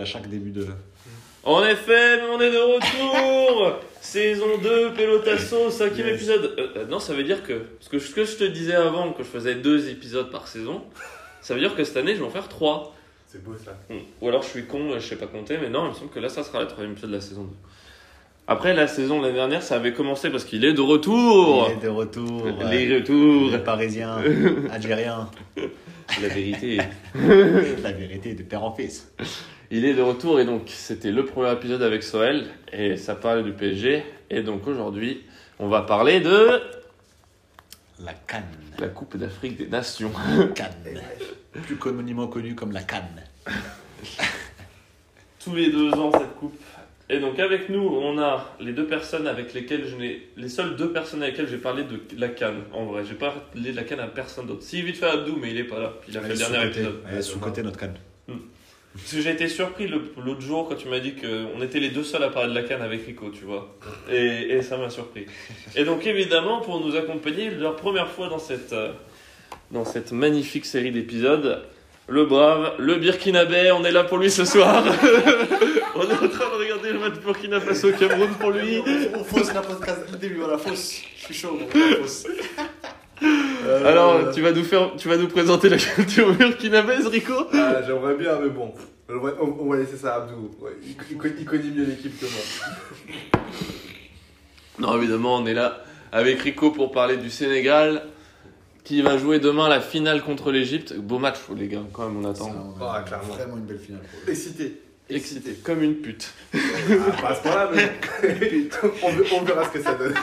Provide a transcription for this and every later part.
à chaque début de. En effet, on est de retour Saison 2, Pelotasso, cinquième Yes. épisode. Euh, euh, non, ça veut dire que. Parce que ce que je te disais avant, que je faisais deux épisodes par saison, ça veut dire que cette année, je vais en faire trois. C'est beau ça. Ou alors je suis con, je sais pas compter, mais non, il me semble que là, ça sera le troisième épisode de la saison 2. Après, la saison de l'année dernière, ça avait commencé parce qu'il est de retour Il est de retour. Les retours Les Parisiens, Algériens. La vérité. La vérité de père en fils. Il est de retour et donc c'était le premier épisode avec Soel et ça parle du PSG. Et donc aujourd'hui, on va parler de La Cannes. la Coupe d'Afrique des Nations. Cannes. Plus communément connue comme la Cannes. Tous les deux ans cette coupe. Et donc avec nous, on a les deux personnes avec lesquelles je n'ai. Les seules deux personnes avec lesquelles j'ai parlé de la canne, en vrai. J'ai pas parlé de la canne à personne d'autre. Si, vite fait Abdou, mais il est pas là. Il a fait le dernier épisode. Elle est sous-côté notre Cannes. Parce que j'ai été surpris l'autre jour quand tu m'as dit qu'on était les deux seuls à parler de la canne avec Rico, tu vois. Et, et ça m'a surpris. Et donc évidemment, pour nous accompagner, leur première fois dans cette, euh, dans cette magnifique série d'épisodes, le brave, le Burkinabé, on est là pour lui ce soir. on est en train de regarder le match Burkina Faso Cameroun pour lui. On fausse la podcast début, la fausse. Je suis chaud, la fausse. Alors, tu vas nous faire, tu vas nous présenter la culture burkinabèse, Rico Ah, J'aimerais bien, mais bon. On, va laisser ça à Abdou. Ouais, il, il connaît- il connaît mieux l'équipe que moi. Non, évidemment, on est là avec Rico pour parler du Sénégal qui va jouer demain la finale contre l'Égypte. Beau match, les gars, quand même, on attend. Ah, clairement. Vraiment une belle finale. pour. Excité. Excité, comme une pute. Ah, pas à ce point-là, mais on verra ce que ça donne.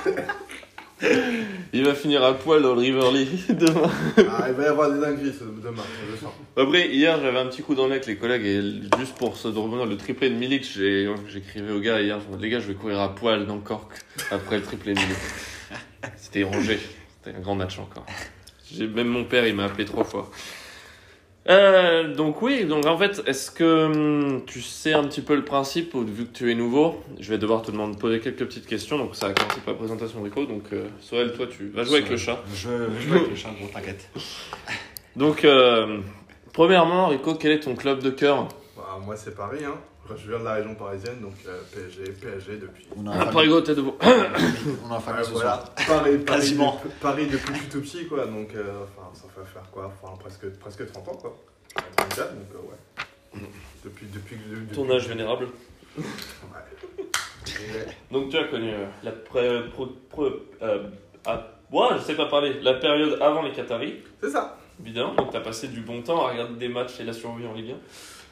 Il va finir à poil dans le Riverly demain. Ah, il va y avoir des dingueries ce- demain, je sens. Après, hier, j'avais un petit coup dans le nez avec les collègues et juste pour se revenir le triplé de Milik, j'écrivais aux gars hier, les gars, je vais courir à poil dans Cork après le triplé de Milik. C'était rangé, c'était un grand match encore. Même mon père, il m'a appelé trois fois. Euh, donc oui, donc en fait, est-ce que hum, tu sais un petit peu le principe, vu que tu es nouveau, je vais devoir te demander poser quelques petites questions, donc ça a commencé par la présentation de Rico, donc euh, Sorel, toi tu vas jouer avec le chat. Je je joue avec le chat, gros, t'inquiète. Donc, euh, premièrement, Rico, quel est ton club de cœur? Bah, moi, c'est Paris. Hein. Je viens de la région parisienne, donc euh, PSG, PSG depuis. On a un Paris, go, t'es debout. on a un famille ce voilà. soir. Paris, Paris, Quasiment. depuis- Paris depuis que je suis tout petit, quoi. Donc, euh, enfin, ça fait faire quoi Enfin, presque, presque 30 ans, quoi. 34, donc, euh, ouais. Depuis, depuis, que- depuis, Ton âge vénérable. Ouais. Donc, tu as connu euh, la pré, pro- pro- euh, ah, ouais, je sais pas parler, la période avant les Qataris, C'est ça. évidemment. Donc, tu as passé du bon temps à regarder des matchs et la survie en Ligue 1.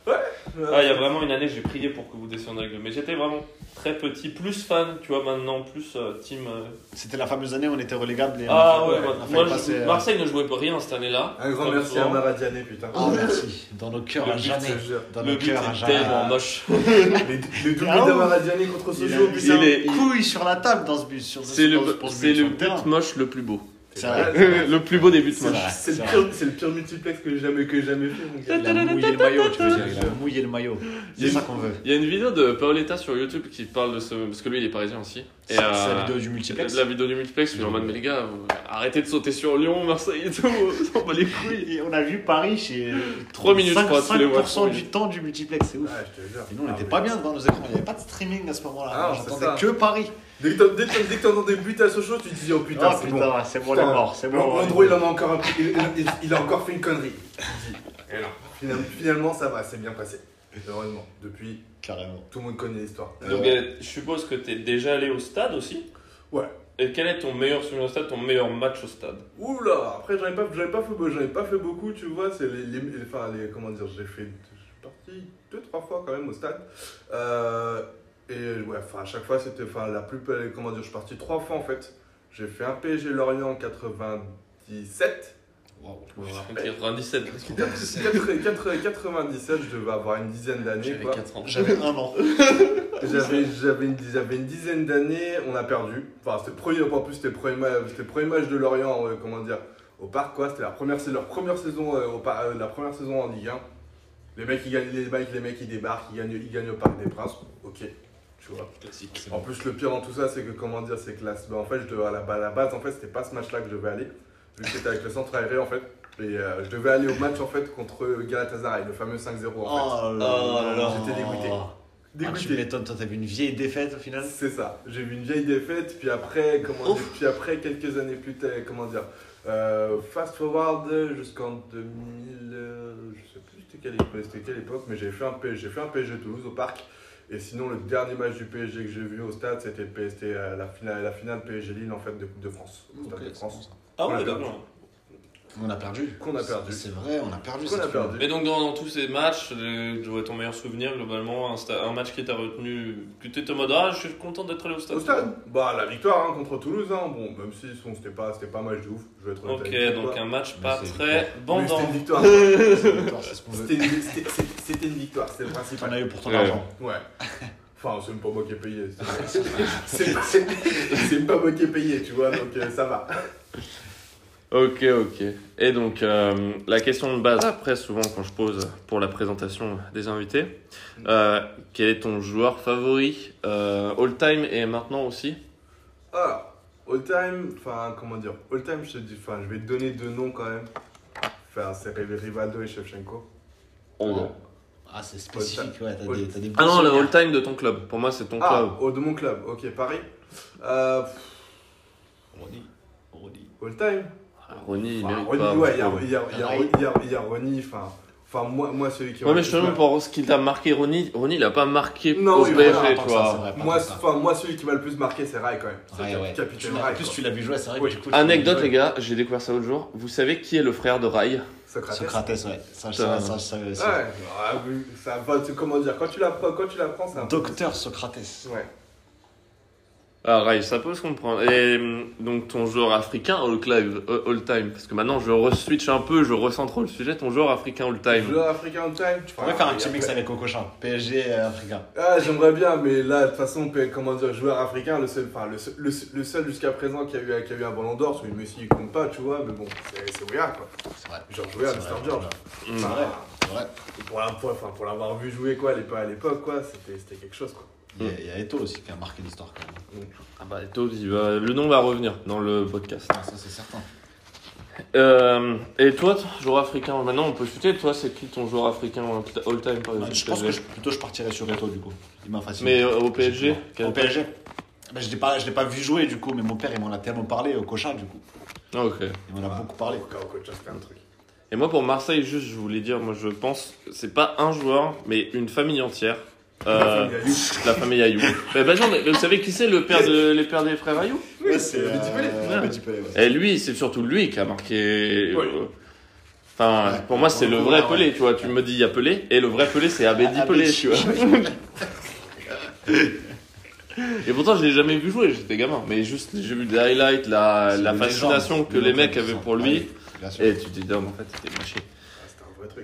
Euh, Ah, il y a vraiment une année, j'ai prié pour que vous descendiez avec eux. Mais j'étais vraiment très petit, plus fan, tu vois, maintenant, plus euh, team. euh, C'était la fameuse année où on était relégable. Et Ah on ouais, on moi, passer, euh, Marseille ne jouait pas rien cette année-là. Un grand merci à souvent. Maradiané, putain. Oh merci. Dans nos cœurs Le à jamais. Dans Le nos cœurs à jamais. tellement moche. Doublés Ah, d'Amaradiané contre Sochaux, putain. il est- couilles sur la table dans ce but. sur- C'est le, le but moche le plus beau. C'est vrai. le plus beau C'est moches. vrai. C'est le, pire- c'est le pire multiplex que j'ai jamais, que jamais fait, mon gars. Il a mouillé le maillot, tu veux dire. Il a mouillé le maillot. C'est ça qu'on veut. Il y a une vidéo de Paoletta sur YouTube qui parle de ce. Parce que lui, il est parisien aussi. C'est euh, la vidéo du multiplex. La vidéo du multiplex, il est en mode, mais les gars, vous- arrêtez de sauter sur Lyon, Marseille et tout, on s'en bat les couilles. Et on a vu Paris chez. Trois minutes, je crois, tous les 5% mois. du temps du multiplex, c'est ouf. Ah, je te jure. Et nous, on Ah, n'était mais- pas bien devant nos écrans. Il n'y avait pas de streaming à ce moment-là. Ah, ça. que Paris. Dès que t'en- t'entends des buts à Sochaux, tu te dis oh putain, Oh c'est bon. putain, c'est bon, il est Putain, mort. C'est bon. Andrew, il en a encore un peu- il, il- il a encore fait une connerie. Et non. Finalement, finalement, ça va, c'est bien passé. Heureusement, depuis, Carrément. tout le monde connaît l'histoire. Donc, euh, je suppose que t'es déjà allé au stade aussi? Ouais. Et quel est ton meilleur souvenir au stade, ton meilleur match au stade? Oula, après j'en ai pas, j'en ai pas fait, j'en ai pas fait beaucoup, tu vois. C'est les, les, les- enfin les, comment dire, j'ai fait, je suis parti deux trois fois quand même au stade. Euh, et ouais, enfin à chaque fois c'était, enfin la plus, comment dire, je suis parti trois fois en fait. J'ai fait un PSG Lorient en 97. Waouh. Je me rappelle. 97. 4- 4- 97, je devais avoir une dizaine d'années. J'avais quoi. 4 ans. J'avais un an. J'avais, j'avais, une, j'avais une dizaine d'années, on a perdu. Enfin, c'était le premier, en plus, c'était le premier, premier match de Lorient, euh, comment dire, au parc, quoi. C'était la première, c'est leur première saison, euh, au par- euh, la première saison en Ligue 1. Les mecs, ils gagnent, les mecs, les mecs, ils débarquent, ils gagnent, ils gagnent au Parc des Princes. Ok, tu vois. Classique. En plus, le pire dans tout ça, c'est que, comment dire, c'est que là, bah, en fait, je devais, à, la, à la base, en fait, c'était pas ce match-là que je devais aller. Vu que c'était avec le centre aéré, en fait. Et euh, je devais aller au match, en fait, contre Galatasaray, le fameux 5-0, en fait. Oh là Oh là là. là. J'étais dégoûté. Ah, tu Dégoûté. m'étonnes, toi, t'as vu une vieille défaite au final? C'est ça. J'ai vu une vieille défaite, puis après, comment dire, puis après quelques années plus tard, comment dire, euh, fast forward jusqu'en 2000, euh, je sais plus c'était quelle, époque- c'était quelle époque, mais j'ai fait un PSG, j'ai fait un PSG Toulouse au parc. Et sinon, le dernier match du PSG que j'ai vu au stade, c'était le PSG, c'était, euh, la finale, la finale PSG Lille en fait de Coupe de France. Au Stade de France. Ah ouais, d'accord. On a perdu. Qu'on a perdu. C'est vrai, on a perdu. Qu'on a perdu. Mais donc dans, dans tous ces matchs, euh, je vois ton meilleur souvenir globalement, un, sta- un match qui t'a retenu, que t'étais en mode ah je suis content d'être allé au stade. Au stade Bah, la victoire hein, contre Toulouse, hein. bon, même si son- c'était pas, c'était pas un match de ouf, je vais être honnête Ok, donc un match pas très bandant. C'était une victoire. C'est une victoire, c'est ce qu'on veut. C'était une, c'était- c'était- c'était une victoire, c'était le principal. as eu pour ton Ouais. argent. Ouais. Enfin, c'est même pas moi qui ai payé. C'est c'est- c'est- c'est même pas moi qui ai payé, tu vois, donc euh, ça va. Ok, ok. Et donc, euh, la question de base, après, souvent, quand je pose pour la présentation des invités, euh, quel est ton joueur favori euh, all-time et maintenant aussi? Ah, all time, enfin, comment dire, all time, je te dis, enfin, je vais te donner deux noms quand même. Enfin, c'est Rivaldo et Shevchenko. Ah, c'est spécifique, ouais. T'as Ouais. des, t'as des Ah non, le all-time de ton club. Pour moi, c'est ton Ah, club. oh, de mon club, ok, Paris. Euh, pff, Time Ronny, il mérite Ronny, pas. ouais, il y a, il y a, il y a, il y a, il y a Ronny, enfin, enfin, moi, moi, celui qui Ouais, mais demande pour ce qu'il t'a marqué, Ronny. Ronny, il a pas marqué Non, au PSG, tu ça, vois. Moi, ça. moi, celui qui m'a le plus marqué, c'est Rai quand même. C'est Ouais, capitaine Rai. En plus, quoi. tu l'as vu jouer, c'est vrai Oui. que du coup. Anecdote, les gars, j'ai découvert ça l'autre jour. Vous savez qui est le frère de Rai? Socrates. Socrates, ouais. Ça, je savais, ça, je savais aussi. Ouais, ah, ça va, comment dire, quand tu l'apprends, quand tu l'apprends, c'est un peu- Docteur Socrates. Ouais. Ah, Rai, ça peut se comprendre. Et hum, donc, ton joueur africain all-time, all-time parce que maintenant, je re-switch un peu, je recentre le sujet. Ton joueur africain all-time. Joueur africain all time. Tu On pourrait faire un petit mix avec Cocochin. PSG euh, africain. Ah, j'aimerais bien, mais là, de toute façon, comment dire, joueur africain, le seul, enfin, le seul, le le seul jusqu'à présent qui a, eu, qui a eu un ballon d'or, celui de Messi, il compte pas, tu vois, mais bon, c'est Weah, quoi. C'est vrai. George Weah, C'est Mr. George. C'est vrai. Pour la- pour- enfin, pour l'avoir vu jouer, quoi, à l'époque, à l'époque, quoi, c'était c'était quelque chose, quoi. Il y a- il y a Eto aussi qui a marqué l'histoire quand même. Ah bah, Eto, il va- le nom va revenir dans le podcast. Ah, ça, c'est certain. Euh, et toi, ton joueur africain, maintenant on peut chuter. Toi, c'est qui ton joueur africain all-time par exemple Je pense que je- plutôt je partirais sur Eto du coup. Il m'a fasciné. Mais euh, au PSG quel- Au PSG bah, Je l'ai pas, je l'ai pas vu jouer du coup, mais mon père il m'en a tellement parlé au Cochin du coup. Ah, ok. Il m'en a beaucoup parlé. Au cas où coach, c'était un truc. Et moi, pour Marseille, juste, je voulais dire, moi, je pense, c'est pas un joueur, mais une famille entière. Euh, La famille Ayou. Mais bah, non, mais vous savez qui c'est le père de, les pères des frères Ayou Ouais, c'est euh, ouais. Et lui, c'est surtout lui qui a marqué. Oui. euh, Enfin, Ouais. pour moi, c'est le vrai. Pelé, tu vois. Tu me dis, il y a Pelé, et le vrai Pelé, c'est Abedi. Pelé, tu vois. Et pourtant, je l'ai jamais vu jouer, j'étais gamin. Mais juste, j'ai vu des highlights, la, fascination légende. que les mecs avaient pour lui. Et tu te dis, non, mais en fait, c'était une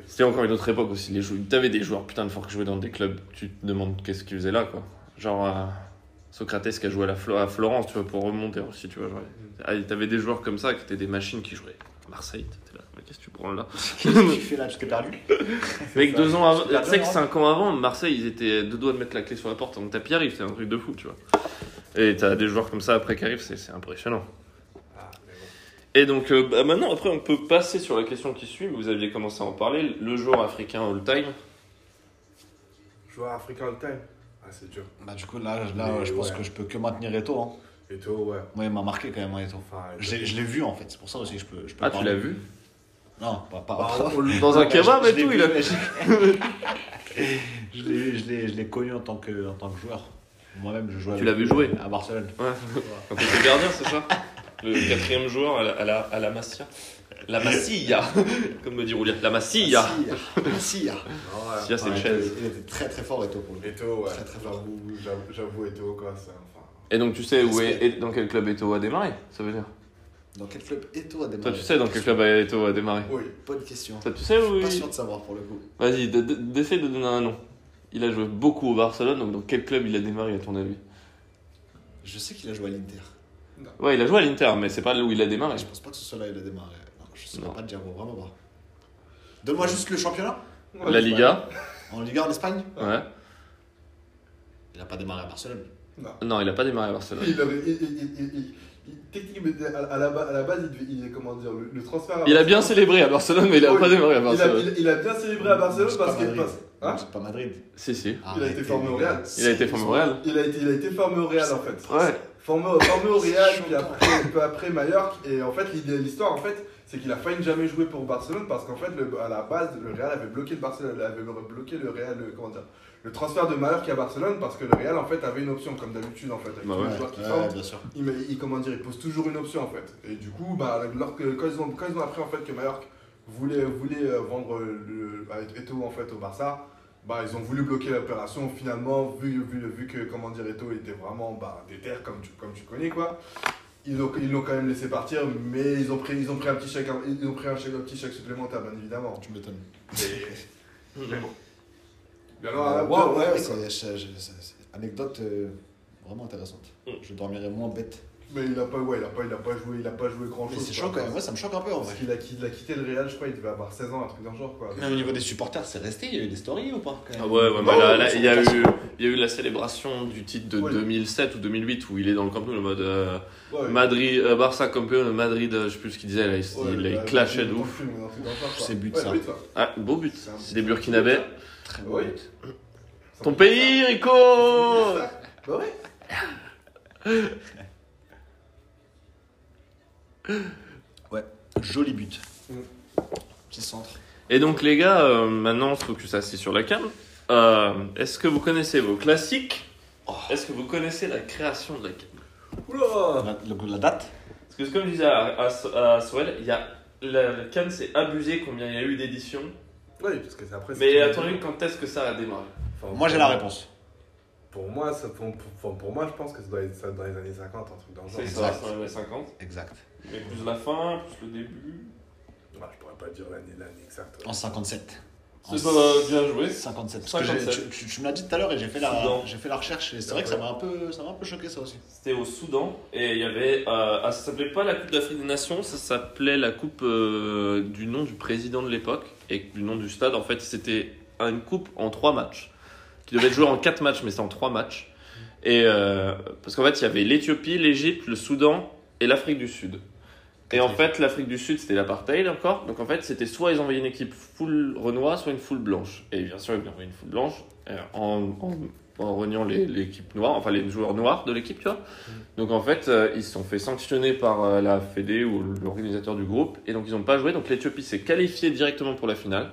C'était encore une autre époque aussi. Les joueurs, t'avais des joueurs putain de forts qui jouaient dans des clubs. Tu te demandes qu'est-ce qu'ils faisaient là, quoi. Genre euh, Socrates qui a joué à, la Flo- à Florence, tu vois, pour remonter aussi, tu vois. Genre, ah, t'avais des joueurs comme ça qui étaient des machines qui jouaient. Marseille, t'étais là. Mais qu'est-ce que tu prends là? Qu'est-ce que tu fais là? Tu t'es perdu? Mec, deux ans avant, tu sais que cinq ans avant, Marseille, ils étaient deux doigts de mettre la clé sur la porte. Donc tapis arrive, c'est un truc de fou, tu vois. Et t'as des joueurs comme ça après qui arrivent, c'est impressionnant. Mais. Et donc euh, bah, maintenant, après, on peut passer sur la question qui suit. Vous aviez commencé à en parler. Le joueur africain all-time. Joueur africain all time. Ah, c'est dur. Bah du coup là, là Mais je pense que je peux que maintenir Eto. Hein. Et toi, ouais. Moi il m'a marqué quand même hein, Eto. Enfin, Je l'ai- je l'ai vu en fait, c'est pour ça aussi que je peux. Je peux Ah, tu l'as vu? Non, pas. pas Bah, le- Dans un kebab et tout, vu, il a mais je- l'ai- je l'ai je l'ai connu en tant que, en tant que joueur. Moi-même, je jouais Tu avec l'as vu lui jouer À Barcelone. Ouais. Quand t'étais gardien, c'est ça? Le quatrième joueur à la, à la, à la Masia. La Masia, comme me dit Roulier. La Masia. Masia. Non, ouais. Masia, c'est une il chaise. était- Il était très très fort Eto pour lui. Eto, ouais. Très, très fort. J'avoue, Eto, quoi. C'est enfin. Et donc tu sais où est, dans quel club Eto a démarré Ça veut dire Dans quel club Eto a démarré Toi tu sais dans quel club Eto a démarré Oui. Bonne question. Toi tu sais Je suis pas sûr de savoir pour le coup. Vas-y, de- de- d'essaie de donner un nom. Il a joué beaucoup au Barcelone, donc dans quel club il a démarré à ton avis? Je sais qu'il a joué à l'Inter. Ouais, il a joué à l'Inter, mais c'est pas là où il a démarré. Je pense pas que ce soit là où il a démarré. Non, je sais pas te dire, bon, vraiment pas. Donne-moi juste le championnat. La Liga En Liga en Espagne Ouais. Il a pas démarré à Barcelone. Non. Non, il a pas démarré à Barcelone. Il, avait- il, il, il, il, il- techniquement, à, à la, ba- à la base, il, comment dire, le, le transfert. à Il a bien célébré à Barcelone, mais il a Oui, pas démarré à il a, Barcelone. il, il a bien célébré à Barcelone parce pas que. Madrid. parce- hein C'est pas Madrid. Si, si. Il a été formé au. Real. Il a été formé au Real. il, a été, il a été formé au Real en fait. Ouais. Formé, au- formé au Real, puis après, peu après Mallorca. Et en fait, l'idée- l'histoire, en fait, c'est qu'il a failli ne jamais jouer pour Barcelone parce qu'en fait, le- à la base, le Real avait bloqué le Barcelone, avait bloqué le Real, le- comment dire, le transfert de Mallorca à Barcelone parce que le Real, en fait, avait une option, comme d'habitude, en fait, avec Bah tous ouais. les joueurs qui Ouais, sortent. bien sûr. Il, comment dire, il pose toujours une option en fait. Et du coup, bah, lors que- quand, ils ont, quand ils ont appris en fait que Mallorca voulait, voulait euh, vendre le, Eto'o en fait au Barça, bah, ils ont voulu bloquer l'opération. Finalement, vu, vu, vu que comment dire, Eto'o était vraiment bah, déter comme tu, comme tu connais quoi. Ils l'ont ils l'ont quand même laissé partir, mais ils ont pris, ils ont pris un petit chèque, ils ont pris un, chèque, un petit chèque supplémentaire, bien évidemment. Tu m'étonnes. Mais, mais bon. Mais alors, Euh, ouais, bien, ouais, ouais, c'est- anecdote euh, vraiment intéressante. Mm. Je dormirai moins bête. Mais il a pas, ouais, il a pas, il a pas joué, il a pas joué grand Mais chose. c'est même. Moi, ça me choque un peu en Parce qu'il a, qu'il a quitté le Real, je crois, il devait avoir 16 ans, un truc le genre quoi. Mais au niveau des supporters, c'est resté. Il y a eu des stories ou pas quand même? Ah ouais, ouais, là, là, il y, a eu, il y a eu la célébration du titre de Ouais. 2007 ou 2008 où il est dans le Camp Nou, le mode euh, Ouais, Madrid, euh, Barça campion, Madrid, euh, je sais plus ce qu'il disait, là, il, ouais, il, il clashait de ouf. C'est but, Ouais, ça. but, ça. Ah, beau but. C'est des but. Burkinabés. Très Oui. bon but. Ton pays. Rico Bah ouais. Joli but. Petit centre. Et donc les gars, euh, maintenant on se focus assis sur la cam. Euh, Est-ce que vous connaissez vos classiques? Est-ce que vous connaissez la création de la cam? Oula La, la date? Parce que comme je disais à, à, à Soel, il y a, la, la cam c'est abusé combien il y a eu d'éditions. Oui, parce que c'est après. Mais attendez, quand est-ce que ça a démarré? Enfin, Moi, j'ai la réponse. Pour moi, ça, pour, pour, pour moi, je pense que ça doit être ça dans les années 50, un truc dans le genre. C'est ça, c'est dans les 50. Exact. Mais plus la fin, plus le début. Ouais, je pourrais pas dire l'année, l'année exacte. En 57. En C'est pas bien joué. 57. Parce que 57. j'ai- tu, tu- tu me l'as dit tout à l'heure et j'ai fait, la, Soudan. j'ai fait la recherche. Et c'est vrai que ça m'a un, peu- ça m'a un peu choqué ça aussi. C'était au Soudan et il y avait. euh, ah, ça s'appelait pas la Coupe d'Afrique des Nations, ça s'appelait la Coupe euh, du nom du président de l'époque et du nom du stade. En fait, c'était une coupe en trois matchs qui devait être jouée en quatre matchs, mais c'était en trois matchs. Et euh, parce qu'en fait, il y avait l'Éthiopie, l'Égypte, le Soudan et l'Afrique du Sud. Et en fait, l'Afrique du Sud, c'était l'apartheid encore. Donc en fait, c'était soit ils envoyaient une équipe full renois, soit une full blanche. Et bien sûr, ils envoyaient une full blanche euh, en, en, en reniant les- l'équipe noire, enfin les joueurs noirs de l'équipe, tu vois. Donc en fait, euh, ils se sont fait sanctionner par euh, la Fédé ou l'organisateur du groupe. Et donc ils n'ont pas joué. Donc l'Éthiopie s'est qualifiée directement pour la finale.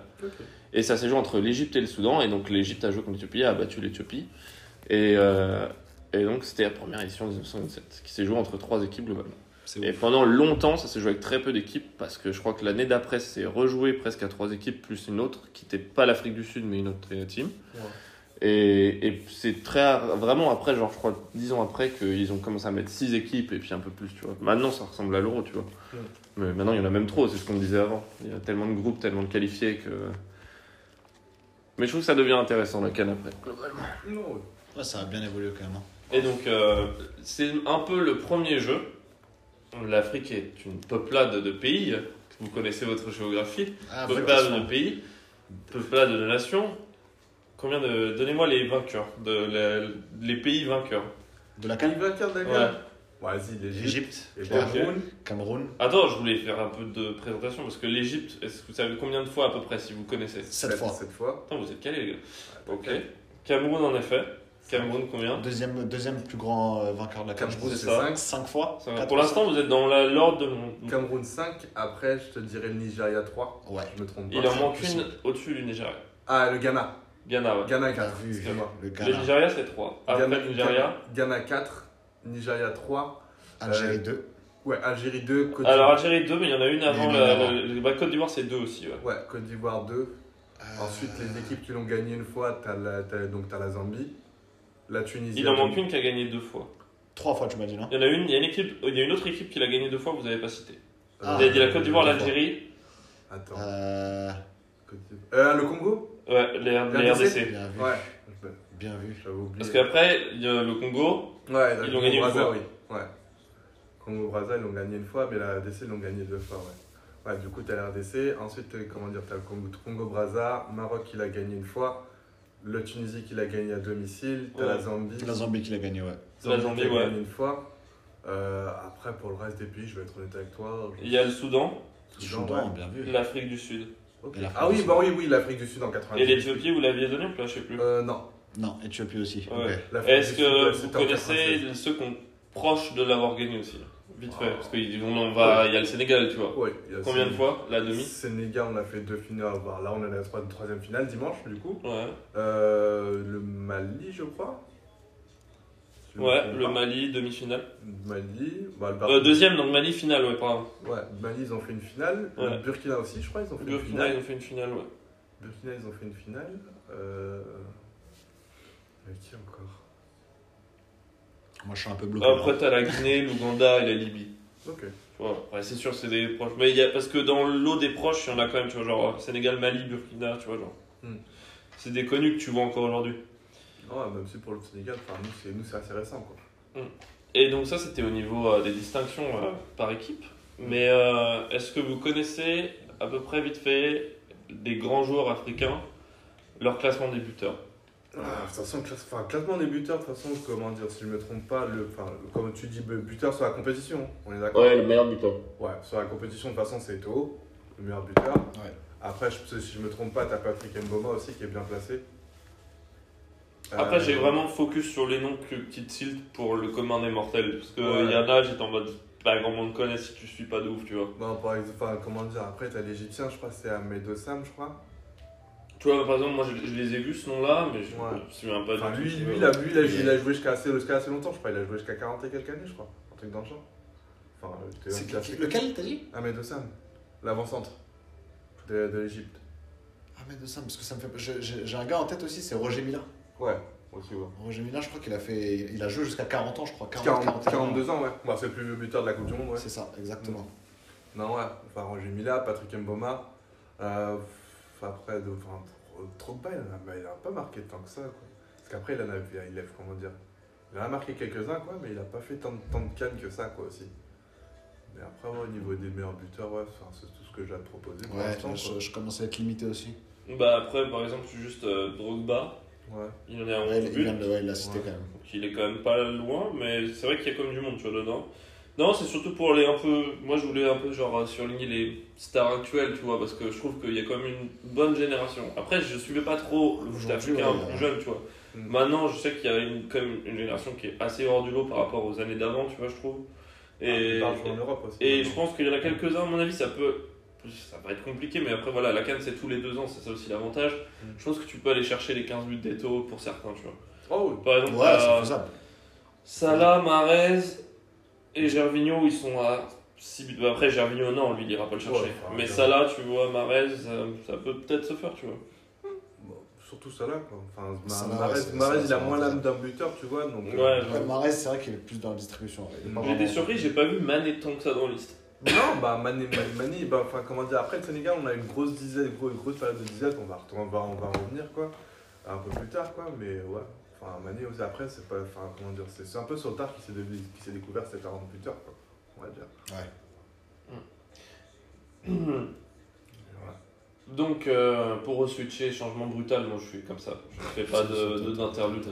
Et ça s'est joué entre l'Égypte et le Soudan. Et donc l'Égypte a joué contre l'Éthiopie, a battu l'Éthiopie. Et, euh, et donc c'était la première édition de 1927, qui s'est jouée entre trois équipes globalement. Et pendant longtemps, ça s'est joué avec très peu d'équipes, parce que je crois que l'année d'après, c'est rejoué presque à trois équipes, plus une autre, qui n'était pas l'Afrique du Sud, mais une autre euh, team. Ouais. Et, et c'est très vraiment après, genre je crois dix ans après, qu'ils ont commencé à mettre six équipes et puis un peu plus, tu vois. Maintenant, ça ressemble à l'euro, tu vois. Ouais. Mais maintenant, il y en a même trop, c'est ce qu'on disait avant. Il y a tellement de groupes, tellement de qualifiés que. Mais je trouve que ça devient intéressant la canne après, globalement. Ouais, ça a bien évolué quand même. hein. Et donc, euh, c'est un peu le premier jeu. L'Afrique est une peuplade de pays. Vous connaissez votre géographie. Ah, Peuplade de pays, peuplade de nations. Combien de. Donnez-moi les vainqueurs, de la- les pays vainqueurs. De la Quel CAN vainqueur Ouais. d'accord Vas-y, l'Égypte. Cameroun. Cameroun, Attends, je voulais faire un peu de présentation parce que l'Égypte, est-ce que vous savez combien de fois à peu près si vous connaissez? 7 fois. Cette fois. Attends, vous êtes calés les gars. Ok. Ok. Cameroun en effet. Cameroun combien Deuxième, deuxième plus grand euh, vainqueur de la je Cameroun, c'est ça. 5. 5 fois Ça Pour l'instant, vous êtes dans la- l'ordre de mon. Cameroun 5. Après, je te dirais le Nigeria 3. Ouais. Je me trompe pas. Il en manque une au-dessus du Nigeria. Ah, le Ghana. Ghana, ouais. Ghana Bien 4. vu. Excuse-moi. Le Le Ghana. Nigeria, c'est 3. Après Ghana, le Nigeria. Ghana 4. Nigeria 3. Algérie 2. Ouais, Algérie 2. Côte Alors d'Ivoire. Algérie 2, mais il y en a une avant. La, le- le- bah, Côte d'Ivoire, c'est 2 aussi. Ouais. Ouais, Côte d'Ivoire 2. Euh, Ensuite, les équipes qui l'ont gagné une fois, t'as la, t'as- donc t'as la Zambie, la Tunisie. Il en manque une qui a gagné deux fois. 3 fois, tu m'as dit, non Il y en a une, il y a une équipe, il y a une autre équipe qui l'a gagné deux fois, vous n'avez pas cité. Ah. vous avez dit la Côte d'Ivoire, l'Algérie, Attends. Euh. Euh, le Congo? Ouais, les, les RDC. RDC. Bien vu. Ouais. Bien vu. J'avais oublié. Parce qu'après, il y a le Congo, Ouais, Ils le l'ont gagné une fois. oui. Ouais. Congo-Brazza, ils l'ont gagné une fois, mais la RDC, ils l'ont gagné deux fois, ouais. Ouais, du coup, t'as la RDC. Ensuite, euh, comment dire, t'as le Congo- Congo-Brazza. Maroc, qui l'a gagné une fois. Le Tunisie, qui l'a gagné à domicile. T'as Ouais. la Zambie. La Zambie qui l'a gagné, ouais. La Zambie, qui l'a ouais. gagné une fois. Euh, après, pour le reste des pays, je vais être honnête avec toi. je- Il y a le Soudan, Soudan, Soudan, ouais. bien vu. l'Afrique du Sud. Ok. Et l'Afrique Ah du oui, Sud. bah oui, oui, l'Afrique du Sud en 90. Et l'Éthiopie, vous l'aviez donné ou pas Je sais plus. Euh, non. Non, Éthiopie aussi. Ouais. ok. L'Afrique Est-ce Sud, que ouais, vous connaissez 96. ceux qui ont proche de l'avoir gagné aussi Vite fait, parce qu'il on va, il y a le Sénégal, tu vois. Ouais, il y a Combien de fois La demi Sénégal, on a fait deux finales. Bah, là, on est à la troi- troisième finale dimanche, du coup. Ouais. Euh, le Mali, je crois. Je Ouais, le pas. Mali, demi-finale. Mali. Bah, le Euh, deuxième, donc Mali, finale, ouais, pardon. Ouais, Mali, ils ont fait une finale. Ouais. Le Burkina aussi, je crois, ils ont fait une Burkina, finale. ils ont fait une finale, ouais. Burkina, ils ont fait une finale. Euh... Avec qui encore? Moi, je suis un peu bloqué. Après, t'as la Guinée, l'Ouganda et la Libye. Ok. Ouais, c'est sûr, c'est des proches. Mais il y a, parce que dans le lot des proches, il y en a quand même, tu vois, genre Sénégal, Mali, Burkina, tu vois, genre. Hmm. C'est des connus que tu vois encore aujourd'hui. Ouais, même si pour le Sénégal, enfin, nous, c'est nous, c'est assez récent, quoi. Et donc, ça, c'était au niveau euh, des distinctions euh, par équipe. Mais euh, est-ce que vous connaissez à peu près vite fait des grands joueurs africains, leur classement des buteurs Ah, de toute façon, classe- enfin, classement des buteurs, de toute façon, comment dire, si je me trompe pas, le, enfin, comme tu dis, buteur sur la compétition, on est d'accord le meilleur buteur. Ouais, sur la compétition, de toute façon, c'est Eto'o, le meilleur buteur. Ouais. Après, je- si je me trompe pas, t'as Patrick Mboma aussi qui est bien placé. Après, Euh, j'ai vraiment focus sur les noms que petite tilt pour le commun des mortels. Parce qu'il Ouais. y en a, j'étais en mode pas grand monde connaît si tu suis pas de ouf, tu vois. Non, par exemple, enfin, comment dire, après, t'as l'Égyptien, je crois, c'est Ahmed Ossam, je crois. Tu vois, par exemple, moi je, je les ai vus ce nom-là, mais je Ouais. me souviens pas Enfin, du lui, tout. lui, il a, lui, il a, il a joué jusqu'à assez, jusqu'à assez longtemps, je crois. Il a joué jusqu'à 40 et quelques années, je crois. Un truc dans le genre. Enfin, euh, Lequel t'as dit? Ahmed Ossam, l'avant-centre de, de l'Égypte. Ah, mais de ça, parce que ça me fait. J'ai un gars en tête aussi, c'est Roger Mila. Ouais, aussi, ouais. Roger Mila, je crois qu'il a fait. Il a joué jusqu'à 40 ans, je crois. 40, 40, 41 ans. 42 ans, ouais. Bah, c'est le plus vieux buteur de la Coupe du Monde, ouais. C'est ça, exactement. Non, ouais. Enfin, Roger Mila, Patrick Mboma. Euh, enfin, après, de, enfin, trop de balles, il en a- bah, il a pas marqué tant que ça, quoi. Parce qu'après, il en a, il a, comment dire, il en a marqué quelques-uns, quoi, mais il a pas fait tant, de- tant de cannes que ça, quoi, aussi. Mais après, ouais, au niveau des meilleurs buteurs, ouais, enfin, c'est tout ce que j'ai à te proposer pour Ouais, l'instant, je, quoi. je commence à être limité aussi. Bah après, par exemple, juste euh, Drogba, Ouais. il en est à 11 Ouais, il buts, de ouais, il l'a cité Ouais. quand même. donc il est quand même pas loin, mais c'est vrai qu'il y a comme du monde, tu vois, dedans. Non, c'est surtout pour les un peu. Moi, je voulais un peu genre surligner les stars actuelles, tu vois, parce que je trouve qu'il y a quand même une bonne génération. Après, je suivais pas trop le foot africain plus jeune, tu vois. Mm. Maintenant, je sais qu'il y a une, quand même une génération qui est assez hors du lot par rapport aux années d'avant, tu vois, je trouve. Et, Ah, il parle en Europe aussi. et je pense qu'il y en a quelques-uns, à mon avis, ça peut. Ça va être compliqué, mais après, voilà, la canne, c'est tous les deux ans, c'est ça aussi l'avantage. Mm. Je pense que tu peux aller chercher les 15 buts d'Eto pour certains, tu vois. Oh, oui. Par exemple, Ouais, c'est faisable. Salah, Marez et Gervinho, ils sont à 6 buts. Bah, après, Gervinho, non, lui, il ira pas le chercher. Ouais, enfin, mais. Salah, tu vois, Marez, ça, ça peut peut-être se faire, tu vois. Bon, surtout ça là, quoi. Enfin, Salah, ouais, il a moins l'âme d'un buteur, tu vois. Donc, Ouais, euh, Ouais, Mahrez, c'est vrai qu'il est plus dans la distribution. été vraiment- surpris, j'ai pas vu Mané tant que ça dans la liste. Non, bah Mané, Mané, Mané, bah, enfin, comment dire, après le Sénégal, on a une grosse dizaine, une grosse période de disette, on va, on va, on va en revenir, quoi, un peu plus tard, quoi, mais ouais, enfin, Mané aussi, après, c'est pas, enfin, comment dire, c'est un peu sur le tard qu'il s'est découvert cet 40 buteurs, quoi, on va dire. Voilà. Donc, euh, pour switcher, changement brutal, moi je suis comme ça. Je ne fais pas de- de- d'interlude.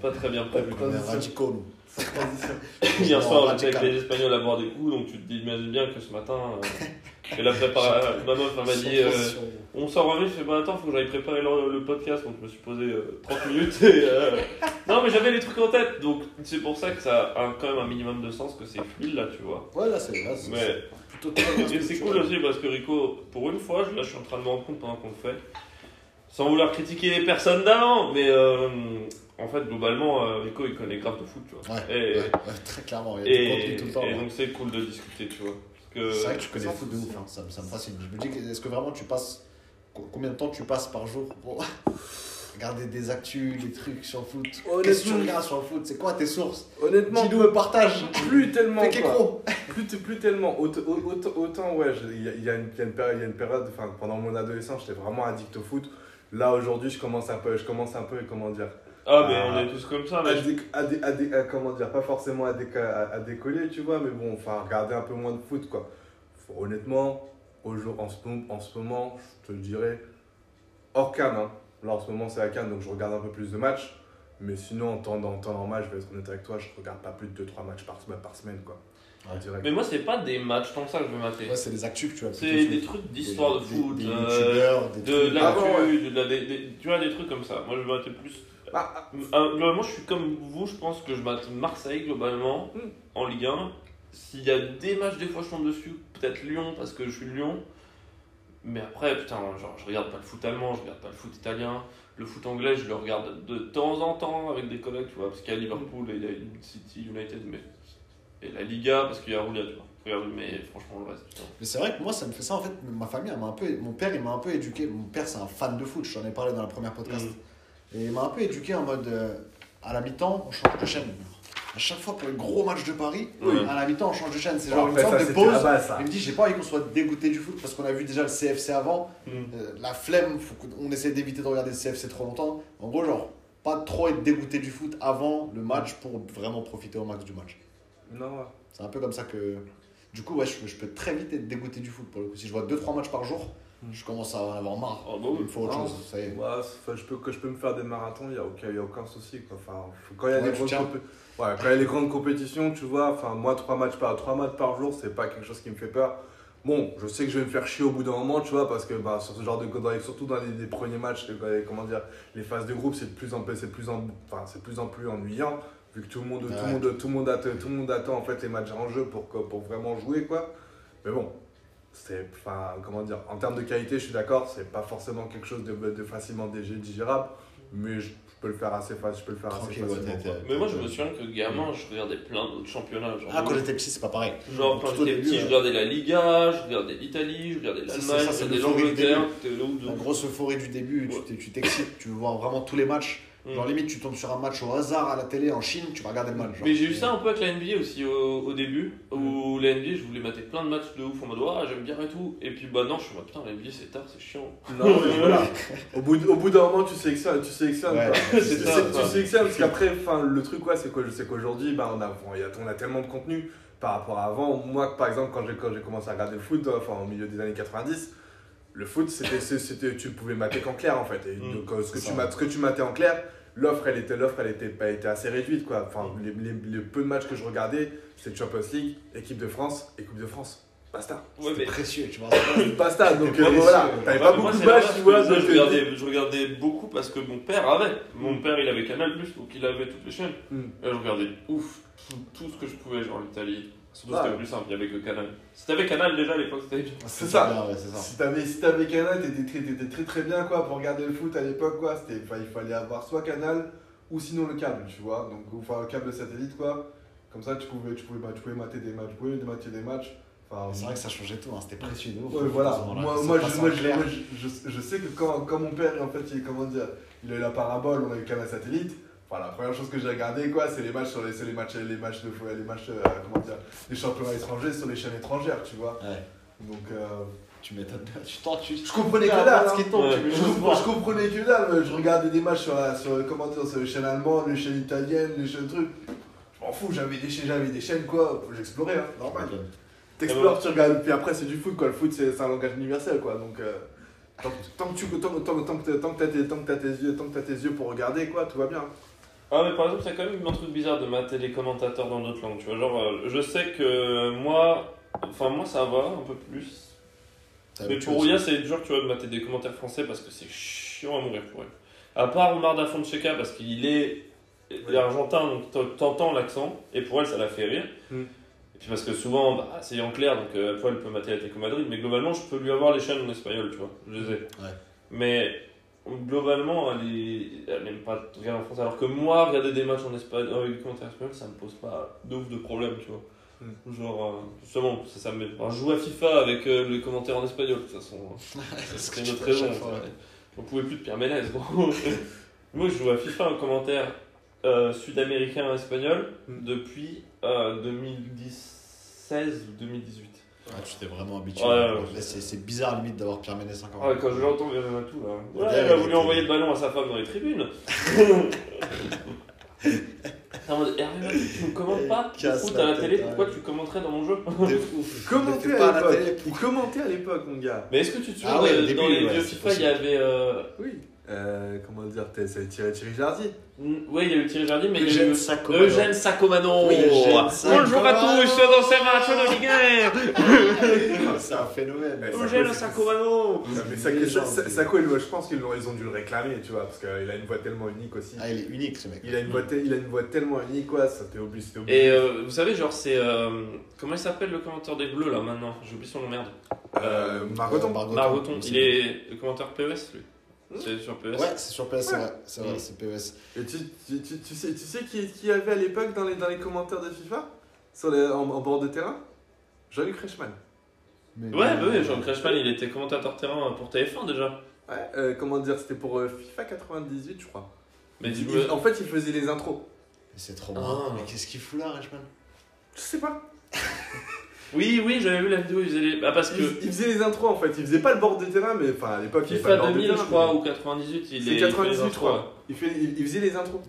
Pas très bien prévu. On est radicaux, nous. Hier soir, on était Radical. avec les Espagnols à boire des coups, donc tu te imagines bien que ce matin, euh, et la préparation, ma meuf m'a dit, euh, on sort en je fais pas attends, faut que j'aille préparer le, le podcast, donc je me suis posé euh, 30 minutes. Et, euh, Non, mais j'avais les trucs en tête, donc c'est pour ça que ça a quand même un minimum de sens, que c'est fluide là, tu vois. Ouais, là, c'est là, c'est- Mais c'est cool aussi parce que Rico, pour une fois, là je suis en train de me rendre compte pendant qu'on le fait, sans vouloir critiquer les personnes d'avant, mais euh, en fait, globalement, euh, Rico il connaît grave de foot, tu vois. Ouais, Et- ouais, ouais, très clairement. Il y a Et, tout le temps. et ouais. donc c'est cool de discuter, tu vois. Parce que C'est vrai que tu connais le foot de ouf, hein. ça, me- ça me fascine. Je me dis, est-ce que vraiment tu passes. co- Combien de temps tu passes par jour pour regarder des actus, des trucs sur le foot? Qu'est-ce que tu Honnêtement- regardes sur le foot? C'est quoi tes sources? Honnêtement, Dis-nous et partage plus tellement, quoi. plus, plus tellement, autant, autant, autant, ouais, il y, a- il y a une, il y a une période, il y a une période enfin, pendant mon adolescence, j'étais vraiment addict au foot. Là, aujourd'hui, je commence un peu, je commence un peu, comment dire, Ah, mais Ah. on est tous comme ça, à, dé- à dé- à dé- à- comment dire, pas forcément à, déca- à, à décoller, tu vois, mais bon, enfin, regarder un peu moins de foot, quoi. Faut- honnêtement, au jour, en, ce, en ce moment, je te le dirais, hors Cannes, hein. là en ce moment c'est la Cannes, donc je regarde un peu plus de matchs. Mais sinon, en temps, en temps normal, je vais être honnête avec toi, je regarde pas plus de 2-3 matchs par semaine, par semaine quoi. Ouais. Direct. Mais moi, c'est pas des matchs tant que ça que je veux mater. Ouais, c'est des actus que tu as C'est des trucs d'histoire de Des- foot, des euh, youtubeurs, des de trucs. Ah bon, l'actu, de la- des- des- tu vois, des trucs comme ça. Moi, je veux mater plus. Bah, ah, Euh, globalement, je suis comme vous, je pense que je mate Marseille globalement Hmm. en Ligue 1. S'il y a des matchs, des fois je tombe dessus, peut-être Lyon parce que je suis Lyon. Mais après, putain, genre, je regarde pas le foot allemand, je regarde pas le foot italien. Le foot anglais, je le regarde de temps en temps avec des collègues, tu vois, parce qu'il y a Liverpool et il y a City, United, mais. Et la Liga, parce qu'il y a Roulia, tu vois. Regarde, mais franchement, le reste, putain. Mais c'est vrai que moi, ça me fait ça en fait. Ma famille, elle m'a un peu. Mon père, il m'a un peu éduqué. Mon père, c'est un fan de foot, j'en ai parlé dans la première podcast. Mm. Et il m'a un peu éduqué en mode. euh, à la mi-temps, on change de chaîne. À chaque fois pour les gros matchs de Paris, Oui. à la mi-temps, on change de chaîne. C'est genre en une sorte de pause. ça. Il me dit, j'ai pas envie qu'on soit dégoûté du foot parce qu'on a vu déjà le CFC avant. Mm. Euh, la flemme, faut qu'on essaie d'éviter de regarder le CFC trop longtemps. En gros, genre, pas trop être dégoûté du foot avant le match pour vraiment profiter au max du match. Non. C'est un peu comme ça que. Du coup, ouais, je, je peux très vite être dégoûté du foot pour le coup. Si je vois 2-3 matchs par jour, je commence à en avoir marre. Ah bah. Il me faut autre Non. chose, ça y est. Ouais, enfin, je peux, que je peux me faire des marathons, il n'y a, aucun- y a aucun souci. Quoi. Enfin, faut- quand il y a Ouais, des ouais, quand il y a les grandes compétitions, tu vois, enfin, moi, 3 matchs, par, trois matchs par jour, c'est pas quelque chose qui me fait peur. Bon, je sais que je vais me faire chier au bout d'un moment, tu vois, parce que bah, sur ce genre de dans les- surtout dans les, les premiers matchs, les- comment dire, les phases de groupe, c'est de plus en plus, c'est plus en, enfin, c'est plus en plus ennuyant, vu que tout le monde, tout le monde, tout le monde, attend, tout le monde attend en fait les matchs en jeu pour, pour vraiment jouer, quoi. Mais bon, c'est, enfin, comment dire, en termes de qualité, je suis d'accord, c'est pas forcément quelque chose de, de facilement digé- digérable, mais je, je peux le faire assez facile, je peux le faire Tranquille, assez ouais, facilement. Mais moi, je me souviens que gamin, je regardais plein d'autres championnats. Genre, Ah, quand j'étais petit, c'est pas pareil. Genre, quand j'étais petit, ouais. je regardais la Liga, je regardais l'Italie, je regardais l'Allemagne, ça, je c'est regardais l'Angleterre. La grosse euphorie du début, tu Ouais. tu t'excites, tu vois vraiment tous les matchs. Mm. Genre, limite, tu tombes sur un match au hasard à la télé en Chine, tu vas regarder le match. genre. Mais j'ai eu ça un peu avec la NBA aussi au, au début, où la NBA, je voulais mater plein de matchs de ouf en mode ah j'aime bien et tout, et puis bah non, je suis en mode putain, la NBA c'est tard, c'est chiant. Non, mais voilà. Au bout, au bout d'un moment, tu sélectionnes, tu sélectionnes. Ouais, tu, sé- ça. tu sélectionnes parce qu'après, le truc, quoi, c'est que je sais qu'aujourd'hui, bah, on, a, bon, il y a- on a tellement de contenu par rapport à avant. Moi, par exemple, quand j'ai quand j'ai commencé à regarder le foot, enfin, au milieu des années 90, le foot, c'était, c'était, tu pouvais mater qu'en clair, en fait. Et Mm. donc, euh, ce, que tu ça. mat- ce que tu matais en clair, l'offre, elle était, l'offre, elle était, elle était assez réduite, quoi. Enfin, les, les, les peu de matchs que je regardais, c'était Champions League, équipe de France et Coupe de France. Basta. Ouais, mais. précieux, tu vois. Basta. Donc, euh, voilà. T'avais pas beaucoup de matchs, tu vois. je, euh, regardais, je regardais beaucoup parce que mon père avait. Mon père il avait Canal, donc il avait toutes les chaînes. Et je regardais ouf, tout, tout ce que je pouvais, genre l'Italie. Surtout Ah. c'était plus simple, il y avait que Canal. Si t'avais Canal déjà à l'époque, c'était. C'est ça. bien, ouais, ça. Si t'avais si t'avais Canal, t'étais très, t'étais très très bien quoi pour regarder le foot à l'époque quoi. C'était, il fallait avoir soit Canal ou sinon le câble, tu vois. Donc enfin le câble satellite quoi. Comme ça tu pouvais tu pouvais bah, tu pouvais mater des matchs, tu pouvais mater des matchs. Enfin, C'est vrai que ça changeait tout, hein, c'était précieux de ouais, voilà. Moi, moi, je, moi, je, moi, je, je- je sais que quand, quand mon père en fait il comment dire, il a eu la parabole, on a eu Canal satellite. Enfin, la première chose que j'ai regardé quoi, c'est les matchs sur les, les matchs, les matchs de les matchs euh, comment dire, les championnats étrangers sur les chaînes étrangères, tu vois. Ouais, Donc euh, tu m'étonnes. Tu tu. je comprenais que dalle. ce qui hein. tombe, Ouais. Je, je comprenais que dalle, je regardais des matchs sur, la, sur, comment dire, sur les chaînes allemandes, les chaînes italiennes, les chaînes trucs. Je m'en fous, j'avais des chaînes, j'avais des chaînes quoi, j'explorais, hein, normal. T'explores, tu regardes, puis après c'est du foot quoi, le foot c'est un langage universel quoi, donc euh, tant, que- tant que tu tant, tant, tant que t'as- tes, tant que t'as tes yeux, tant que t'as tes yeux pour regarder quoi, tout va bien. Ah mais par exemple, c'est quand même un truc bizarre de mater les commentateurs dans d'autres langues, tu vois. Genre, euh, je sais que moi, enfin moi ça va un peu plus. Mais pour. Ouya, c'est dur, tu vois, de mater des commentaires français parce que c'est chiant à mourir pour elle. À part Omar da Fonseca parce qu'il est, est argentin, donc t'entends l'accent, et pour elle, ça la fait rire. Mm. Et puis parce que souvent, bah, c'est en clair, donc euh, toi, elle peut mater Atlético Madrid, mais globalement, je peux lui avoir les chaînes en espagnol, tu vois, je les ai. Ouais. Mais globalement, elle, est, elle n'aime pas regarder en français, alors que moi, regarder des matchs en espagnol, avec des commentaires espagnols, ça me pose pas de ouf de problème, tu vois. Mm. Genre, euh, justement, ça, ça me met. Enfin, je joue à FIFA avec euh, les commentaires en espagnol, de toute façon. hein. C'est notre raison. On pouvait plus de Pierre Ménez, gros. Moi, je joue à FIFA en commentaire euh, sud-américain espagnol Mm. depuis euh, 2016 ou 2018. Ah, tu t'es vraiment habitué. Ouais, ouais, Là, ouais. c'est bizarre limite d'avoir Pierre Ménès encore. Ah, quand je l'entends, il y en a tout là. Ouais, Ouais, il a voulu envoyer le ballon à sa femme dans les tribunes. Hervé, tu ne commentes pas foot la à la télé, pourquoi tu commenterais dans mon jeu. Commenter à l'époque, télé. il commentait à l'époque mon gars. Mais est-ce que tu te souviens, Ah début, dans les vieux FIFA, il y avait. euh, Oui. Euh, comment dire C'est Thierry Thierry Jardy. Oui, il y a eu Thierry Jardy, mais il y a Eugène eu Sacomano. Eugène Sacomano. Oui, Eugène Bonjour à tous dans ces matchs de Ligue 1. C'est un phénomène. Eugène Sacco, Sacomano. Mais Sacco, il- je pense qu'ils l'ont- ils ont dû le réclamer, tu vois, parce qu'il a une voix tellement unique aussi. Ah, il est unique ce mec. Il a une voix, il a une voix tellement unique, quoi, ça t'est obligé. Et euh, vous savez, genre, c'est. euh, comment il s'appelle le commentateur des Bleus là maintenant? J'ai oublié son nom, merde. Euh, Margoton. Margoton. Margoton. Il est le commentateur PES lui. C'est sur PES. Ouais, c'est sur PS, c'est vrai. C'est vrai, Mm. c'est PES. Et tu, tu, tu, tu sais, tu sais qui, qui y avait à l'époque dans les, dans les commentaires de FIFA? Sur les, en, en bord de terrain? Jean-Luc Reichmann. Mais- Ouais, bah oui, Jean Crashman, il était commentateur terrain pour TF1 déjà. Ouais, euh, comment dire, c'était pour euh, FIFA 98, je crois. Mais Il- il- en fait, il faisait les intros. Mais c'est trop Ah. marrant. Mais qu'est-ce qu'il fout là, Reichmann? Je sais pas. Oui, oui, j'avais vu la vidéo, il faisait les. Bah, parce Il, que. il faisait les intros en fait. Il faisait pas le bord de terrain, mais enfin à l'époque. il faisait pas FIFA le bord de 2000, terrain, je crois, ou 98, il C'est est. 98, il fait les je crois. Il, fait, il, il faisait les intros.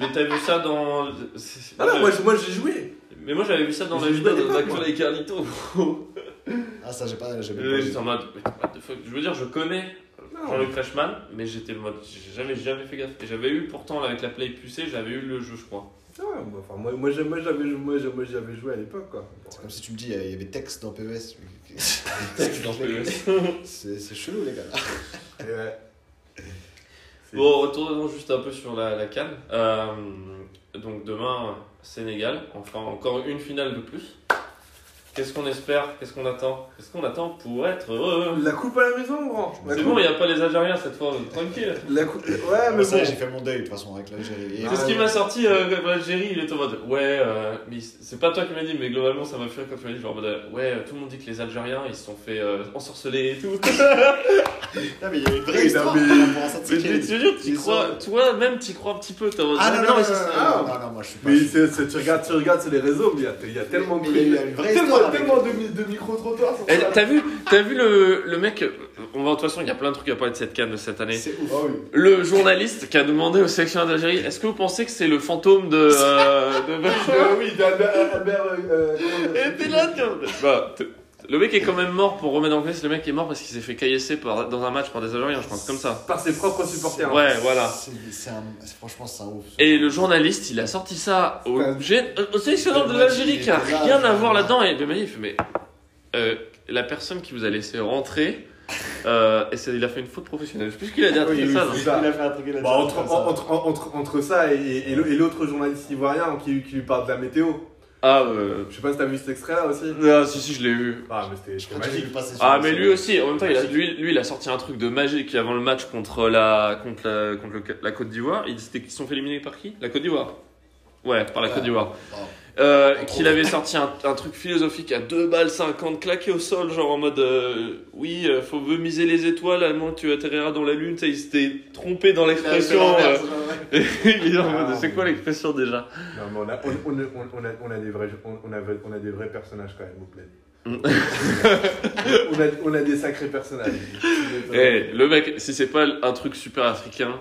Mais t'as vu ça dans. Ah non, moi, j'ai- moi j'ai joué. Mais moi j'avais vu ça dans la vidéo moi. avec Carlito. Ah, ça, j'ai pas. J'ai Euh, pas J'étais vu. en mode. What the fuck? Je veux dire, je connais. Jean-Luc Reichmann, mais j'étais le mode. J'ai jamais, jamais fait gaffe. Et j'avais eu pourtant, avec la Play poussée, j'avais eu le jeu, je crois. Ouais, moi, enfin, moi, moi, j'ai- moi, j'avais moi, j'ai- moi, j'avais joué à l'époque quoi. C'est comme si tu me dis, il y avait texte dans PES. Texte dans PES. C'est c'est chelou, les gars. Et ouais. C'est- Bon, retournons juste un peu sur la, la canne. Euh, donc demain, Sénégal, enfin encore une finale de plus. Qu'est-ce qu'on espère? Qu'est-ce qu'on attend? Qu'est-ce qu'on attend pour être heureux? La coupe à la maison, grand. C'est coupe- bon, il n'y a pas les Algériens cette fois, tranquille. La coupe. Ouais, mais Mais ça, bon. j'ai fait mon deuil de toute façon avec l'Algérie. Ah, C'est ce qui ouais. m'a sorti euh, l'Algérie, il était en mode ouais, euh, mais c'est pas toi qui m'as dit, mais globalement ça m'a fait rire quand tu m'as dit genre en mode euh, ouais, tout le monde dit que les Algériens ils se sont fait euh, ensorceler et tout. Ah, mais il y a une vraie histoire non, mais- mais tu sais, mais tu veux dire, tu crois, sont- toi-même tu crois un petit peu. mode, Ah non, non, mais non, non, ah. non, non, moi je suis pas. Mais tu regardes, tu regardes, c'est les réseaux, mais il y a, tellement de il y a une vraie tellement, histoire avec- tellement de, mi- de micro-trottoirs. T'as vu, le, le mec, on va de toute façon, il y a plein de trucs à parler de cette canne de cette année. C'est ouf. Ah oui. Le journaliste qui a demandé au sélectionneur d'Algérie, est-ce que vous pensez que c'est le fantôme de, euh, de Euh, oui, d'Albert. Albert, euh, euh, dire, Et t'es là. Bah, le mec est quand même mort pour remettre en place. Le mec est mort parce qu'il s'est fait caillasser par, dans un match par des Algériens, je pense, comme ça. Par ses propres supporters. hein. Ouais, voilà. C'est c'est un- c'est- Franchement, c'est un ouf. Et le journaliste, il a sorti ça au, gé- au sélectionneur de l'Algérie il qui a rien à voir là. là-dedans. Et le mec, il fait, mais euh, la personne qui vous a laissé rentrer, euh, et c'est- il a fait une faute professionnelle. Je sais plus ce qu'il a dit après Oui, oui, ça. c'est non. ça. Il a fait un truc, Bah, entre, truc comme ça. entre, entre, entre ça et l'autre journaliste ivoirien qui, qui lui parle de la météo. Ah, euh, Je sais pas si t'as vu cet extrait là aussi. ah, si, si, je l'ai vu. Ah, mais c'était magique. Ah mais lui aussi, en même temps, il a, lui, lui il a sorti un truc de magique avant le match contre la, contre la, contre le- la Côte d'Ivoire. Ils se sont fait éliminer par qui? La Côte d'Ivoire Ouais, par la Ouais. Côte d'Ivoire. Euh, qu'il avait sorti un, un truc philosophique à 2 balles 50 claqué au sol, genre en mode euh, oui, euh, faut veut miser les étoiles, à moins que tu atterriras dans la lune. Sais, il s'était trompé dans l'expression. euh, il est en Ah, mode, c'est quoi l'expression déjà? Non, mais on a, on, on, on, on a, on a des vrais, on, on a, on a des vrais personnages quand même, vous plaît. Mm. on, a, on a des sacrés personnages. Eh, le mec, si c'est pas un truc super africain,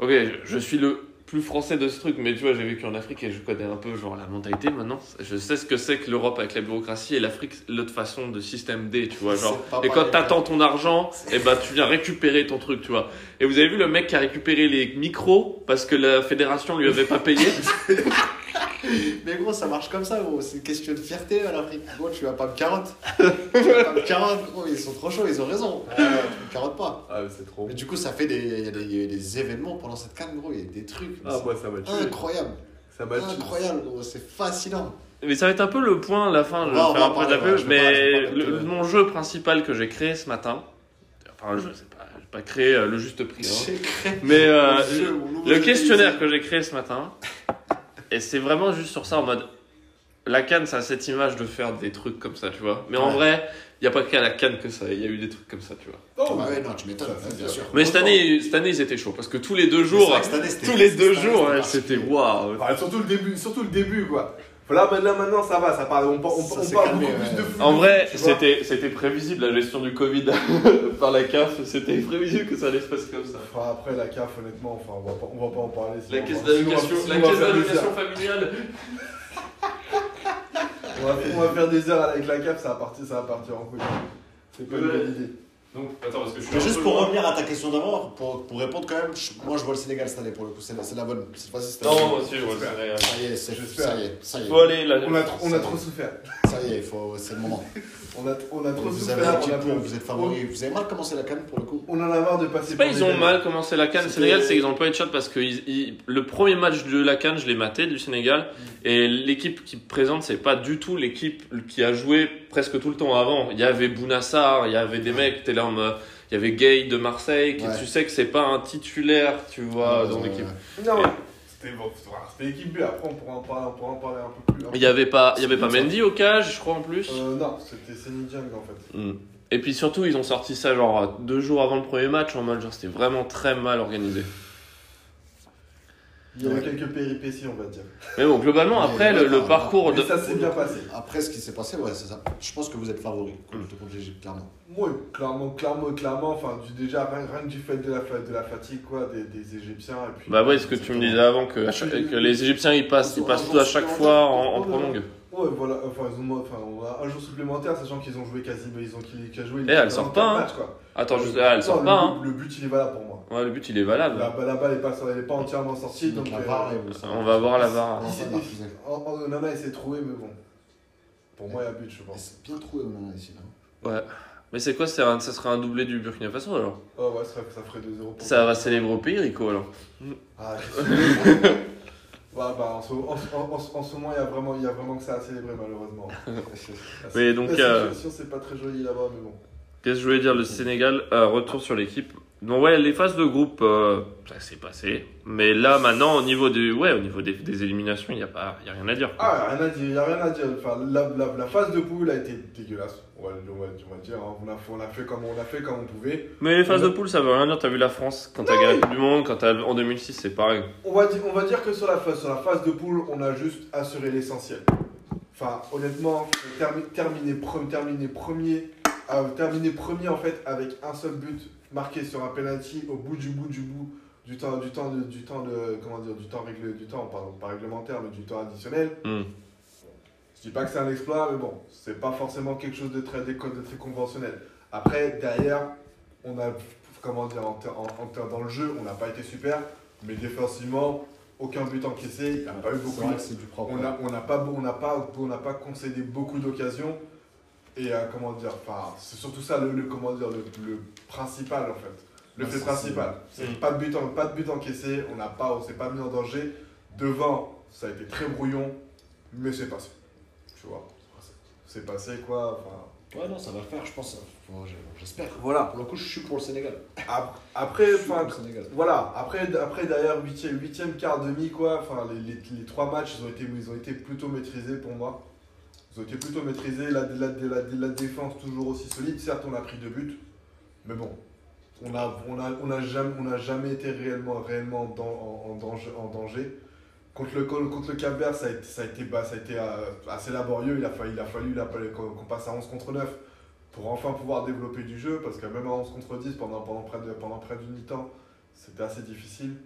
ok, je suis le plus français de ce truc, mais tu vois, j'ai vécu en Afrique et je connais un peu genre la mentalité maintenant. Je sais ce que c'est que l'Europe avec la bureaucratie et l'Afrique, l'autre façon de système D, tu vois, genre. Et quand t'attends ton argent, et bah tu viens récupérer ton truc, tu vois. Et vous avez vu le mec qui a récupéré les micros parce que la fédération lui avait pas payé? Mais gros, ça marche comme ça, gros. C'est une question de fierté à l'Afrique. Gros, tu vas pas me carotte. tu vas pas me carotte, gros. Ils sont trop chauds, ils ont raison. Ouais, tu me carottes pas. Ah, c'est trop. Mais du coup, ça fait des, il y a des, y a des événements pendant cette canne, gros. Il y a des trucs. Ah, moi, ça m'a tué. incroyable. Ça m'a tué. Incroyable, gros. C'est fascinant. Mais ça va être un peu le point à la fin, je vais On va- on faire un peu de la parler, pub, ouais, je vais pas- je mais vais pas le- mettre, mon jeu principal que j'ai créé ce matin, enfin je sais pas, j'ai pas créé euh, le juste prix, hein. J'ai créé mais euh, jeu, le questionnaire que j'ai créé ce matin, et c'est vraiment juste sur ça en mode, la canne ça a cette image de faire des trucs comme ça, tu vois, mais en vrai, il y a pas qu'à la canne que ça, il y a eu des trucs comme ça, tu vois. Oh, Bah ouais, non, tu m'étonnes, c'est bien sûr. Mais cette année, cette année ils étaient chauds, parce que tous les deux C'est jours, vrai que cette année, c'était- tous les deux jours, c'était waouh. Enfin, surtout le début, surtout le début, quoi. Là, maintenant, maintenant, ça va, ça parle, on, par- on, Ça on s'est parle calmé, beaucoup ouais. plus de foot. En vrai, c'était c'était prévisible la gestion du Covid par la CAF, c'était prévisible que ça allait se passer comme ça. Enfin, après, la CAF, honnêtement, enfin, on va pas, on va pas en parler. La caisse d'allocation la caisse faire des d'allocation heures. familiale. On va, on va faire des heures avec la CAF, ça va partir, ça va partir en couille. C'est pas une bonne idée. Donc, attends, parce que je suis Mais un juste pour loin. revenir à ta question d'abord, pour, pour répondre quand même, je- moi je vois le Sénégal cette année pour le coup, c'est la, c'est la bonne. Cette fois-ci, c'est la Non, moi aussi, je vois le Sénégal. Ça y est, c'est- ça y est, ça y est. Faut aller là. On a, trop- on a trop souffert. Ça y est, il faut, c'est le moment. On a, on a trop Vous souffert. avez un petit on, a- peu, vous êtes favori. Vous avez mal commencé la canne pour le coup on en a marre de passer C'est pas ils ont mal commencé la canne. Le Sénégal, c'est qu'ils ont pas eu de shot parce que ils- ils- le premier match de la canne, je l'ai maté du Sénégal. Et l'équipe qui présente, c'est pas du tout l'équipe qui a joué presque tout le temps avant. Il y avait Bounassar, il y avait des mecs, t'es là en mode- Il y avait Gay de Marseille, qui, Ouais. tu sais que c'est pas un titulaire, tu vois, dans l'équipe. Non, c'était bon, c'était l'équipe B. Après, on pourra en parler, on pourra en parler un peu plus. Il y avait pas, il y avait pas. Mendy au cage, je crois en plus. Euh, non, c'était Senny Jang en fait. Mm. Et puis surtout, ils ont sorti ça genre deux jours avant le premier match, en mode genre c'était vraiment très mal organisé. Il y a eu quelques péripéties, on va dire. Mais bon, globalement, après, le, le parcours Mais de. ça s'est bien passé. Après ce qui s'est passé, ouais, c'est ça. Je pense que vous êtes favori contre, contre l'Égypte, clairement. Oui, clairement, clairement, clairement. Enfin, du, déjà, rien, rien que du fait de la, de la fatigue quoi, des, des Égyptiens. Et puis, Bah ouais, ce que tu me disais avant, que, à chaque- que les Égyptiens ils passent, ils passent tout à chaque fois en, en prolongue. Ouais, voilà. Enfin, ils ont, enfin, on a un jour supplémentaire, sachant qu'ils ont joué quasi. Ils ont qu'ils- qu'ils ont joué. Eh, elle les sort 44 pas, hein. matchs, quoi. Attends, juste, ah, elle Non, sort le, pas, hein. le but, il est valable pour moi. Ouais, le but il est valable. La, la balle n'est pas, elle est pas entièrement sortie. Donc Donc, la euh, VAR, savez. On va voir la VAR. Ça, il- s'est trouvé, mais bon. Pour moi, il y a but, je pense. C'est bien trouvé, Onana, ici. Là. Ouais. Mais c'est quoi, un- ça serait un doublé du Burkina Faso alors? Oh, ouais, ça, ça ferait 2-0 pour Ça va célébrer au pays, Rico alors. Ah, Ouais, bah, en, ce, en, en- en- ce moment, il y, a vraiment, il y a vraiment que ça à célébrer, malheureusement. Mais donc, La euh, c'est pas très joli là-bas, mais bon. Qu'est-ce que je voulais dire Le Sénégal, euh, retour sur l'équipe. Donc ouais, les phases de groupe, euh, ça s'est passé. Mais là, maintenant, au niveau, du, ouais, au niveau des, des éliminations, il n'y a, pas- y a rien à dire. quoi. Ah, rien à dire, il n'y a rien à dire. Enfin, la, la, la phase de poule a été dégueulasse. On va, on va, on va dire, hein. on, a, fait- on, a fait comme, on a fait comme on pouvait. Mais les phases de poule, ça veut rien dire. T'as vu la France quand t'as gagné la Coupe du Monde, quand t'as en 2006, c'est pareil. On va, dire, on va dire que sur la, phase, sur la phase de poule, on a juste assuré l'essentiel. Enfin, honnêtement, terminer premier, euh, terminer premier en fait avec un seul but marqué sur un penalty au bout du bout du bout du temps du temps de, du temps de comment dire du temps réglé du temps pardon pas réglementaire mais du temps additionnel. Hmm. Je dis pas que c'est un exploit mais bon c'est pas forcément quelque chose de très de très conventionnel. Après derrière on a comment dire en, en- en dans le jeu on n'a pas été super mais défensivement aucun but encaissé il n'y a pas eu beaucoup vrai du propre. on n'a on n'a pas, on n'a pas, on n'a pas concédé beaucoup d'occasions. Et euh, comment dire, enfin, c'est surtout ça le, le- comment dire, le, le principal en fait. Le Ouais, fait principal. C'est Mm. pas de but, en- pas de but encaissé, on n'a pas, on s'est pas mis en danger. Devant, ça a été très brouillon, mais c'est passé. Tu vois, c'est passé quoi. Enfin, Ouais, non, ça va le faire, je pense. J'espère. voilà. Pour le coup, je suis pour le Sénégal. Ap- Après, enfin. Voilà, après, après derrière, huitième, huitième, quart, demi, quoi, enfin, les, les, les trois matchs, ils ont, été, ils ont été plutôt maîtrisés pour moi. Ont été plutôt maîtrisés, la, la, la, la défense toujours aussi solide, certes on a pris deux buts, mais bon, on n'a on a, on a jamais, jamais été réellement, réellement en, en danger, en danger. Contre le, contre le Cap Vert, ça a été, ça a été, bah, ça a été euh, assez laborieux, il a fallu, il a fallu, qu'on passe à 11 contre 9 pour enfin pouvoir développer du jeu, parce que même à 11 contre 10, pendant, pendant près de- pendant près d'une mi-temps, c'était assez difficile.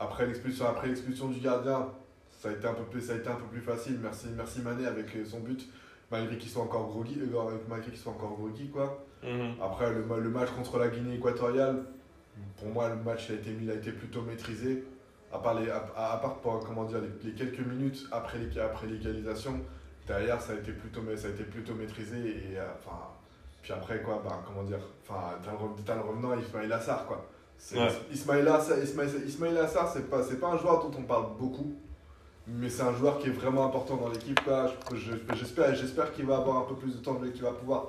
Après l'expulsion, après l'expulsion du gardien, ça a été un peu plus, ça a été un peu plus facile. Merci, merci Mané avec euh, son but, malgré qu'il soit encore groggy, euh, malgré qu'il soit encore quoi. Après le, ma- le match contre la Guinée équatoriale, pour moi le match a été, il a été plutôt maîtrisé. À part les, à, à part pour, comment dire, les, les quelques minutes après les, après l'égalisation, derrière ça a été plutôt, ça a été plutôt maîtrisé et euh, enfin. Puis après, quoi, bah, comment dire, enfin, t'as le, le revenant Ismail Assar, quoi. Ouais. Ismail Assar, Ismail, Ismail Assar, c'est pas, c'est pas un joueur dont on parle beaucoup, mais c'est un joueur qui est vraiment important dans l'équipe, J'espère, j'espère qu'il va avoir un peu plus de temps, de jeu, qu'il va pouvoir,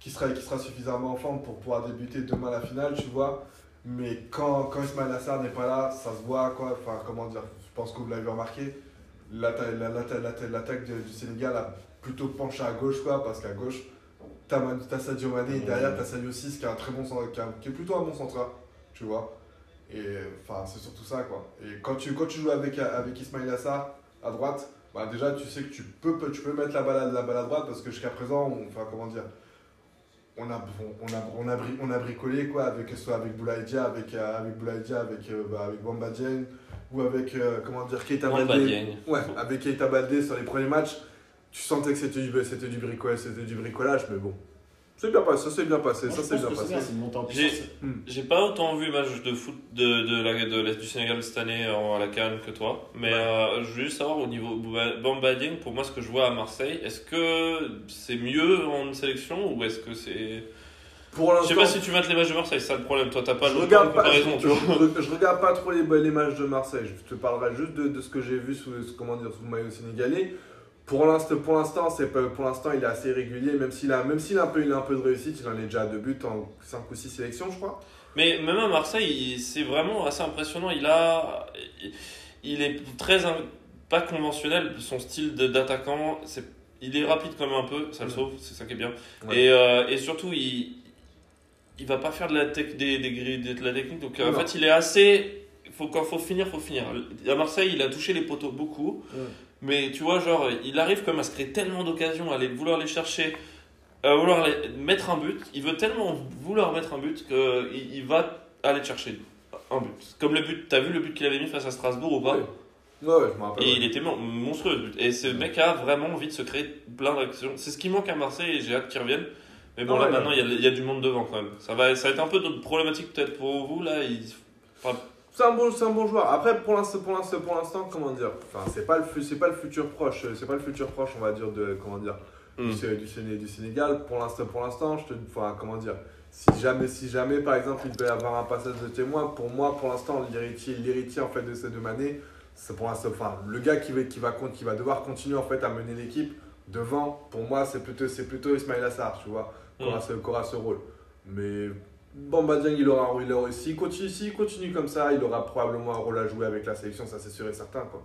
qu'il sera, qu'il sera suffisamment en forme pour pouvoir débuter demain la finale, tu vois. Mais quand, quand Ismail Assar n'est pas là, ça se voit, quoi. Enfin, comment dire, je pense que vous l'avez remarqué, l'atta- la- l'atta- l'atta- l'attaque du Sénégal a plutôt penché à gauche, quoi, parce qu'à gauche, t'as Sadio Mané, et derrière, t'as Sadio 6 qui, est un très bon, qui, a- qui est plutôt un bon central, tu vois. Et enfin, c'est surtout ça, quoi. Et quand tu, quand tu joues avec, avec Ismail Assar à droite, bah déjà, tu sais que tu peux, tu peux mettre la balle, à, la balle à droite parce que jusqu'à présent, on, enfin, comment dire, on a, on, a, on a, on a bricolé, quoi, avec, que ce soit avec Boulaïdia, avec, euh, avec Boulaïdia, avec, euh, bah, avec Bamba Dieng, ou avec, euh, comment dire, Keita Baldé. Ouais, avec Keita Baldé sur les premiers matchs, tu sentais que c'était du, c'était du, bricolage, c'était du bricolage, mais bon, C'est bien passé, ça s'est bien passé, Moi, ça s'est bien passé. en J'ai- pas autant vu match de foot de, de la, de la- du Sénégal cette année en- à la Cannes que toi. Mais euh, je veux juste savoir au niveau Dieng, pour moi, ce que je vois à Marseille, est-ce que c'est mieux en sélection ou est-ce que c'est. Pour Je sais pas si tu mates les matchs de Marseille, c'est ça le problème. Toi, t'as pas je le regarde de pas, comparaison, tu vois. je, je- je regarde pas trop les, les matchs de Marseille. Je te parlerai juste de, de ce que j'ai vu sous, sous- comment dire, sous le maillot sénégalais. Pour l'instant, pour l'instant, c'est pour l'instant, il est assez régulier, même s'il a, même s'il a un peu, il a un peu de réussite. Il en est déjà à deux buts en 5 ou 6 sélections, je crois. Mais même à Marseille, il- c'est vraiment assez impressionnant. Il a, il est très in- pas conventionnel. Son style d'attaquant, c'est, il est rapide quand même un peu, ça le sauve, c'est ça qui est bien. Ouais. Et, euh, et surtout, il, il va pas faire de la tech, des, des grilles, de la technique. Donc euh, en fait, il est assez. Faut, quand faut finir, faut finir. À Marseille, il a touché les poteaux beaucoup. Ouais. Mais tu vois, genre, il arrive comme à se créer tellement d'occasions, à aller vouloir les chercher, à vouloir les- mettre un but. Il veut tellement vouloir mettre un but qu'il il va aller chercher un but. Comme le but, t'as vu le but qu'il avait mis face à Strasbourg ou pas? Ouais. Ouais, ouais, je me rappelle. Et il était mon- monstrueux ce but. Et ce mec a vraiment envie de se créer plein d'actions. C'est ce qui manque à Marseille et j'ai hâte qu'il revienne. Mais bon, Ah là maintenant, il y, a, il y a du monde devant quand même. Ça va, ça va être un peu de problématique peut-être pour vous. Là, il... enfin, C'est un, bon, c'est un bon joueur. Après, pour l'instant, pour l'instant, pour l'instant, comment dire? Enfin, c'est pas le, c'est pas le futur proche. C'est pas le futur proche, on va dire de comment dire Hmm. du, Sé- du, Séné- du Sénégal. Pour l'instant, pour l'instant, je te, enfin, comment dire Si jamais, si jamais, par exemple, il devait y avoir un passage de témoin, pour moi, pour l'instant, l'héritier, l'héritier en fait de ces deux années, c'est pour l'instant, enfin, le gars qui va, qui va, qui va devoir continuer en fait à mener l'équipe devant. Pour moi, c'est plutôt, c'est plutôt Ismail Assar, tu vois, qui aura, ce, qui aura ce rôle. Mais Bamba Dieng, il aura, il aura s'il continue, s'il continue comme ça, il aura probablement un rôle à jouer avec la sélection, ça c'est sûr et certain. Quoi.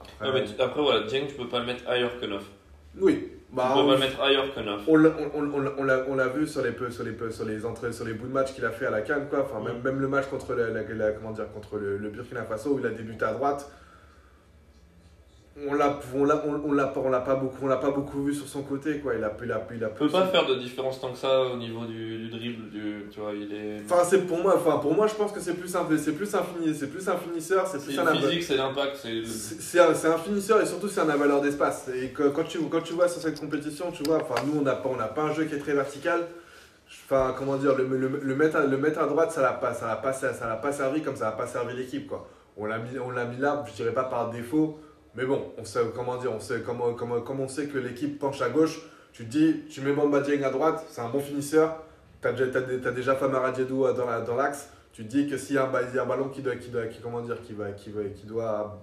Après, non, mais tu- après, voilà, Dieng, tu peux pas le mettre ailleurs que neuf. Oui, Tu bah, peux on, pas le mettre ailleurs que neuf. on l'a- on- on- l'a vu sur les, peu- sur, les, peu- sur les entrées, sur les bouts de match qu'il a fait à la Cannes, quoi. Enfin, même, même le match contre, la, la- la- comment dire, contre le, le Burkina Faso où il a débuté à droite. On l'a, on l'a, on, on l'a pas, on l'a pas beaucoup, on l'a pas beaucoup vu sur son côté, quoi. Il a, il a, il a peut pas faire de différence tant que ça au niveau du, du dribble. Du, tu vois, il est. Enfin, c'est pour moi, enfin, pour moi, je pense que c'est plus un, c'est plus un c'est plus un finisseur, c'est plus un, physique, c'est l'impact. C'est C'est un, un finisseur et surtout c'est un avaleur d'espace. Et que- quand tu, quand tu vois sur cette compétition, tu vois, enfin nous on n'a pas, on n'a pas un jeu qui est très vertical. Enfin, comment dire, le, le, le mettre, à, le mettre à droite, ça l'a pas, ça l'a pas, ça l'a pas servi comme ça n'a pas servi l'équipe quoi. On l'a mis, on l'a mis là, je dirais pas par défaut, mais bon, on sait comment dire, on sait comment, comment, comme on sait que l'équipe penche à gauche. Tu te dis, tu mets Bamba Dieng à droite, c'est un bon finisseur. T'as déjà, t'as, dé- t'as déjà Famara Diédou dans, dans l'axe. Tu te dis que s'il y a un, ballon qui doit, qui doit, qui, comment dire, qui va, qui va, qui doit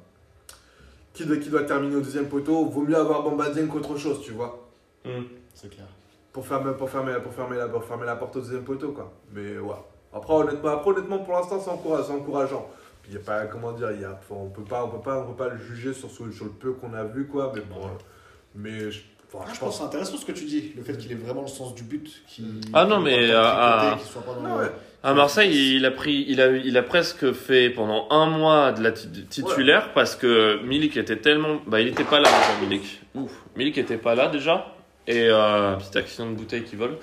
qui doit, qui doit terminer au deuxième poteau, vaut mieux avoir Bamba Dieng qu'autre chose, tu vois. Hmm. C'est clair. Pour fermer, pour, fermer, pour, fermer la, pour fermer la porte au deuxième poteau, quoi. Mais ouais. Après, honnêtement, après, honnêtement pour l'instant, c'est encourageant. Il y a pas, comment dire, il y a, enfin, on peut pas, on peut pas, on peut pas le juger sur, ce- sur le peu qu'on a vu, quoi. Mais bon, Ouais. mais je, enfin, Ah, je je pense que c'est intéressant ce que tu dis, le fait qu'il ait vraiment le sens du but. Ah non, mais, euh. À Marseille, il a pris, il a, il a presque fait pendant un mois de la ti- titulaire parce que Milik était tellement, bah il était pas là déjà Milik. Ouf, Milik était pas là déjà et euh, petit accident de bouteille qui vole.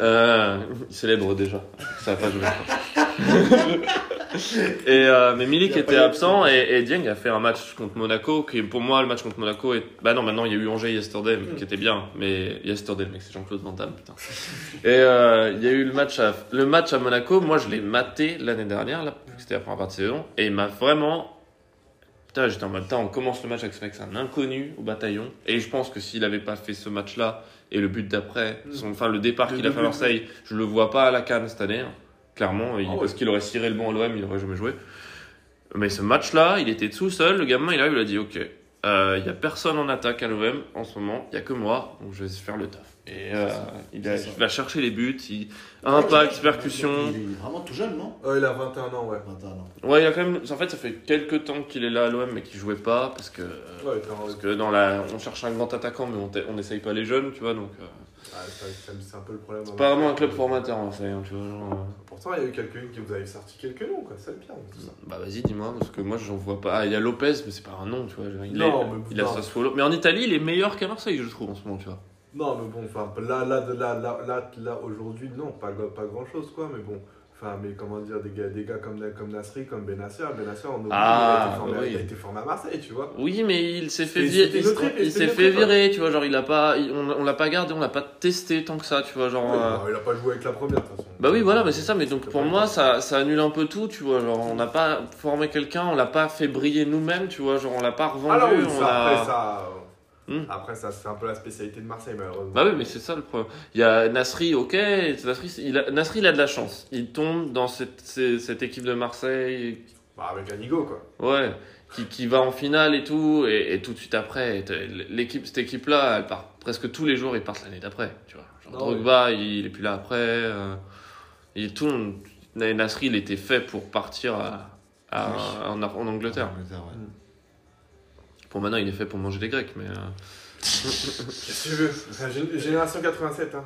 Euh, il célèbre déjà, ça va pas jouer. et euh, mais Milik était absent et, et Dieng a fait un match contre Monaco qui pour moi le match contre Monaco est, bah non maintenant il y a eu Angers yesterday qui était bien mais yesterday le mec c'est Jean-Claude Van Damme putain. Et euh, il y a eu le match à, le match à Monaco. Moi, je l'ai maté l'année dernière, là, c'était la première partie de saison. Et il m'a vraiment. Putain, j'étais en mode, on commence le match avec ce mec, c'est un inconnu au bataillon. Et je pense que s'il avait pas fait ce match-là et le but d'après, Mm. son, enfin, le départ qu'il a fait à Marseille, je le vois pas à la canne cette année. hein. Clairement, il- Ah parce qu'il aurait ciré le bon à l'OM, il aurait jamais joué. Mais ce match-là, il était tout seul. Le gamin, il a dit, ok, euh, il y a personne en attaque à l'OM en ce moment, il y a que moi, donc je vais faire le taf. Et euh, il, a- il va chercher les buts, il, Ouais, impact, je- percussion. Il est vraiment tout jeune, non? Oh, il a 21 ans, ouais. 21 ans. Ouais, il a quand même. En fait, ça fait quelques temps qu'il est là à l'OM, mais qu'il jouait pas parce que. Ouais, en- Parce que dans la, on cherche un grand attaquant, mais on, t- on essaye pas les jeunes, tu vois. Donc, euh, Ah, c'est un peu le problème. c'est pas vraiment un club formateur, hein, ça, hein, tu vois. genre, euh. Pourtant, il y a eu quelques qui vous avez sorti quelques noms, quoi. C'est le pire. tout ça. Bah vas-y, dis-moi, parce que moi j'en vois pas. Ah, il y a Lopez, mais c'est pas un nom, tu vois. Il, Non, est- mais il a. Sassuolo. Mais en Italie, il est meilleur qu'à Marseille, je trouve, en ce moment, tu vois. Non, mais bon, enfin, là, là, là, là, là, aujourd'hui, non, pas, pas grand chose, quoi, mais bon. Enfin, mais comment dire, des gars, des gars comme, comme Nasri, comme Benasser. Benasser, on Ah, il, a été formé, oui. il a été formé à Marseille, tu vois. Oui, mais il s'est fait, virer, il, s'est fait virer, tu vois, genre il a pas, on, on l'a pas gardé, on l'a pas testé tant que ça, tu vois, genre. Euh, il a pas joué avec la première, de toute façon. Bah oui, voilà, mais c'est ça, mais donc pour moi, ça, ça annule un peu tout, tu vois, genre on n'a pas formé quelqu'un, on l'a pas fait briller nous-mêmes, tu vois, genre on l'a pas revendu, Alors oui, on ça, l'a- après, ça, Hmm. après, ça, c'est un peu la spécialité de Marseille, malheureusement. Bah oui, mais c'est ça le problème. Il y a Nasri, ok, Nasri, il a, Nasri, il a de la chance. Il tombe dans cette, cette, équipe de Marseille, Bah, avec Anigo, quoi. ouais, qui, qui va en finale et tout, et, et tout de suite après, l'équipe, cette équipe-là, elle part presque tous les jours, ils partent l'année d'après, tu vois. Genre Ah Drogba, il est plus là après, euh, le monde- Nasri, il était fait pour partir à, à- en, en Angleterre. Angleterre, ouais. Pour maintenant, il est fait pour manger des Grecs, mais. euh, Qu'est-ce que tu veux Génération 87, hein.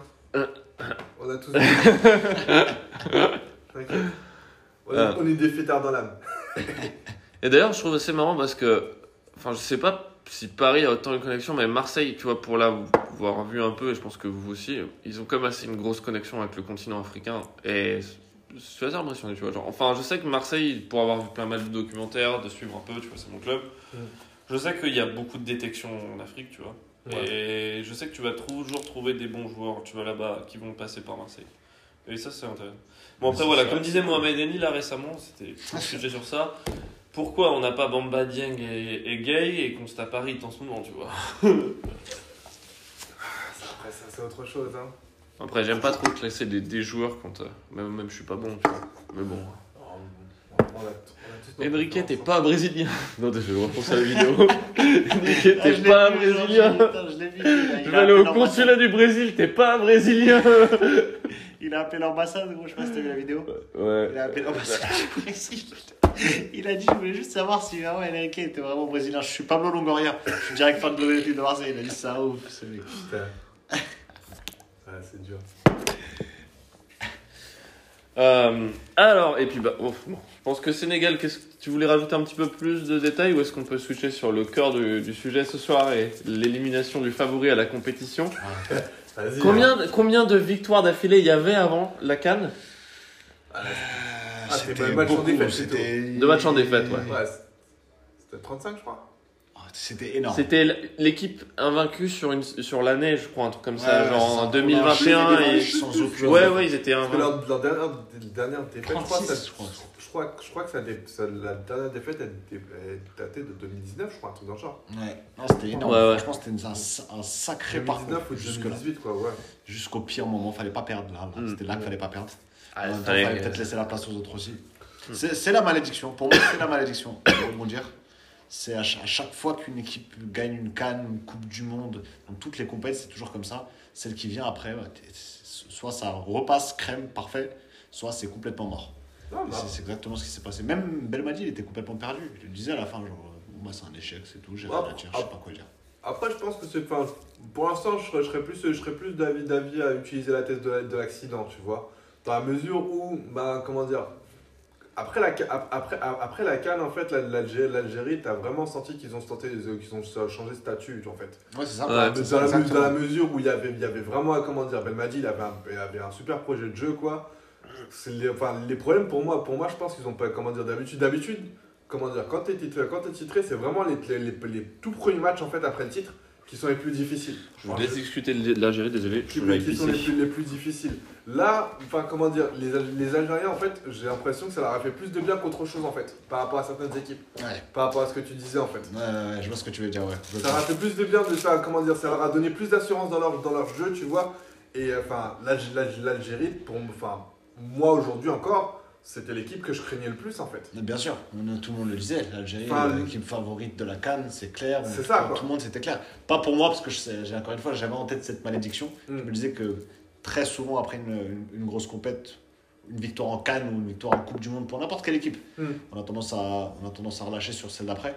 On a tous. T'inquiète. On, est- Euh. on est des fêtards dans l'âme. Et d'ailleurs, je trouve assez marrant parce que, enfin, je sais pas si Paris a autant une connexion, mais Marseille, tu vois, pour l'avoir vu un peu, et je pense que vous aussi, ils ont quand même assez une grosse connexion avec le continent africain. Et je suis assez impressionné, tu vois. Genre, enfin, je sais que Marseille, pour avoir vu plein mal de documentaires, de suivre un peu, tu vois, c'est mon club. Je sais qu'il y a beaucoup de détections en Afrique, tu vois. Ouais. Et je sais que tu vas toujours trouver des bons joueurs, tu vois, là-bas, qui vont passer par Marseille. Et ça, c'est intéressant. Bon, après, voilà, comme disait. Mohamed Eni, là, récemment, c'était un sujet sur ça. Pourquoi on n'a pas Bamba Dieng et, et Gay et qu'on se tape Paris en ce moment, tu vois? Après, ça, c'est autre chose, hein. Après, j'aime pas trop classer des, des joueurs quand. euh, même, même je suis pas bon, tu vois. Mais bon. On a- Enrique, t'es pas brésilien. Non, je vais repenser à la vidéo. Enrique, Ah, t'es l'ai pas vu, brésilien. Putain, je vu. vais aller au consulat du Brésil, t'es pas brésilien. Il a appelé l'ambassade, gros, je sais pas si t'as vu la vidéo. Ouais. Il a appelé l'ambassade du Brésil. Il a dit, je voulais juste savoir si vraiment Enrique était vraiment brésilien. Je suis Pablo Longoria. Je suis direct fan de l'Olympique de Marseille. Il a dit ça ouf, ce mec. Putain. Ouais, c'est dur. Euh, alors, et puis bah, oh, bon, pense que Sénégal, qu'est-ce que tu voulais rajouter un petit peu plus de détails ou est-ce qu'on peut switcher sur le cœur du, du sujet ce soir et l'élimination du favori à la compétition Vas-y. combien, combien de victoires d'affilée il y avait avant la Cannes Ah, c'était en défaite, c'est C'était Deux matchs en défaite, ouais. Ouais, c'était 35, je crois. C'était énorme. C'était l'équipe invaincue sur, une, sur l'année, je crois, un truc comme ça, Ouais, genre en ça. 2021. Des Et... sans aucun- Ouais, ouais, ils étaient Parce que invaincus. leur, leur dernière, dernière défaite, je crois, 36, ça- je crois. je crois, je crois que ça, ça- la dernière défaite, elle, elle datait de 2019, je crois, un truc dans le genre. Ouais, non, c'était énorme. Ouais, ouais. Franchement, c'était un, un sacré parcours 2019 ou jusque-là. 2018, quoi, ouais. Jusqu'au pire moment, fallait pas perdre là. là. Mm. C'était là qu'il fallait pas perdre. Ah, temps, fallait- peut-être laisser la place aux autres aussi. C'est c'est la malédiction. Pour moi, c'est la malédiction. Pour rebondir. C'est à, cha- à chaque fois qu'une équipe gagne une canne, une Coupe du Monde, dans toutes les compétitions, c'est toujours comme ça. Celle qui vient après, t'es- soit ça repasse crème, parfait, soit c'est complètement mort. Et bah, C'est exactement ce qui s'est passé. Même Belmadi, il était complètement perdu. Je le disais à la fin, genre, bon, bah, c'est un échec, c'est tout, j'ai rien à dire, je sais pas quoi dire. Après, je pense que c'est. enfin, Pour l'instant, je serais, je serais plus, je serais plus d'avis, à utiliser la thèse de, de l'accident, tu vois. Dans la mesure où, bah, comment dire. Après la, ca- après, après la canne, en fait, la- l'Algérie, l'Algérie, t'as vraiment senti qu'ils ont, tenté, qu'ils ont changé de statut, en fait. Ouais, c'est ça. Ouais, dans, la, ça, mu- dans la mesure où il y avait, il y avait vraiment, comment dire, Belmadi, il avait un, il avait un super projet de jeu, quoi. Les, enfin, les problèmes pour moi, pour moi, je pense qu'ils ont pas, comment dire, d'habitude, d'habitude, comment dire, quand t'es titré, quand t'es titré, c'est vraiment les, les, les, les tout premiers matchs, en fait, après le titre, qui sont les plus difficiles. Je vous laisse discuter de l'Algérie, désolé. Qui, Je qui sont les plus, les plus difficiles. Là, enfin, comment dire, les, les Algériens, en fait, j'ai l'impression que ça leur a fait plus de bien qu'autre chose, en fait, par rapport à certaines équipes, Ouais, par rapport à ce que tu disais, en fait. ouais, ouais, ouais, je vois ce que tu veux dire, ouais. Ça leur a fait plus de bien de ça, comment dire, ça leur a donné plus d'assurance dans leur, dans leur jeu, tu vois. Et euh, enfin, l'Alg- l'Alg- l'Algérie, pour enfin, moi aujourd'hui encore, c'était l'équipe que je craignais le plus en fait. Bien sûr, tout le monde le disait, l'Algérie, Enfin, l'équipe favorite de la Cannes, c'est clair. C'est ça, quoi. Tout le monde, c'était clair. Pas pour moi, parce que j'ai encore une fois, j'avais en tête cette malédiction. Mm. Je me disais que très souvent, après une, une- une grosse compète, une victoire en Cannes ou une victoire en Coupe du Monde pour n'importe quelle équipe, Mm. on, a tendance à, on a tendance à relâcher sur celle d'après.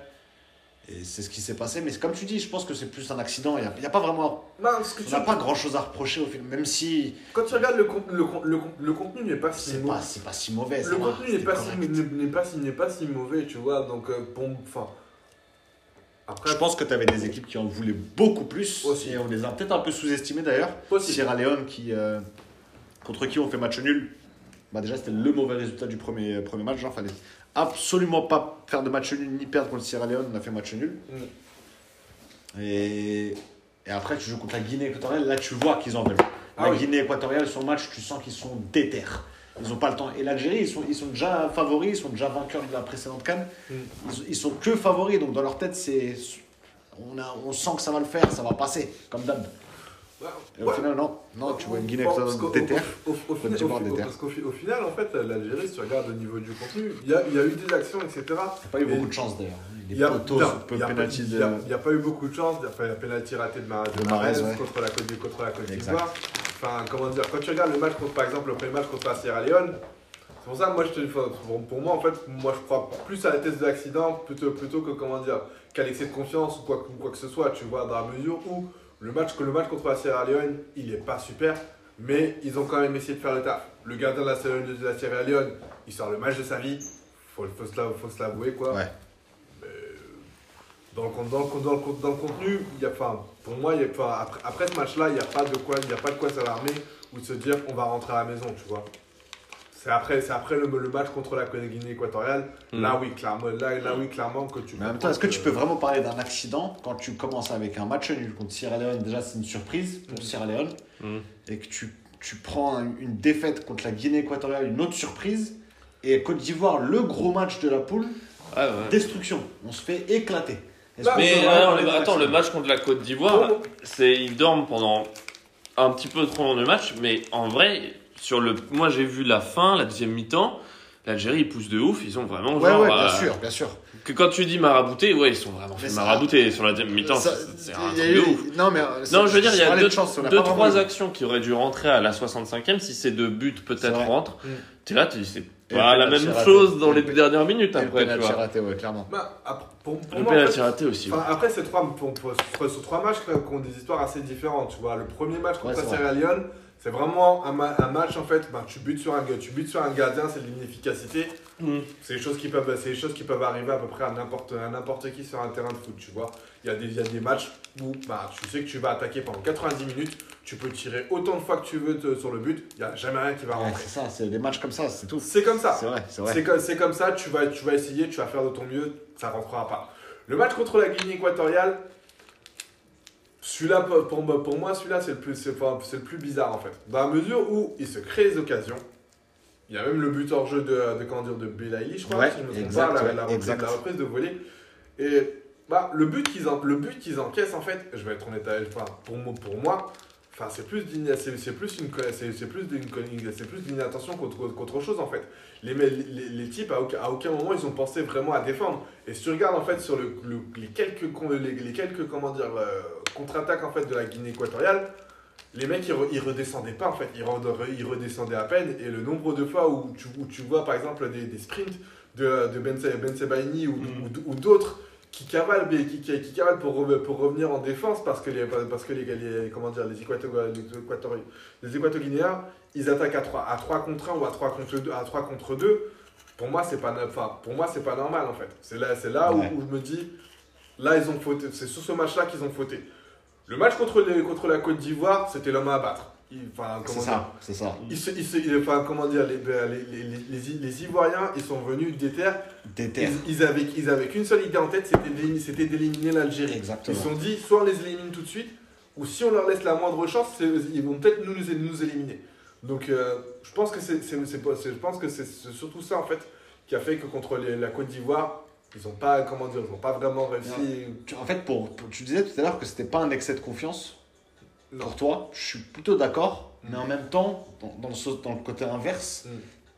Et c'est ce qui s'est passé. Mais comme tu dis, je pense que c'est plus un accident. Il n'y a, pas vraiment. Non, que On tu- n'a pas grand chose à reprocher au film, même si Quand tu regardes le, con- le, con- le, con- le contenu n'est pas si mauvais. pas, c'est pas si mauvais. Le contenu n'est pas, si, pas, si, pas mauvais, tu vois. Donc, euh, bon, enfin. Après, Je pense que tu avais des équipes qui en voulaient beaucoup plus. Aussi. Et on les a peut-être un peu sous-estimées d'ailleurs. Sierra Leone, qui, euh, contre qui on fait match nul. bah déjà c'était le mauvais résultat du premier, premier match. Genre, fallait absolument pas faire de match nul ni perdre contre Sierra Leone. On a fait match nul. Et, et après, tu joues contre la Guinée équatoriale. Là, tu vois qu'ils en veulent. Ah la oui. Guinée équatoriale, sur le match, tu sens qu'ils sont déter. Ils n'ont pas le temps. Et l'Algérie, ils sont, ils sont déjà favoris, ils sont déjà vainqueurs de la précédente canne. Mm. Ils, ils sont que favoris, donc dans leur tête, c'est. On, a, on sent que ça va le faire, ça va passer, comme d'hab. Et au Ouais. final, non, non, tu vois une Guinée Bon, parce équatoriale qu'au- déter. Au, parce qu'au fi- au final, en fait, l'Algérie, si tu regardes au niveau du contenu, il y y a eu des actions, etc. Il n'y a pas eu beaucoup de chance d'ailleurs. Il Les y a, a a- a pas eu beaucoup de chance. Il y a pas eu la pénalty ratée de, Mar de De Mahrez Mahrez, ouais. contre la Côte d'Ivoire. Enfin, comment dire, quand tu regardes le match contre, par exemple, le premier match contre la Sierra Leone, c'est pour ça, moi, je te, pour, moi, en fait, moi, je crois plus à la thèse de l'accident plutôt, plutôt que, comment dire, qu'à l'excès de confiance ou quoi, quoi que ce soit, tu vois, dans la mesure où le match, le match contre la Sierra Leone, il est pas super, mais ils ont quand même essayé de faire le taf. Le gardien de la, Sierra- Leone, il sort le match de sa vie, faut, faut se l'avouer, quoi. Dans le, con- dans, le, con- dans, le, dans le contenu, il y a, enfin, pour moi, il y a, enfin, après, après ce match-là, il n'y a pas de quoi, il y a pas de quoi s'alarmer ou de se dire on va rentrer à la maison, tu vois. C'est après, c'est après le, le match contre la Guinée équatoriale. Mm. Là, oui, clairement, là, là, oui, clairement que tu. Mais en même temps, est-ce que tu peux vraiment parler d'un accident quand tu commences avec un match nul contre Sierra Leone? Déjà, c'est une surprise pour Mhm. Sierra Leone. Mhm. Et que tu, tu prends un- une défaite contre la Guinée équatoriale, une autre surprise. Et Côte d'Ivoire, le gros match de la poule, ouais. destruction. On se fait éclater. Mais alors, parler le- attends, le match contre la Côte d'Ivoire, c'est ils dorment pendant un petit peu trop long le match, mais en vrai, sur le, moi j'ai vu la fin, la deuxième mi-temps, l'Algérie ils poussent de ouf, ils ont vraiment Ouais, genre, ouais, bien euh, sûr, bien sûr. que quand tu dis marabouté, ouais ils sont vraiment fait marabouter sur la deuxième mi-temps, c'est un truc de ouf. Non, mais. euh, Non, je veux dire, il y a deux, chance, trois actions qui auraient dû rentrer à la 65e. Si ces deux buts peut-être rentrent, Mm. t'es là, tu dis c'est le la même chose dans les le- dernières minutes le après, vois. raté, ouais, clairement. Bah, pour, pour Le penalty raté aussi. ouais. Après, ces trois, pour- pour- sur, sur trois matchs qui ont des histoires assez différentes. Tu vois, le premier match contre Ouais, la c'est Sierra Leone, c'est vraiment un, ma- un match en fait. ben, tu, butes sur un, tu butes sur un gardien, c'est de l'inefficacité. Mm. C'est des choses qui peuvent, c'est des choses qui peuvent arriver à peu près à n'importe, à n'importe qui sur un terrain de foot. Tu vois, il y a des, il y a des matchs où bah, tu sais que tu vas attaquer pendant 90 minutes. Tu peux tirer autant de fois que tu veux te- sur le but. Il y a jamais rien qui va Ouais, rentrer. c'est ça, c'est des matchs comme ça, c'est tout. C'est comme ça. C'est vrai, c'est vrai. C'est comme, c'est comme ça, tu vas, tu vas essayer, tu vas faire de ton mieux, ça rentrera pas. Le match contre la Guinée équatoriale, celui-là, pour, pour- pour moi, celui-là, c'est le, plus, c'est, enfin, c'est le plus bizarre en fait. Dans la mesure où il se crée des occasions, il y a même le but hors jeu de, de, comment dire, de Belaïli, je crois, Ouais, si je me trompe pas, la, la reprise, exact. la reprise de volée. Et bah, le, but qu'ils qu'ils encaissent, en fait, je vais être honnête avec toi, pour, moi- pour moi, Enfin, c'est plus d'une, c'est, c'est plus une, c'est, c'est plus d'une, c'est plus d'une attention qu'autre, qu'autre chose en fait. Les, les, les, types à aucun, à aucun moment ils ont pensé vraiment à défendre. Et si tu regardes en fait sur le, le- les quelques, les, les quelques comment dire euh, contre-attaques en fait de la Guinée équatoriale, les mecs ils, re- ils redescendaient pas en fait, ils, re- ils redescendaient à peine. Et le nombre de fois où tu, où tu vois par exemple des, des sprints de, de Ben, Ben Sebaini ou, Mm. ou d'autres qui cavalent, mais qui, qui, qui cavalent pour, re- pour revenir en défense parce que les, parce que les, les- comment dire, les, Équato- les, Équato-Guinéens, ils attaquent à 3, à 3 contre 1 ou à 3 contre 2. À 3 contre 2 pour moi, c'est pas, enfin, pour moi, c'est pas normal en fait. C'est là, c'est là où, je me dis, là, ils ont fauté. C'est sur ce match-là qu'ils ont fauté. Le match contre, les, contre la Côte d'Ivoire, c'était l'homme à abattre. Il- Enfin, C'est comment dire, ça, c'est ça. ils se- ils se- ils- enfin, comment dire, les, les, les, les, les- Ivoiriens, ils sont venus déter. Déter. Ils, ils avaient, ils avaient qu'une seule idée en tête, c'était d'éliminer- l'Algérie. Ils Exactement. se sont dit, soit on les élimine tout de suite, ou si on leur laisse la moindre chance, ils vont peut-être nous, nous, nous éliminer. Donc, euh, je pense que c'est surtout ça en fait qui a fait que contre les- la Côte d'Ivoire, ils n'ont pas, comment dire, ils ont pas vraiment réussi. En fait, pour, pour- tu disais tout à l'heure que c'était pas un excès de confiance Non. pour toi. Je suis plutôt d'accord, mais en même temps, dans, dans le, sau- dans le côté inverse, Mm.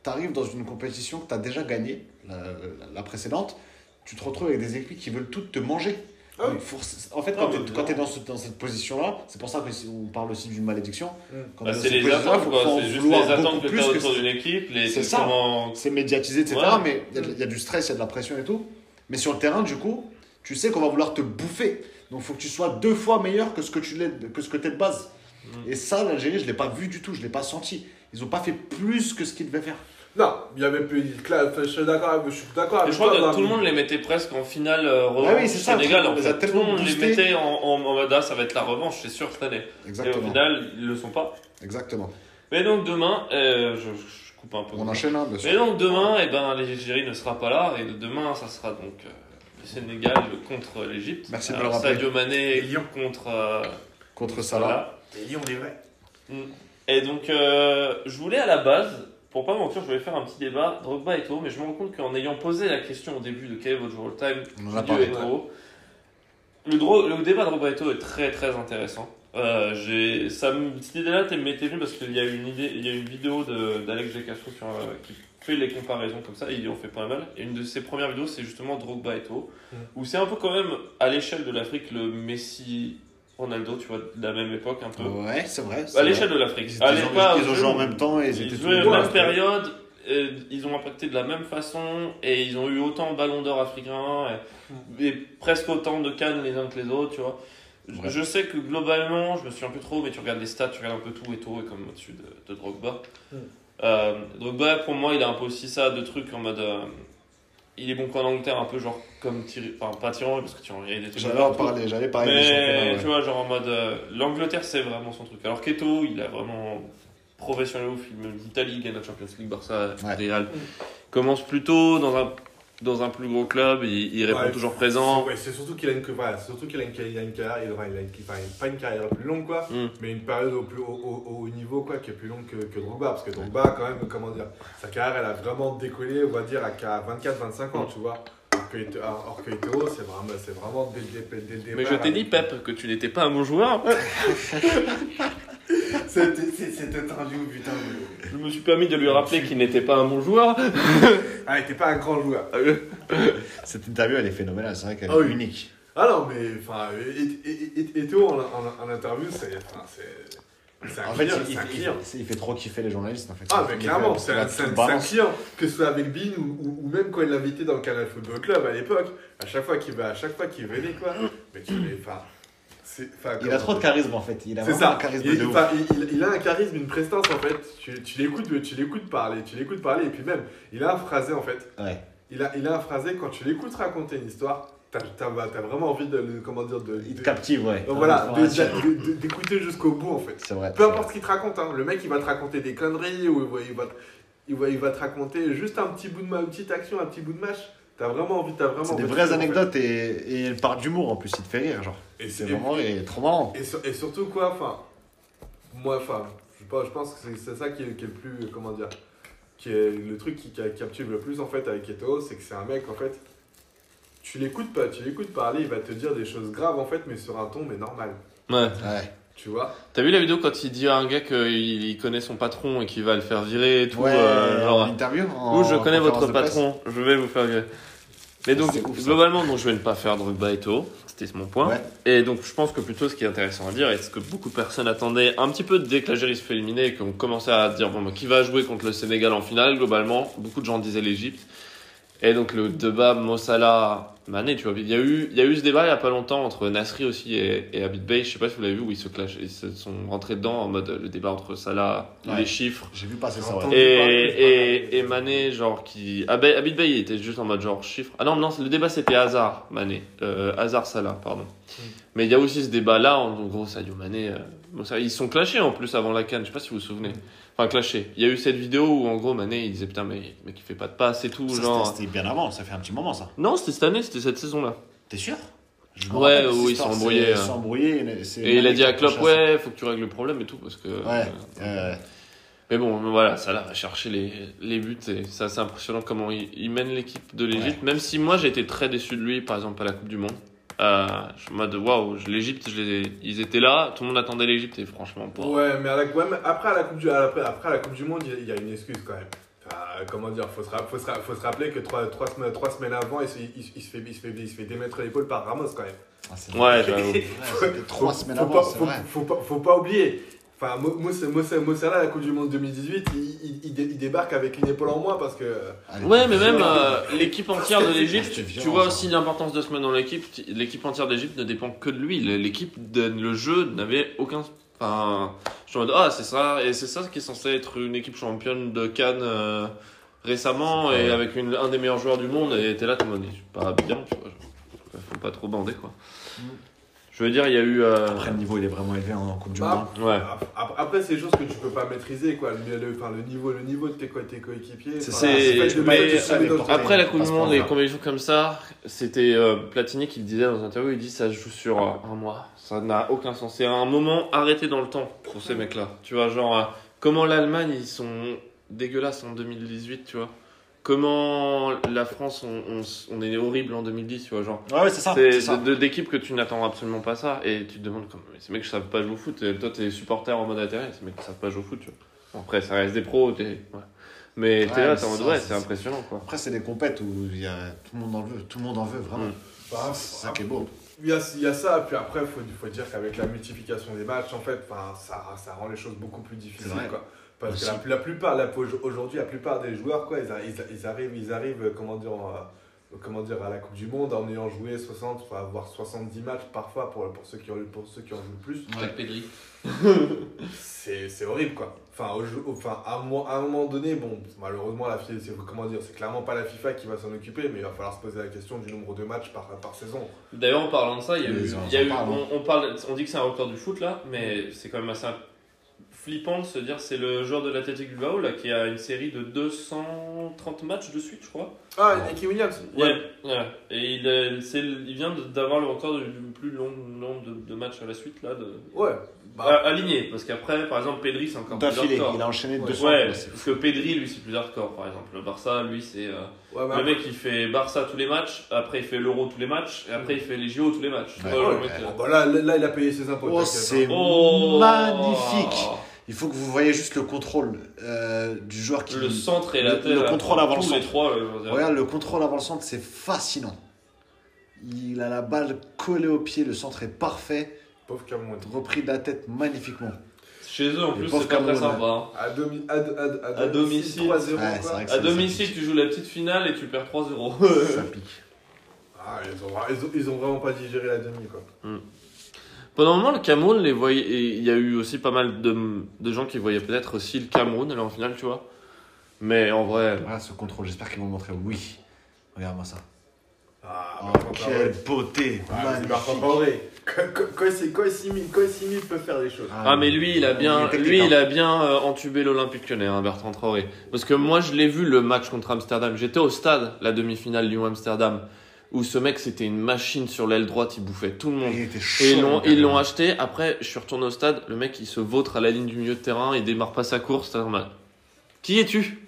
tu arrives dans une compétition que tu as déjà gagnée, la, la- la précédente, tu te retrouves avec des équipes qui veulent toutes te manger. Ah en fait, Ah, quand tu es, dans, ce- dans cette position-là, c'est pour ça qu'on parle aussi d'une malédiction. Mm. Quand Bah, c'est les attentes, C'est juste les attentes que tu plus as que autour d'une équipe. C'est ça. comment- c'est médiatisé, etc. Ouais. Mais il y, a- il y a du stress, il y a de la pression et tout. Mais sur le terrain, du coup, tu sais qu'on va vouloir te bouffer. Donc, il faut que tu sois deux fois meilleur que ce que tu l'es, que ce que t'es de base. Mm. Et ça, l'Algérie, je l'ai pas vu du tout, je l'ai pas senti. Ils ont pas fait plus que ce qu'ils devaient faire. Non, il y avait plus. Je suis d'accord avec, je suis d'accord je crois toi, que tout le monde les mettait presque en finale euh, revanche Ouais, oui, c'est ça, Sénégal. on En fait, tout le tellement monde les mettait en, en, en mode ah, ça va être la revanche, c'est sûr cette année. Et au Exactement. final, ils le sont pas. Exactement. Mais donc demain, euh, je, je coupe un peu. On enchaîne, hein, bien sûr. Mais donc demain, eh ben, l'Algérie ne sera pas là. Et demain, ça sera donc euh, le Sénégal contre l'Égypte. Merci de le rappeler. Sadio Mané Et Lyon. contre euh, Contre Salah. Et Lyon, les vrais. Et donc, euh, je voulais à la base, pour pas mentir, je voulais faire un petit débat Drogba et Eto'o, mais je me rends compte qu'en ayant posé la question au début de quel est votre all-time, On Dieu parlé. Eto'o, le, le débat Drogba et Eto'o est très très intéressant. Euh, j'ai, ça, cette idée-là t'es- m'était venue parce qu'il y a une idée, il y a une vidéo d'Alex G. Castro sur, euh, qui fait les comparaisons comme ça, il en fait pas mal. Et une de ses premières vidéos, c'est justement Drogba et Eto'o, Mm. où c'est un peu quand même à l'échelle de l'Afrique le Messi, Ronaldo, tu vois, de la même époque un peu. Ouais, c'est vrai. À l'échelle de l'Afrique. Ils, étaient- Allez pas ils ont joué en même temps et ils, Ils étaient tous jouaient la même période, et ils ont impacté de la même façon, et ils ont eu autant de ballons d'or africains, et, et presque autant de cannes les uns que les autres, tu vois. Je- Ouais. Je sais que globalement, je me souviens plus trop, mais tu regardes les stats, tu regardes un peu tout, et tout est comme au-dessus de, de Drogba. Mm. Euh, Drogba, pour moi, il a un peu aussi ça, de trucs en mode. euh, il est bon qu'en Angleterre, un peu genre comme Thierry. Enfin, pas Thierry, parce que Thierry, il était J'allais en parler, j'allais parler des mais ouais. tu vois, genre en mode. euh, L'Angleterre, c'est vraiment son truc. Alors Keto, il a vraiment professionnel au film d'Italie, il gagne la Champions League, Barça, Ouais. Real. Commence plutôt dans un, dans un plus gros club, il, il répond Ouais, toujours présent. Ouais, c'est surtout qu'il a une, voilà, c'est surtout qu'il a une, il a une carrière, il, enfin, il a pas une carrière plus longue quoi, Mm. mais une période au plus haut, au- au haut niveau quoi, qui est plus longue que, que Drogba, parce que Drogba quand même, comment dire, sa carrière elle a vraiment décollé, on va dire à 24-25 ans, tu vois. Alors que c'est vraiment, c'est vraiment dès, le dé- dès le départ. Mais je t'ai dit, Pep, que tu n'étais pas un bon joueur. C'était tendu, putain. Je me suis permis de lui rappeler qu'il n'était pas un bon joueur. Ah, il était pas un grand joueur. Cette interview, elle est phénoménale, c'est vrai qu'elle est Ah oui. unique. Ah non, mais enfin, Et- Et- Et- Eto'o en, en, en interview, c'est En fait, client, il, il- il- il fait trop kiffer les journalistes en fait. Ah, mais clairement, c'est un, un- client, que ce soit avec Bean ou, ou- ou même quand il l'invitait dans le Canal Football Club à l'époque, à chaque fois qu'il va, à chaque fois qu'il venait quoi, mais tu les, enfin, Il a trop de charisme en fait. Il a vraiment ça. un charisme il, de ouf. enfin, il, a un charisme, une prestance en fait. Tu, tu l'écoutes, tu l'écoutes parler, tu l'écoutes parler et puis même, il a un phrasé en fait. Ouais. Il a, il a un phrasé quand tu l'écoutes raconter une histoire, t'as, t'as, t'as vraiment envie de, comment dire, de, Il te de- captive, ouais. donc voilà, d'écouter jusqu'au bout en fait. C'est vrai. Peu importe ce qu'il te raconte, hein. le mec il va te raconter des conneries ou il va, il va, il va, il va te raconter juste un petit bout de ma- une petite action, un petit bout de match. T'as vraiment envie, t'as vraiment C'est des envie vraies anecdotes et, et elle part d'humour en plus, il te fait rire, genre. Et, C'est vraiment et trop marrant. et, sur- et surtout quoi, enfin, moi, enfin, je, pense- je pense que c'est- c'est ça qui est, qui est le plus, comment dire, qui est le truc qui, qui captive le plus en fait avec Eto, c'est que c'est un mec en fait, tu l'écoutes pas, tu l'écoutes parler, il va te dire des choses graves en fait, mais sur un ton mais normal, Ouais. Ouais. tu vois? T'as vu la vidéo quand il dit à un gars qu'il il connaît son patron et qu'il va le faire virer et tout Ouais, euh, genre, en interview. en Ou je connais votre patron, je vais vous faire virer. Mais donc, ouf, globalement, donc, je vais ne pas faire Drogba et Eto'o, c'était mon point. Ouais. Et donc, je pense que plutôt ce qui est intéressant à dire, et ce que beaucoup de personnes attendaient un petit peu dès que l'Algérie se fait éliminer et qu'on commençait à dire, bon, qui va jouer contre le Sénégal en finale, globalement, beaucoup de gens disaient l'Égypte. Et donc, le débat Mossala, Mané, tu vois, il y, a eu, il y a eu ce débat il y a pas longtemps entre Nasri aussi et, et Abid Bey, je sais pas si vous l'avez vu, où ils se clashent, ils se sont rentrés dedans en mode le débat entre Salah, Ouais. les chiffres. J'ai vu passer ça, ouais. Et, et, et Mané, genre, qui. Ah, ben, Abid Bey, il était juste en mode genre chiffre. Ah non, non, le débat c'était Hazard, Mané. Euh, Hazard Salah, pardon. Mais il y a aussi ce débat-là, en gros, Sadio Mané. euh, ça- ils sont clashés en plus avant la canne, je sais pas si vous vous souvenez. Enfin, clashés. Il y a eu cette vidéo où en gros Mané il disait putain, mais mec, il fait pas de passe et tout. Ça, genre. C'était bien avant, ça fait un petit moment ça. Non, c'était cette année, c'était cette saison-là. T'es sûr? Je Ouais, oui, ils sont embrouillés, Ils hein. sont embrouillés. c'est Et il a dit à Klopp, ouais, faut que tu règles le problème et tout, parce que. Ouais. euh, Mais bon, voilà, ça là va chercher les, les buts et c'est assez impressionnant comment il, il mène l'équipe de l'Égypte. Même si moi j'ai été très déçu de lui, par exemple à la Coupe du Monde. Euh, je suis en mode waouh, ai- ils étaient là, tout le monde attendait l'Égypte et franchement, pas. Ouais, mais, à la, ouais, mais après, à la coupe du, à la- après, après à la Coupe du Monde, il y a- il y, a une excuse quand même. Enfin, comment dire, faut se, faut se, ra- faut se rappeler que trois, trois, semaines, trois semaines avant, il se, il, il se fait, il, se fait, il se fait démettre l'épaule par Ramos quand même. ah, c'est- Ouais, j'avoue. Trois Faut- semaines faut avant, faut, vrai. faut pas, faut pas oublier. Enfin, Mo- Mo- Mo- Mossala, à la Coupe du Monde 2018, il, il, il dé- il débarque avec une épaule en moins parce que. Allez, Ouais, mais même euh, l'équipe entière de l'Égypte, C'était tu, vois aussi l'importance mettre dans l'équipe. L'équipe entière d'Égypte ne dépend que de lui. L'équipe, de- le jeu n'avait aucun. Enfin, je suis en mode, ah, c'est ça, et c'est ça qui est censé être une équipe championne de Cannes euh, récemment et avec une- un des meilleurs joueurs du monde. Et t'es là, t'es en mode, je suis pas bien, tu vois. je- Faut pas trop bander, quoi. Je veux dire, il y a eu. euh, Après, le niveau, il est vraiment élevé en Coupe du Bah, Monde. Ouais. Après, c'est des choses que tu peux pas maîtriser, quoi. Le, le- enfin, le niveau, le niveau de tes, tes coéquipiers. Après la pas Coupe du Monde les compétitions comme ça, c'était euh, Platini qui le disait dans une interview, il dit ça se joue sur euh, un mois. Ça n'a aucun sens. C'est un moment arrêté dans le temps pour ces mecs-là. Tu vois, genre, euh, comment l'Allemagne, ils sont dégueulasses en 2018, tu vois. Comment la France, on, on, on est horrible en 2010, tu vois, genre. Ouais, ouais, c'est ça. C'est d'équipes que tu n'attends absolument pas ça et tu te demandes comme mais ces mecs savent pas jouer au foot et toi t'es supporter en mode intérêt ces mecs savent pas jouer au foot tu vois. après ça reste des pros t'es ouais. mais t'es Ouais, là t'es en mode ouais c'est- impressionnant quoi Après, c'est des compètes où il y a... tout le monde en veut. Tout le monde en veut, vraiment. Mm. Bah, C'est ça qui est beau. Il y a, il y a ça, puis après, il faut, faut dire qu'avec la multiplication des matchs, en fait, ça, ça rend les choses beaucoup plus difficiles. Quoi. Parce Aussi. que la, la plupart, la- aujourd'hui, la plupart des joueurs, quoi, ils, ils, ils arrivent, ils arrivent euh, comment, dire, en, euh, comment dire, à la Coupe du Monde en ayant joué 60, enfin, voire 70 matchs parfois pour, pour, ceux qui pour ceux qui en jouent le plus. Ouais. Pedri C'est c'est horrible, quoi. Enfin, au jeu- enfin à, à un moment donné, bon, malheureusement, la FIFA, c'est comment dire, c'est clairement pas la FIFA qui va s'en occuper, mais il va falloir se poser la question du nombre de matchs par, par saison. D'ailleurs, en parlant de ça, il y a Mais eu, on il y a en eu- parle, on, on parle, on dit que c'est un record du foot là, mais c'est quand même assez flippant de se dire c'est le joueur de l'Athletic Bilbao là qui a une série de 230 matchs de suite, je crois. Ah, Nicky Williams Ouais. ouais. Et il, euh, c'est le- il vient d'avoir le record du plus long nombre de, de matchs à la suite là, de, Ouais. Bah, à- aligné. Parce qu'après, par exemple, Pedri c'est encore plus hardcore. il a enchaîné Ouais. 200. Ouais, parce que Pedri, lui, c'est plus hardcore, par exemple. Le Barça, lui, c'est. euh, ouais, le après- mec, il fait Barça tous les matchs, après, il fait l'Euro tous les matchs, et après, il fait les JO tous les matchs. Ouais, le ouais, mec, euh, bah là, là, il a payé ses impôts. Oh, t'inquiète, c'est hein. Oh magnifique. Il faut que vous voyez juste le contrôle euh, du joueur qui. Le centre et la Le- tête. le contrôle avant le tous les centre. trois, euh, je veux dire. Regarde, le contrôle avant le centre, c'est fascinant. Il a la balle collée au pied, le centre est parfait, Pauvre Cameroun. repris de la tête magnifiquement. Chez eux, en plus, c'est pas très sympa. hein. À, domi à, à, À domicile. 3-0. Ouais, c'est quoi. vrai que À domicile, tu joues la petite finale et tu perds 3-0. Ça pique. Ah, ils, ont, ils, ont, ils ont vraiment pas digéré la demi, quoi. Pendant un moment, le Cameroun, les voyait, et il y a eu aussi pas mal de, de gens qui voyaient peut-être aussi le Cameroun aller en finale, tu vois. Mais en vrai, Voilà ce contrôle, j'espère qu'ils vont montrer. Oui. Regarde-moi ça. Ah, Oh, quelle beauté. Traoré. Quand- il peut faire des choses. Ah mais lui il a bien il est lui il hein. a bien euh, entubé l'Olympique Lyonnais hein, Bertrand Traoré parce que moi je l'ai vu le match contre Amsterdam j'étais au stade la demi-finale Lyon Amsterdam où ce mec c'était une machine sur l'aile droite il bouffait tout le monde Il était chaud. et ils l'ont ils l'ont acheté après je suis retourné au stade le mec il se vautre à la ligne du milieu de terrain il démarre pas sa course c'est normal qui es-tu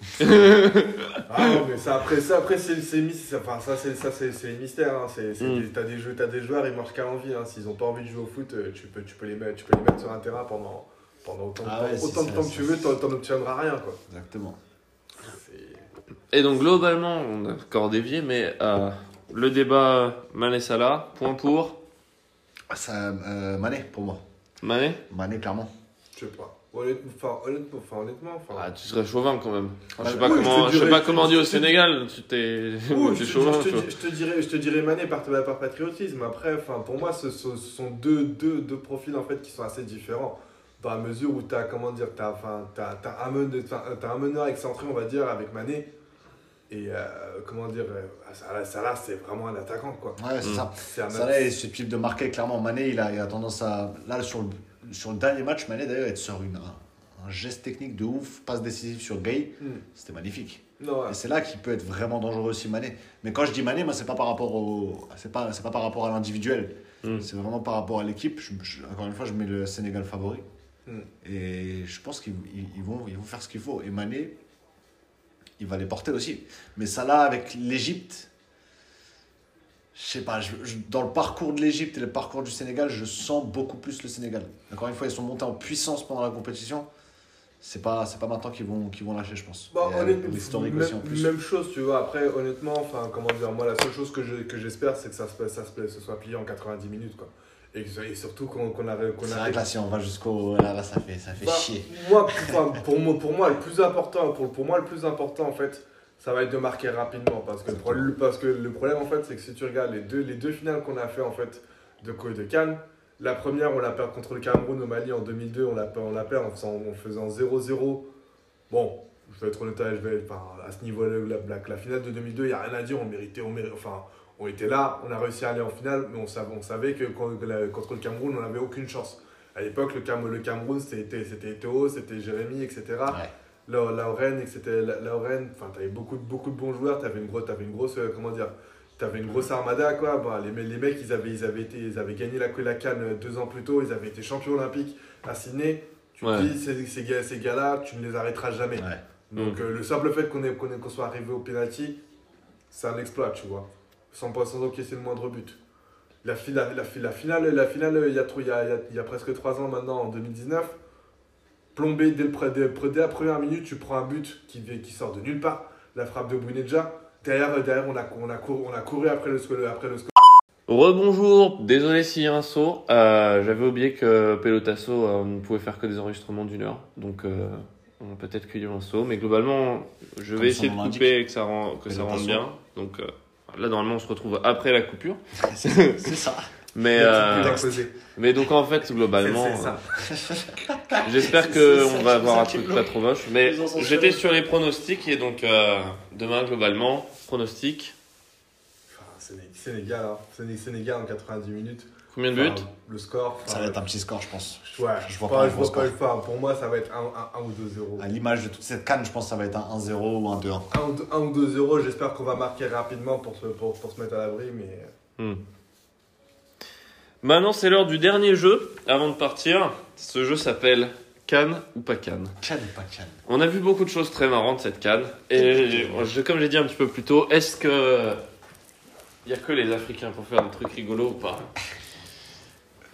Ah non, mais ça, après, ça, après c'est c'est mis- c'est- enfin, ça, c'est ça, c'est c'est les mystères. Hein. C'est- c'est Mm. des- T'as des, jeux- t'as des joueurs, ils marchent qu'à l'envie. Hein. S'ils ont pas envie de jouer au foot, euh, tu peux, tu peux, les, mettre, tu peux les mettre sur un terrain pendant, pendant autant, de Ah temps- ouais, si autant de ça- temps que tu veux, t'en t'en obtiendras rien. Quoi. Exactement. C'est- et donc globalement on a encore dévié mais euh, le débat Mané Salah point pour Ça, euh, Mané, pour moi. Mané Mané, clairement. Je sais pas. Honnêtement, enfin, honnêtement, enfin, honnêtement, enfin, ah tu serais chauvin quand même Enfin, je sais Ah, pas oui, je comment te je sais pas comment on dit au je Sénégal tu t'es Oui, je, chauvin je je te dirais, je te dirais Mané par, par patriotisme. Après, enfin, pour moi, ce, ce- ce sont deux, deux, deux profils en fait qui sont assez différents. Dans la mesure où tu as, comment dire, t'as, enfin, t'as, t'as un, meneur, t'as, t'as un meneur excentré, on va dire, avec Mané. Et euh, comment dire, euh, Salah, Salah, c'est vraiment un attaquant, quoi. Ouais, c'est Mm. ça. C'est un il est susceptible de marquer clairement. Mané, il a, il a tendance à. Là, sur le, sur le dernier match, Mané, d'ailleurs, il sort une, un, un geste technique de ouf, passe décisif sur Gay. Mm. C'était magnifique. Non, ouais. Et c'est là qu'il peut être vraiment dangereux aussi, Mané. Mais quand je dis Mané, moi, c'est pas par rapport au. C'est pas, c'est pas par rapport à l'individuel. Mm. C'est vraiment par rapport à l'équipe. Encore une fois, je mets le Sénégal favori. Et je pense qu'ils ils- ils vont, ils vont faire ce qu'il faut. Et Mané, il va les porter aussi. Mais ça là, avec l'Égypte, je sais pas, je- je- dans le parcours de l'Égypte et le parcours du Sénégal, je sens beaucoup plus le Sénégal. Encore une fois, ils sont montés en puissance pendant la compétition. C'est pas, c'est pas maintenant qu'ils vont, qu'ils vont lâcher, je pense. Bah, honnêtement, avec l'historique même, aussi en plus. même chose, tu vois. Après, honnêtement, enfin, comment dire, moi, la seule chose que, je, que j'espère, c'est que ça se, ça se, se soit plié en 90 minutes, quoi. Et, surtout qu'on, arrive, qu'on C'est vrai que là, si on va jusqu'au. Là, là, ça fait, ça fait Bah, chier. Moi, pour, moi, pour moi, le plus important, pour, pour moi, le plus important, en fait, ça va être de marquer rapidement. Parce que, le problème, parce que le problème, en fait, c'est que si tu regardes les deux, les deux finales qu'on a fait, en fait, de, Co- de Cannes, la première, on l'a perdu contre le Cameroun au Mali en 2002, on l'a on l'a perdu en faisant, en faisant 0-0. Bon, je vais être honnête, je vais, enfin, à ce niveau-là, la, la, la finale de 2002, il n'y a rien à dire, on méritait, on méritait, enfin, On était là, on a réussi à aller en finale, mais on savait, on savait que contre le Cameroun, on n'avait aucune chance. À l'époque, le, Cam- le Cameroun, c'était Théo, c'était Jérémy, etc. Ouais. La, etc. Enfin, t'avais beaucoup, de- beaucoup de bons joueurs, t'avais une, grosse, t'avais une grosse, euh, comment dire, t'avais une grosse armada, quoi. Les, me- les mecs, ils avaient, ils, avaient été, ils avaient gagné la, la Cannes euh, deux ans plus tôt, ils avaient été champions olympiques à Sydney. Tu Ouais. te dis, ces, ces, gars- ces gars-là, tu ne les arrêteras jamais. Ouais. Donc, euh, le simple fait qu'on ait- qu'on ait- qu'on soit arrivé au penalty, c'est un exploit, tu vois. Sans, pas- sans encaisser le moindre but. La, fi- la, la, fi- la finale, la finale il, y a, il, y a, il y a- presque trois ans maintenant, en 2019, plombé dès, le, pre- dès, dès la première minute, tu prends un but qui, qui sort de nulle part, la frappe de Bouneja. Derrière, derrière on, a, on, a couru, on a couru après le, score- après le score. Rebonjour, désolé s'il y a un saut. Euh, J'avais oublié que Pelotasso euh, ne pouvait faire que des enregistrements d'une heure. Donc euh, on va peut-être qu'il y a un saut. Mais globalement, je Comme vais essayer de couper et que ça, rend, que ça rentre bien. Donc euh, là, normalement, on se retrouve après la coupure. C'est ça. Mais, euh, mais donc en fait, globalement, C'est- c'est ça. euh, j'espère c'est ça, va avoir un truc pas trop moche. Mais j'étais sur les pronostics et donc euh, demain, globalement, pronostic. Sénégal, hein. Séné- Sénégal en 90 minutes. Combien de buts Enfin, Le score. Ça va être un petit score, je pense. Ouais, je je vois pas un je gros vois pas score. le. Pour moi, ça va être 1 ou 2-0. À l'image de toute cette canne, je pense que ça va être un 1-0 ou un 2-1. 1 ou 2-0, j'espère qu'on va marquer rapidement pour se, pour, pour se mettre à l'abri, mais Hmm. Maintenant, c'est l'heure du dernier jeu. Avant de partir, ce jeu s'appelle Cannes ou pas Cannes. Canne ou pas canne On a vu beaucoup de choses très marrantes cette Cannes. Et je- comme j'ai dit un petit peu plus tôt, est-ce que il y a que les Africains pour faire des trucs rigolos ou pas?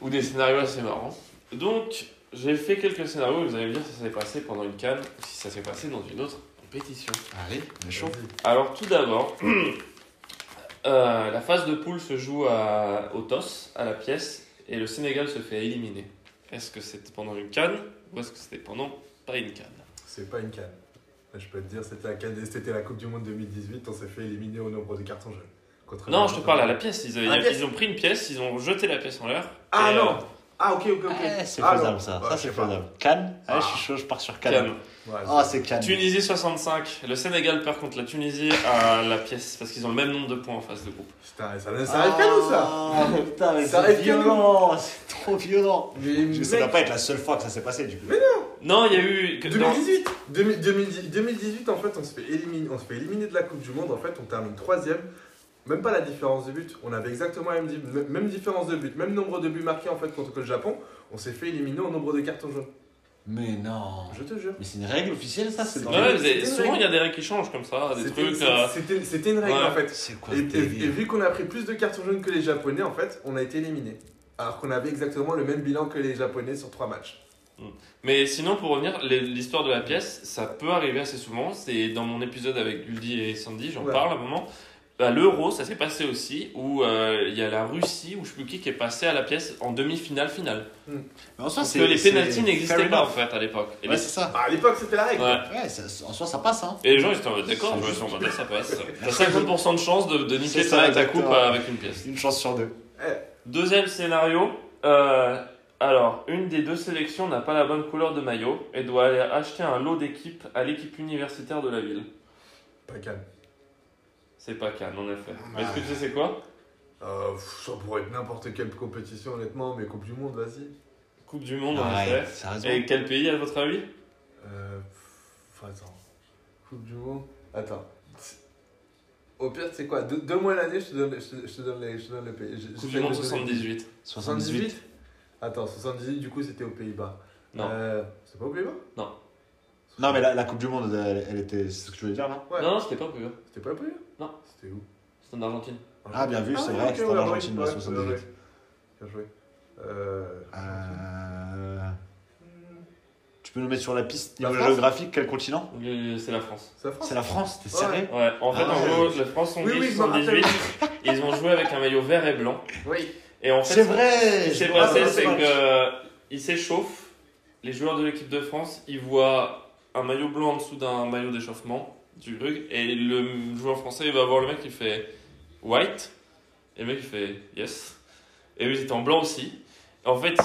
Ou des scénarios assez marrants. Donc, j'ai fait quelques scénarios et vous allez me dire si ça s'est passé pendant une Cannes ou si ça s'est passé dans une autre compétition. Allez, on est chaud. Alors tout d'abord, euh, la phase de poule se joue à, au TOS, à la pièce, et le Sénégal se fait éliminer. Est-ce que c'était pendant une canne ou est-ce que c'était pendant pas une canne? C'est pas une canne. Je peux te dire, c'était la, canne- c'était la Coupe du Monde 2018, on s'est fait éliminer au nombre de cartons jaunes. Non, je te parle à la pièce. Ils, avaient- À la pièce ils ont pris une pièce, ils ont jeté la pièce en l'air. Ah et, non euh, Ah ok, ok, ok. Eh, c'est Ah, faisable non. ça, Ouais, ça je c'est sais pas. faisable. Cannes, Allez, je Ah. suis chaud, je pars sur Cannes. Cannes. Ouais, Ah, c'est Cannes. Tunisie 65. Le Sénégal perd contre la Tunisie à la pièce parce qu'ils ont le même nombre de points en face de groupe. Putain, ça, ça arrive qu'à nous ça Ah, putain, mais Ça c'est arrive qu'à nous. violent, c'est trop violent. Mais ça mec, va pas être la seule fois que ça s'est passé du coup. Non, il y a eu. que- dans- 2018 2000 2010 2018 en fait on se fait éliminer on se fait éliminer de la Coupe du Monde en fait on termine troisième même pas la différence de but on avait exactement la même, di- même- même différence de but même nombre de buts marqués en fait contre le Japon on s'est fait éliminer au nombre de cartons jaunes Mais non. je te jure Mais c'est une règle officielle ça C'est Ouais, les- souvent il y a règle. des règles qui changent comme ça, des trucs. euh, c'était une règle Ouais. en fait C'est quoi et, et- vu qu'on a pris plus de cartons jaunes que les japonais en fait on a été éliminés alors qu'on avait exactement le même bilan que les japonais sur trois matchs Mais sinon, pour revenir, l'histoire de la pièce, ça peut arriver assez souvent. C'est dans mon épisode avec Guldi et Sandy, j'en Ouais. parle à un moment. À l'Euro, ça s'est passé aussi, où euh, il y a la Russie, ou je sais plus qui, qui est passé à la pièce en demi-finale finale. Mais en soi, Parce c'est que les pénalties n'existaient pas en fait à l'époque. Ouais, les... c'est ça. Bah, à l'époque c'était la règle ouais. Ouais, ça- en soi ça passe hein. Et les gens ils étaient en mode d'accord, je suis en mode ça passe. T'as 50% de chance de, de niquer ça, ta, coupe avec une pièce. Une chance sur deux. Deuxième scénario. euh, alors, une des deux sélections n'a pas la bonne couleur de maillot et doit aller acheter un lot d'équipe à l'équipe universitaire de la ville. pas calme C'est pas Cannes, en effet. Mais est-ce que tu sais c'est quoi? Euh, pff, ça pourrait être n'importe quelle compétition, honnêtement, mais Coupe du Monde, vas-y. Coupe du Monde, en Ouais, effet. Et quel pays, à votre avis? Euh. pff, attends. Coupe du Monde? Attends. Au pire, c'est quoi? Deux, deux mois l'année, je te donne, je te, je te donne, les, je te donne le pays. Je- Coupe j'essaie du Monde de donner- 78. 78. Attends, 78, du coup, c'était aux Pays-Bas. Non. Euh, c'est pas aux Pays-Bas? Non, mais la, la Coupe du Monde, elle, elle était. C'est ce que tu voulais dire là Ouais. Non, non, c'était pas au Pays-Bas. C'était pas aux Pays-Bas Non. C'était où? C'était en Argentine. Ah, bien vu, c'est oui, vrai, ok, c'était en ouais, Argentine, ouais, la ouais, 78. ouais, ouais. Bien joué. Euh. Euh, Tu peux nous mettre sur la piste La niveau France géographique, quel continent? Le- C'est la France. C'est la France C'est la France, t'es Ouais. sérieux Ouais, en fait, Ah en ouais. gros, la France sont Oui, oui, je me rappelle. 78. Ils ont joué avec un maillot vert et blanc. Oui. Et en fait, C'est vrai Ce qui je s'est passé, c'est match. qu'ils s'échauffent. Les joueurs de l'équipe de France, ils voient un maillot blanc en dessous d'un maillot d'échauffement du truc. Et le joueur français, il va voir le mec qui fait white. Et le mec, il fait yes. Et eux, ils étaient en blanc aussi. En fait,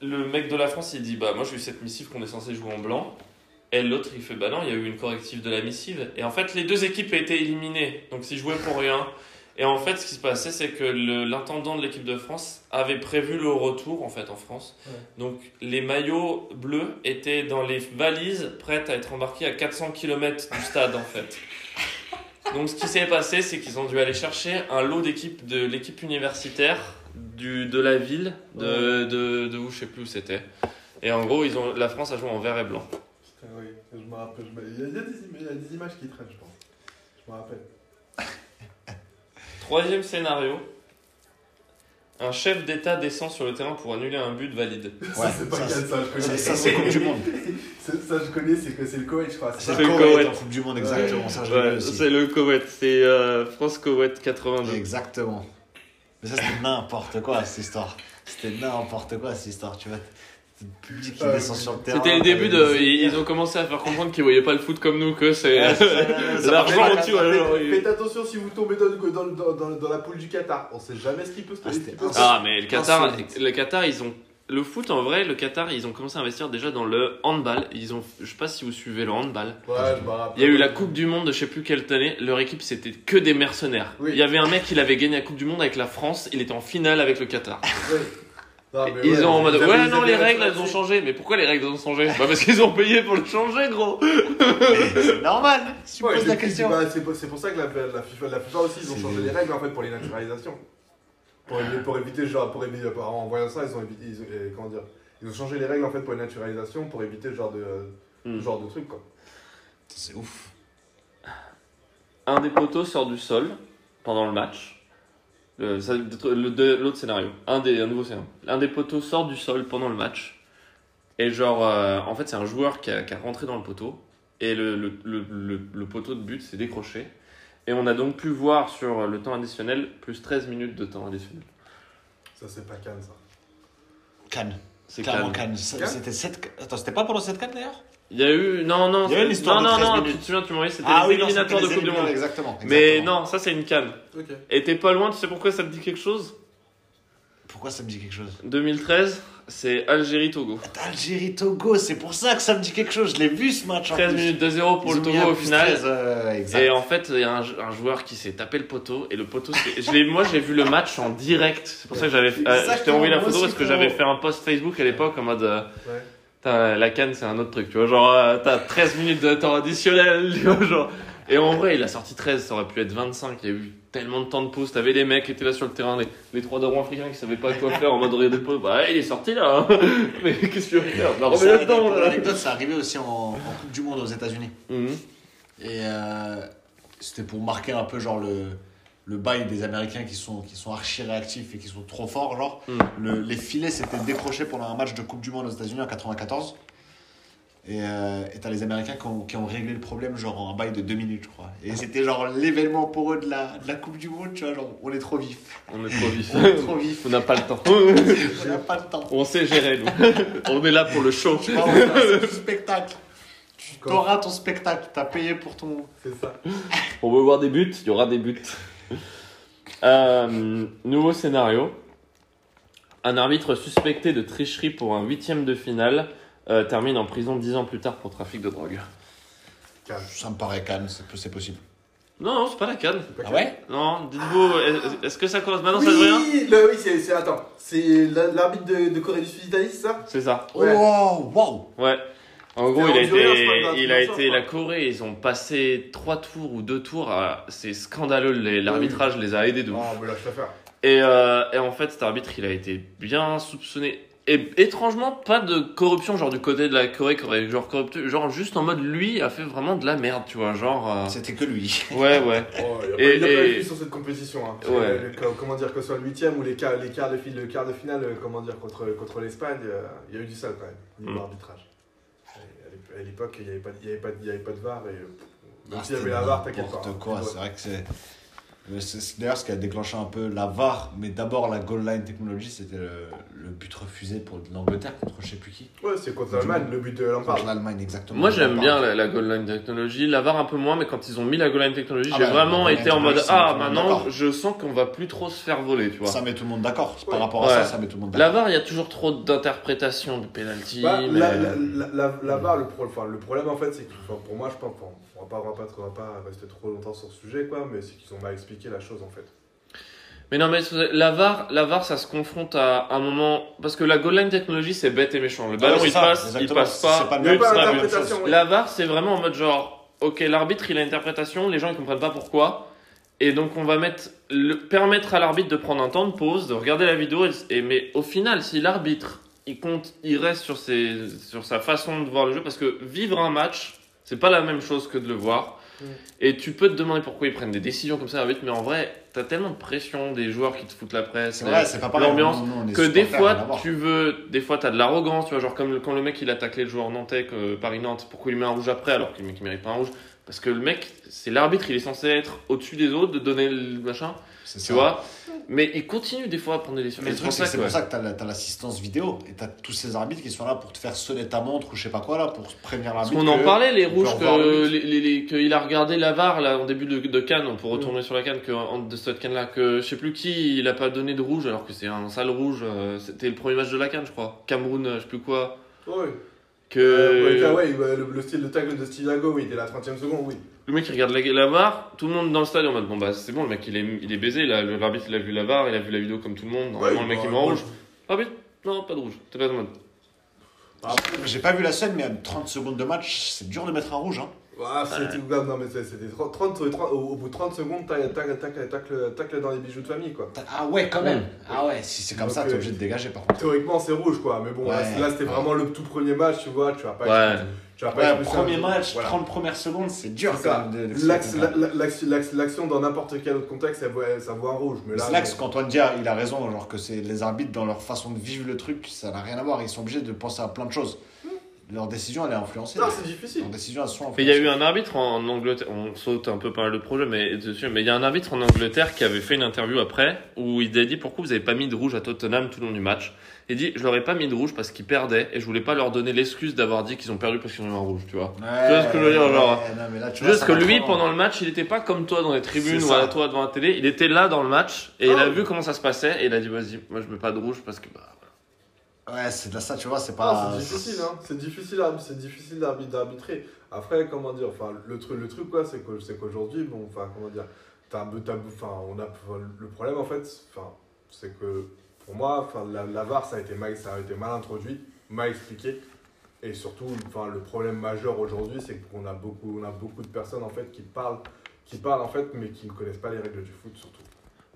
le mec de la France, il dit Bah, moi, j'ai eu cette missive qu'on est censé jouer en blanc. Et l'autre, il fait Bah non, il y a eu une corrective de la missive. Et en fait, les deux équipes étaient éliminées. Donc, s'ils jouaient pour rien. Et en fait, ce qui se passait, c'est que l'intendant de l'équipe de France avait prévu le retour en fait en France. Ouais. Donc les maillots bleus étaient dans les valises prêtes à être embarqués à 400 km du stade en fait. Donc ce qui s'est passé, c'est qu'ils ont dû aller chercher un lot d'équipes de l'équipe universitaire du, de la ville, de, de, de où je sais plus où c'était. Et en gros, ils ont, la France a joué en vert et blanc. Putain, oui, je me rappelle. y, a, des, il y a des images qui traînent, je pense. Je me rappelle. Troisième scénario. Un chef d'État descend sur le terrain pour annuler un but valide. ça, Ouais, c'est pas ça, Cannes, ça, je connais. ça, c'est Coupe du Monde. Ça, je connais, c'est que c'est le Koweït, je crois. C'est le Koweït en Coupe du Monde, exactement. Ça, je l'ai Ouais, vu aussi. c'est le Koweït, c'est euh, France-Koweït 82. Exactement. Mais ça, c'était n'importe quoi, cette histoire. C'était n'importe quoi, cette histoire, tu vois. C'est le public qui Ouais, descend sur le terrain. C'était le début de. euh, Ils, ils ont commencé à faire comprendre qu'ils voyaient pas le foot comme nous, que c'est. L'argent au-dessus, Faites, attention si vous tombez dans, dans, dans, dans, dans la poule du Qatar. On sait jamais ce qui peut se Ah, se- Ah, mais le Qatar, le Qatar, ils ont. Le foot, en vrai, le Qatar, ils ont commencé à investir déjà dans le handball. Ils ont, je sais pas si vous suivez le handball. Ouais, rappelle. Il y a eu la Coupe du Monde de je sais plus quelle année. Leur équipe, c'était que des mercenaires. Oui. Il y avait un mec, il avait gagné la Coupe du Monde avec la France. Il était en finale avec le Qatar. Oui. Non, mais ils ouais, ont en mode ouais non les règles elles ont changé mais pourquoi les règles ont changé? Bah parce qu'ils ont payé pour le changer gros C'est normal, tu Ouais, poses la question. bah, c'est pour, ça que la, la, FIFA, la FIFA aussi, ils ont changé les règles en fait pour les naturalisations. Pour, évi- pour éviter, genre, pour éviter, en voyant ça, ils ont évité, ils euh, comment dire, ils ont changé les règles en fait pour les naturalisations pour éviter ce genre de, ce genre de truc quoi. C'est ouf. un des poteaux sort du sol pendant le match Le- ça- le- de- l'autre scénario. Un des un nouveau scénario. Un des poteaux sort du sol pendant le match. Et genre euh, en fait c'est un joueur qui a, qui a rentré dans le poteau. Et le, le, le, le- le poteau de but s'est décroché. Et on a donc pu voir sur le temps additionnel plus 13 minutes de temps additionnel. Ça c'est pas Cannes ça. Cannes. c'est Clairement Cannes. C'était 7... Attends, c'était pas pendant cette Cannes d'ailleurs? Il y a eu non non Il y a eu une histoire non de non 13 non minutes. tu te souviens tu m'as dit c'était Ah les oui, non, éliminatoires de c'était Coupe du les Monde Exactement. mais exactement. non ça c'est une canne Ok. et t'es pas loin tu sais pourquoi ça te dit quelque chose? Pourquoi ça me dit quelque chose? 2013 c'est Algérie-Togo Algérie-Togo, c'est pour ça que ça me dit quelque chose. Je l'ai vu ce match en 13 plus. minutes de 0 pour Ils le ont mis Togo au plus final. 13, euh, exact. Et en fait, il y a un, un joueur qui s'est tapé le poteau. Et le poteau, c'est- je l'ai- moi j'ai vu le match en direct. C'est pour ça que j'avais euh, je t'ai Exactement, envoyé la moi photo aussi, parce que frérot. j'avais fait un post Facebook à l'époque en mode. euh, Ouais. La canne, c'est un autre truc, tu vois. Genre, euh, t'as 13 minutes de temps additionnel, tu vois. Genre. Et en vrai, il a sorti 13, ça aurait pu être 25. Il y a eu tellement de temps de pause. T'avais les mecs qui étaient là sur le terrain, les, les trois darons africains qui savaient pas quoi faire en mode regarder le pause. Bah, il est sorti là. hein. Mais qu'est-ce que tu veux faire Bah, Ça, là. ça arrivait aussi en, en Coupe du Monde aux États-Unis. Mhm. Et euh, c'était pour marquer un peu genre le, le bail des Américains qui sont, qui sont archi réactifs et qui sont trop forts. Genre, Mm. le, les filets s'étaient décrochés pendant un match de Coupe du Monde aux États-Unis en 94. Et euh, et t'as les Américains qui ont, qui ont réglé le problème genre en un bail de deux minutes, je crois. Et c'était genre l'événement pour eux de la, de la Coupe du Monde, tu vois, genre on est trop vif. On est trop vif. On est trop vif. On n'a pas le temps. On n'a pas le temps. On sait gérer, nous. On est là pour le show. Tu vois, on spectacle. Tu auras ton spectacle, t'as payé pour ton. C'est ça. On veut voir des buts, il y aura des buts. Euh, nouveau scénario. Un arbitre suspecté de tricherie pour un huitième de finale euh, termine en prison dix ans plus tard pour trafic de drogue. Ça me paraît calme, c'est possible. Non, non, c'est pas la canne. Ah ouais? Non, dites-vous, est- est-ce que ça commence maintenant, ça devient Oui, le- oui, c'est, c'est- attends, c'est la- l'arbitre de, de Corée du Sud Italie, c'est ça? C'est ça. Ouais. Wow, wow. Ouais. En gros, il a été, il a été la Corée. Ils ont passé trois tours ou deux tours. à- C'est scandaleux. les- L'arbitrage les a aidés de ouf. Ah, mais là, je préfère. Et, euh, et en fait, cet arbitre, il a été bien soupçonné. Et étrangement, pas de corruption, genre du côté de la Corée, qui aurait genre corrupté, genre juste en mode lui a fait vraiment de la merde, tu vois, genre. euh, C'était que lui. Ouais, ouais. Oh, il a pas, Et- il a pas eu sur cette compétition. Hein. Ouais. Le- comment dire, que ce soit le huitième ou les quarts, les quarts de, le quart de finale, euh, comment dire, contre, contre l'Espagne, euh, il y a eu du sale quand même, niveau Mm. arbitrage. À l'ép- À l'époque, il n'y avait, pas- avait, avait de VAR. Et, euh, pff, même Ah, s'il y avait la VAR, t'inquiète pas. n'importe hein. quoi, c'est vrai que c'est. C'est- D'ailleurs, ce qui a déclenché un peu la VAR, mais d'abord la goal line technologie, c'était le, le but refusé pour l'Angleterre contre je sais plus qui. Ouais, c'est contre l'Allemagne, le but de Lampard. Contre l'Allemagne, exactement. Moi, j'aime bien la, la goal line technologie. La VAR un peu moins, mais quand ils ont mis la goal line technologie, Ah j'ai bah, vraiment la été en mode Ah, maintenant, je sens qu'on va plus trop se faire voler, tu vois. Ça met tout le monde d'accord. Par rapport à Ouais. ça, ça met tout le monde La d'accord. VAR, il y a toujours trop d'interprétations du penalty. Bah, mais... la, la, la, la- la VAR, le, pro- enfin, le problème en fait, c'est que pour moi, je pense, enfin, on va pas, on va pas, on va pas rester trop longtemps sur ce sujet, quoi, mais c'est qu'ils ont mal expliqué la chose en fait. Mais non, mais la VAR, la VAR, ça se confronte à un moment. Parce que la goal line technologie, c'est bête et méchant. Le ballon, Ouais, c'est il ça, passe, il exactement. passe pas. C'est pas Il mieux, pas la même d'interprétation. chose. oui. La VAR, c'est vraiment en mode genre, ok, l'arbitre, il a interprétation, les gens, ils comprennent pas pourquoi. Et donc, on va mettre, le, permettre à l'arbitre de prendre un temps de pause, de regarder la vidéo. Et, et- mais au final, si l'arbitre, il compte, il reste sur, ses, sur sa façon de voir le jeu, parce que vivre un match, c'est pas la même chose que de le voir. Mm. Et tu peux te demander pourquoi ils prennent des décisions comme ça, l'arbitre, mais en vrai, t'as tellement de pression des joueurs qui te foutent la presse. Pareil. L'ambiance, que des fois tu veux des fois t'as de l'arrogance tu vois genre comme le- quand le mec il a taclé le joueur nantais que Paris Nantes pourquoi il met un rouge après alors qu'il qu'il mérite pas un rouge? Parce que le mec c'est l'arbitre il est censé être au-dessus des autres de donner le machin tu ça. vois? Mais il continue des fois à prendre des Mais le C'est truc, c'est que c'est que, pour ça que t'as t'as l'assistance vidéo et t'as tous ces arbitres qui sont là pour te faire sonner ta montre ou je sais pas quoi là pour prévenir parce l'arbitre. qu'on en parlait les rouges le que les, les- a regardé la VAR là en début de, de Cannes pour retourner sur la Cannes que de cette Cannes là que je sais plus qui il a pas donné de rouge alors que c'est un sale rouge euh, c'était le premier match de la Cannes je crois Cameroun euh, je sais plus quoi Oui. que Euh, ouais, ouais, le, le style de tacle de Steve Lago, oui, dès la 30 seconde, oui. Le mec il regarde la, la VAR, tout le monde dans le stade est en mode bon bah c'est bon le mec il est, il est baisé, là, le- l'arbitre il a vu la VAR, il a vu la vidéo comme tout le monde, normalement Ouais, le mec bah, il met en rouge. Arbitre Non pas de rouge, t'es pas en mode. J'ai pas vu la scène, mais à 30 secondes de match, c'est dur de mettre un rouge. Hein. Ah, c'était non, mais c'était 30, 30, 30 au, au bout de 30 secondes, tac, tac, tac, tac, tac, dans les bijoux de famille, quoi. Ah ouais, quand même. Ah ouais, si c'est comme Donc, ça, t'es euh, obligé de dégager par contre. Théoriquement, c'est rouge, quoi. Mais bon, là, Ouais. là, c'était vraiment le tout premier match, tu vois. Tu vas pas. Ouais. Tu vas pas Ouais, premier match, Voilà. 30 premières secondes, c'est dur quand de- de- L'axe- de- l'action- dans n'importe quel autre contexte, ça voit, ça voit un rouge. Mais là, C'est là que non. qu'Antoine Dia, il a raison, genre que c'est les arbitres dans leur façon de vivre le truc, ça n'a rien à voir. Ils sont obligés de penser à plein de choses. Leur décision, elle est influencée. Non, c'est difficile. Leur décision, elles sont Mais il y a eu un arbitre en Angleterre, on saute un peu par le projet, mais dessus, mais il y a un arbitre en Angleterre qui avait fait une interview après où il a dit pourquoi vous avez pas mis de rouge à Tottenham tout le long du match? Il dit je leur ai pas mis de rouge parce qu'ils perdaient et je voulais pas leur donner l'excuse d'avoir dit qu'ils ont perdu parce qu'ils ont eu un rouge, tu vois. Ouais, Tu vois ce que je veux dire, genre, ouais, non, mais là, tu vois, Juste que lui, pendant le match, il était pas comme toi dans les tribunes ou à toi devant la télé. Il était là dans le match et il a Ah. vu comment ça se passait et il a dit vas-y, moi je mets pas de rouge parce que bah, Ouais, c'est de ça, tu vois, c'est Ah, pas. c'est difficile, hein. C'est difficile, c'est difficile d'arbi- d'arbitrer. Après, comment dire, enfin, le truc, le truc quoi, c'est que, c'est qu'aujourd'hui, bon, enfin, comment dire, t'as un peu, enfin, on a, le problème en fait, enfin, c'est que pour moi, la, VAR, ça a été mal, introduit, mal expliqué, et surtout, le problème majeur aujourd'hui, c'est qu'on a beaucoup, de personnes qui parlent en fait, mais qui ne connaissent pas les règles du foot surtout.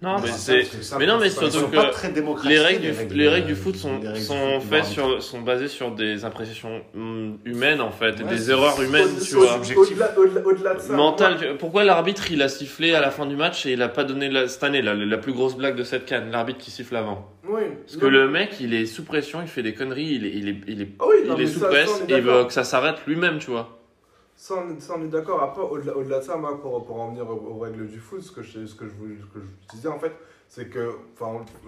Non, mais c'est Mais non, mais surtout que les règles du, les règles du foot sont, sont faites sur, sont basées sur des appréciations hum, humaines en fait, et des erreurs humaines, tu vois. Au-delà, de ça. Mental. Pourquoi l'arbitre il a sifflé à la fin du match et il a pas donné la, cette année la, la plus grosse blague de cette canne, l'arbitre qui siffle avant? Oui. Parce que le mec il est sous pression, il fait des conneries, il est, il est, il est, Ah oui, non, il est sous presse et il veut que ça s'arrête lui-même, tu vois. Ça, on est, ça, on est d'accord. Après, au-delà, au-delà de ça, moi, pour, pour en venir aux, aux règles du foot, ce que je, ce que je, vous- que je disais, en fait, c'est que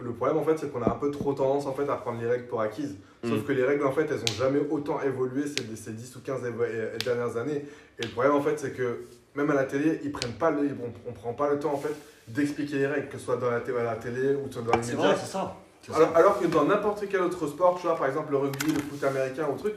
le problème, en fait, c'est qu'on a un peu trop tendance, en fait, à prendre les règles pour acquises. Sauf Mm. que les règles, en fait, elles ont jamais autant évolué ces, ces 10 ou 15 évo- euh, dernières années. Et le problème, en fait, c'est que même à la télé, ils prennent pas le, on, on prend pas le temps, en fait, d'expliquer les règles, que ce soit dans la, à la télé ou dans les C'est médias. vrai, c'est ça. C'est Alors, alors que dans n'importe quel autre sport, tu vois, par exemple le rugby, le foot américain ou truc,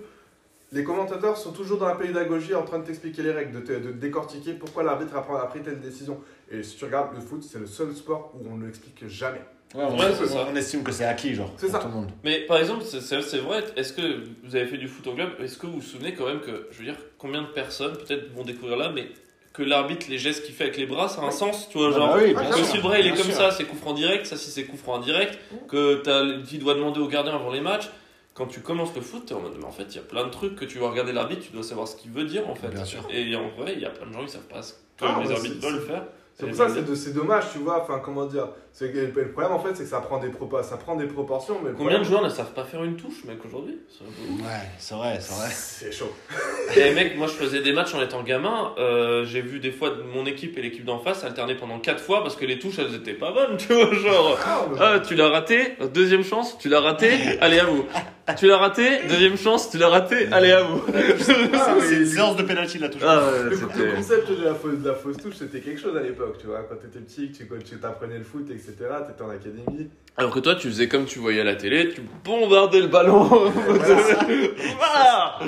les commentateurs sont toujours dans la pédagogie en train de t'expliquer les règles, de, te- de décortiquer pourquoi l'arbitre a, pris- a pris telle décision. Et si tu regardes le foot, c'est le seul sport où on ne l'explique jamais. Ouais, on, Ouais, c'est ça. on estime que c'est acquis, genre. C'est pour ça. Tout le monde. Mais par exemple, c'est- vrai, est-ce que vous avez fait du foot au club? Est-ce que vous vous souvenez quand même que, je veux dire, combien de personnes peut-être vont découvrir là, mais que l'arbitre, les gestes qu'il fait avec les bras, ça a un sens, tu vois, genre. Ah bah oui, Ah, bien Que si le bras il est bien comme sûr. ça, c'est coup franc direct, ça si c'est coup franc direct, que t'as, tu dois demander au gardien avant les matchs. Quand tu commences le foot, t'es en mode, mais en fait, il y a plein de trucs que tu vas regarder l'arbitre, tu dois savoir ce qu'il veut dire en fait. Bien sûr. Et en vrai, il y a plein de gens qui savent pas ce que Ah, les arbitres veulent faire. C'est pour ça, les c'est de- c'est dommage, tu vois, enfin comment dire. C'est que- le problème en fait, c'est que ça prend des, propos, ça prend des proportions. Mais Combien de joueurs ne savent pas faire une touche, mec, aujourd'hui? Ouais, c'est vrai, c'est vrai. C'est chaud. Et mec, moi je faisais des matchs en étant gamin. euh, j'ai vu des fois mon équipe et l'équipe d'en face alterner pendant 4 fois parce que les touches elles étaient pas bonnes, tu vois. Genre, Ah, ah, tu l'as raté, deuxième chance, tu l'as raté, allez à vous. Tu l'as raté, deuxième chance, tu l'as raté, allez à vous. Ah, C'est une séance de pénalty là, toujours. Ah ouais, Le, concept de la, fausse, de la fausse touche, c'était quelque chose à l'époque, tu vois. Quand t'étais petit, que tu, quand tu t'apprenais le foot, etc., t'étais en académie. Alors que toi, tu faisais comme tu voyais à la télé, tu bombardais le ballon. Voilà.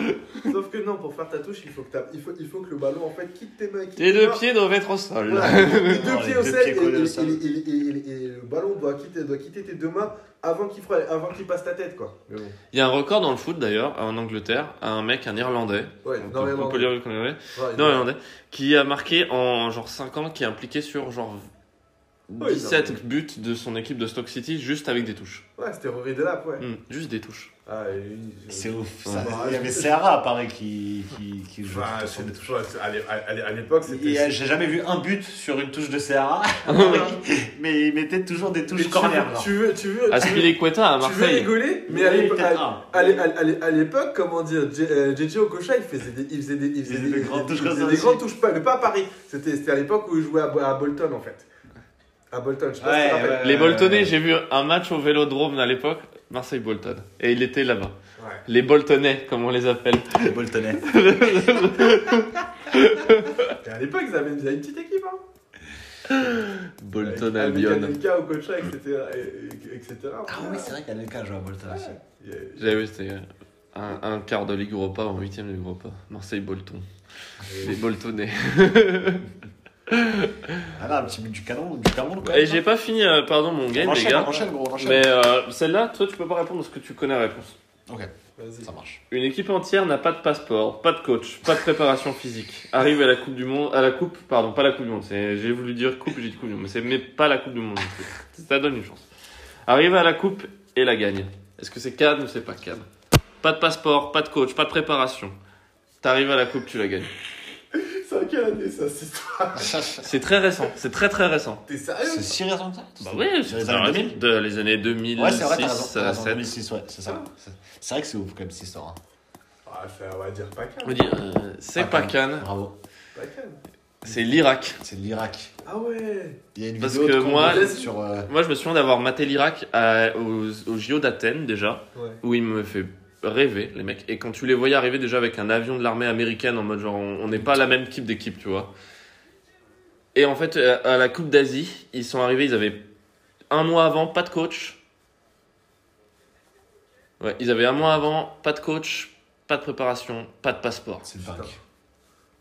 Sauf que non, pour faire ta touche, il faut que, t'as- il faut, il faut que le ballon en fait quitte tes mains. quitte Tes deux pieds doivent être au sol. Voilà, les deux Non, pieds les au deux pieds et, sol. et- le ballon doit quitter, doit quitter tes deux mains avant qu'il fera- avant qu'il passe ta tête quoi. Bon. Il y a un record dans le foot d'ailleurs, en Angleterre, un mec, un Irlandais, Ouais, on, non, peut, on peut Ouais, non, Irlandais, qui a marqué en genre 5 ans, qui est impliqué sur genre Ouais, 17 non. buts de son équipe de Stock City juste avec des touches. Ouais, c'était Rory Delap, ouais. Hmm, juste des touches. Ah, C'est ouf. Ça. Bah, Il y avait Serra, pareil, qui, qui, qui jouait Ouais, sur des c'est- touches. ouais, c'est- à l'é- à l'é- à l'époque, c'était. J'ai jamais vu un but sur une touche de Serra, mais il mettait toujours des Mais touches tu corner. Tu veux, tu veux, tu veux, à tu veux Marseille. rigoler, mais Il à l'époque, comment dire, J- euh, JJ Okocha, il faisait des, il faisait des, il faisait faisait des grandes touches il comme faisait ça des aussi. grandes touches, pas, mais pas à Paris. C'était, c'était à l'époque où il jouait à Bolton en fait. À Bolton, je sais pas si tu te Ouais, rappelles. ouais. Les Boltonais, j'ai vu un match au Vélodrome à l'époque, Marseille-Bolton. Et il était là-bas. Ouais. Les Boltonais, comme on les appelle. Les Boltonais. Et à l'époque, ils avaient, ils avaient une petite équipe. Hein. Bolton Avec Albion. Anelka, Okocha, etc. et- et- etc. Ah oui, c'est vrai qu'Anelka joue à Bolton aussi. Il y a- J'avais vu, c'était un, un quart de Ligue Europa en huitième de Ligue Europa. Marseille-Bolton. Les Boltonais. Ah là, un petit but du canon, du Et j'ai pas fini, euh, pardon, mon On game, les gars. on enchaîne, gros, on enchaîne. Mais euh, celle-là, toi, tu peux pas répondre parce que tu connais la réponse. Ok, Vas-y. ça marche. Une équipe entière n'a pas de passeport, pas de coach, pas de préparation physique. Arrive à la Coupe du Monde, à la Coupe, pardon, pas la Coupe du Monde. c'est- J'ai voulu dire Coupe, j'ai dit Coupe du Monde, mais c'est mais pas la Coupe du Monde. Ça donne une chance. Arrive à la Coupe et la gagne. Est-ce que c'est Cannes ou c'est pas Cannes? Pas de passeport, pas de coach, pas de préparation. T'arrives à la Coupe, tu la gagnes. C'est à quelle année ça, cette histoire C'est très récent, c'est très très récent. T'es sérieux C'est si récent que ça Bah oui, c'est les c'est années 2000 de les années 2006, Ouais, c'est vrai, t'as raison. t'as raison, 7. 2006, ouais, c'est ça. C'est- C'est vrai que c'est ouf quand même cette histoire. hein. Ah, c'est- on va dire On dit, euh, c'est pas Cannes, Bravo. C'est l'Irak. C'est l'Irak. Ah ouais. Il y a une Parce vidéo que de moi- sur. euh, Moi, je me souviens d'avoir maté l'Irak aux, aux JO d'Athènes déjà, Ouais. où il me fait rêver, les mecs. Et quand tu les voyais arriver déjà avec un avion de l'armée américaine en mode genre, on n'est pas la même type d'équipe, tu vois. Et en fait, à la Coupe d'Asie, ils sont arrivés, ils avaient un mois avant, pas de coach. Ouais, ils avaient un mois avant, pas de coach, pas de préparation, pas de passeport. C'est dingue.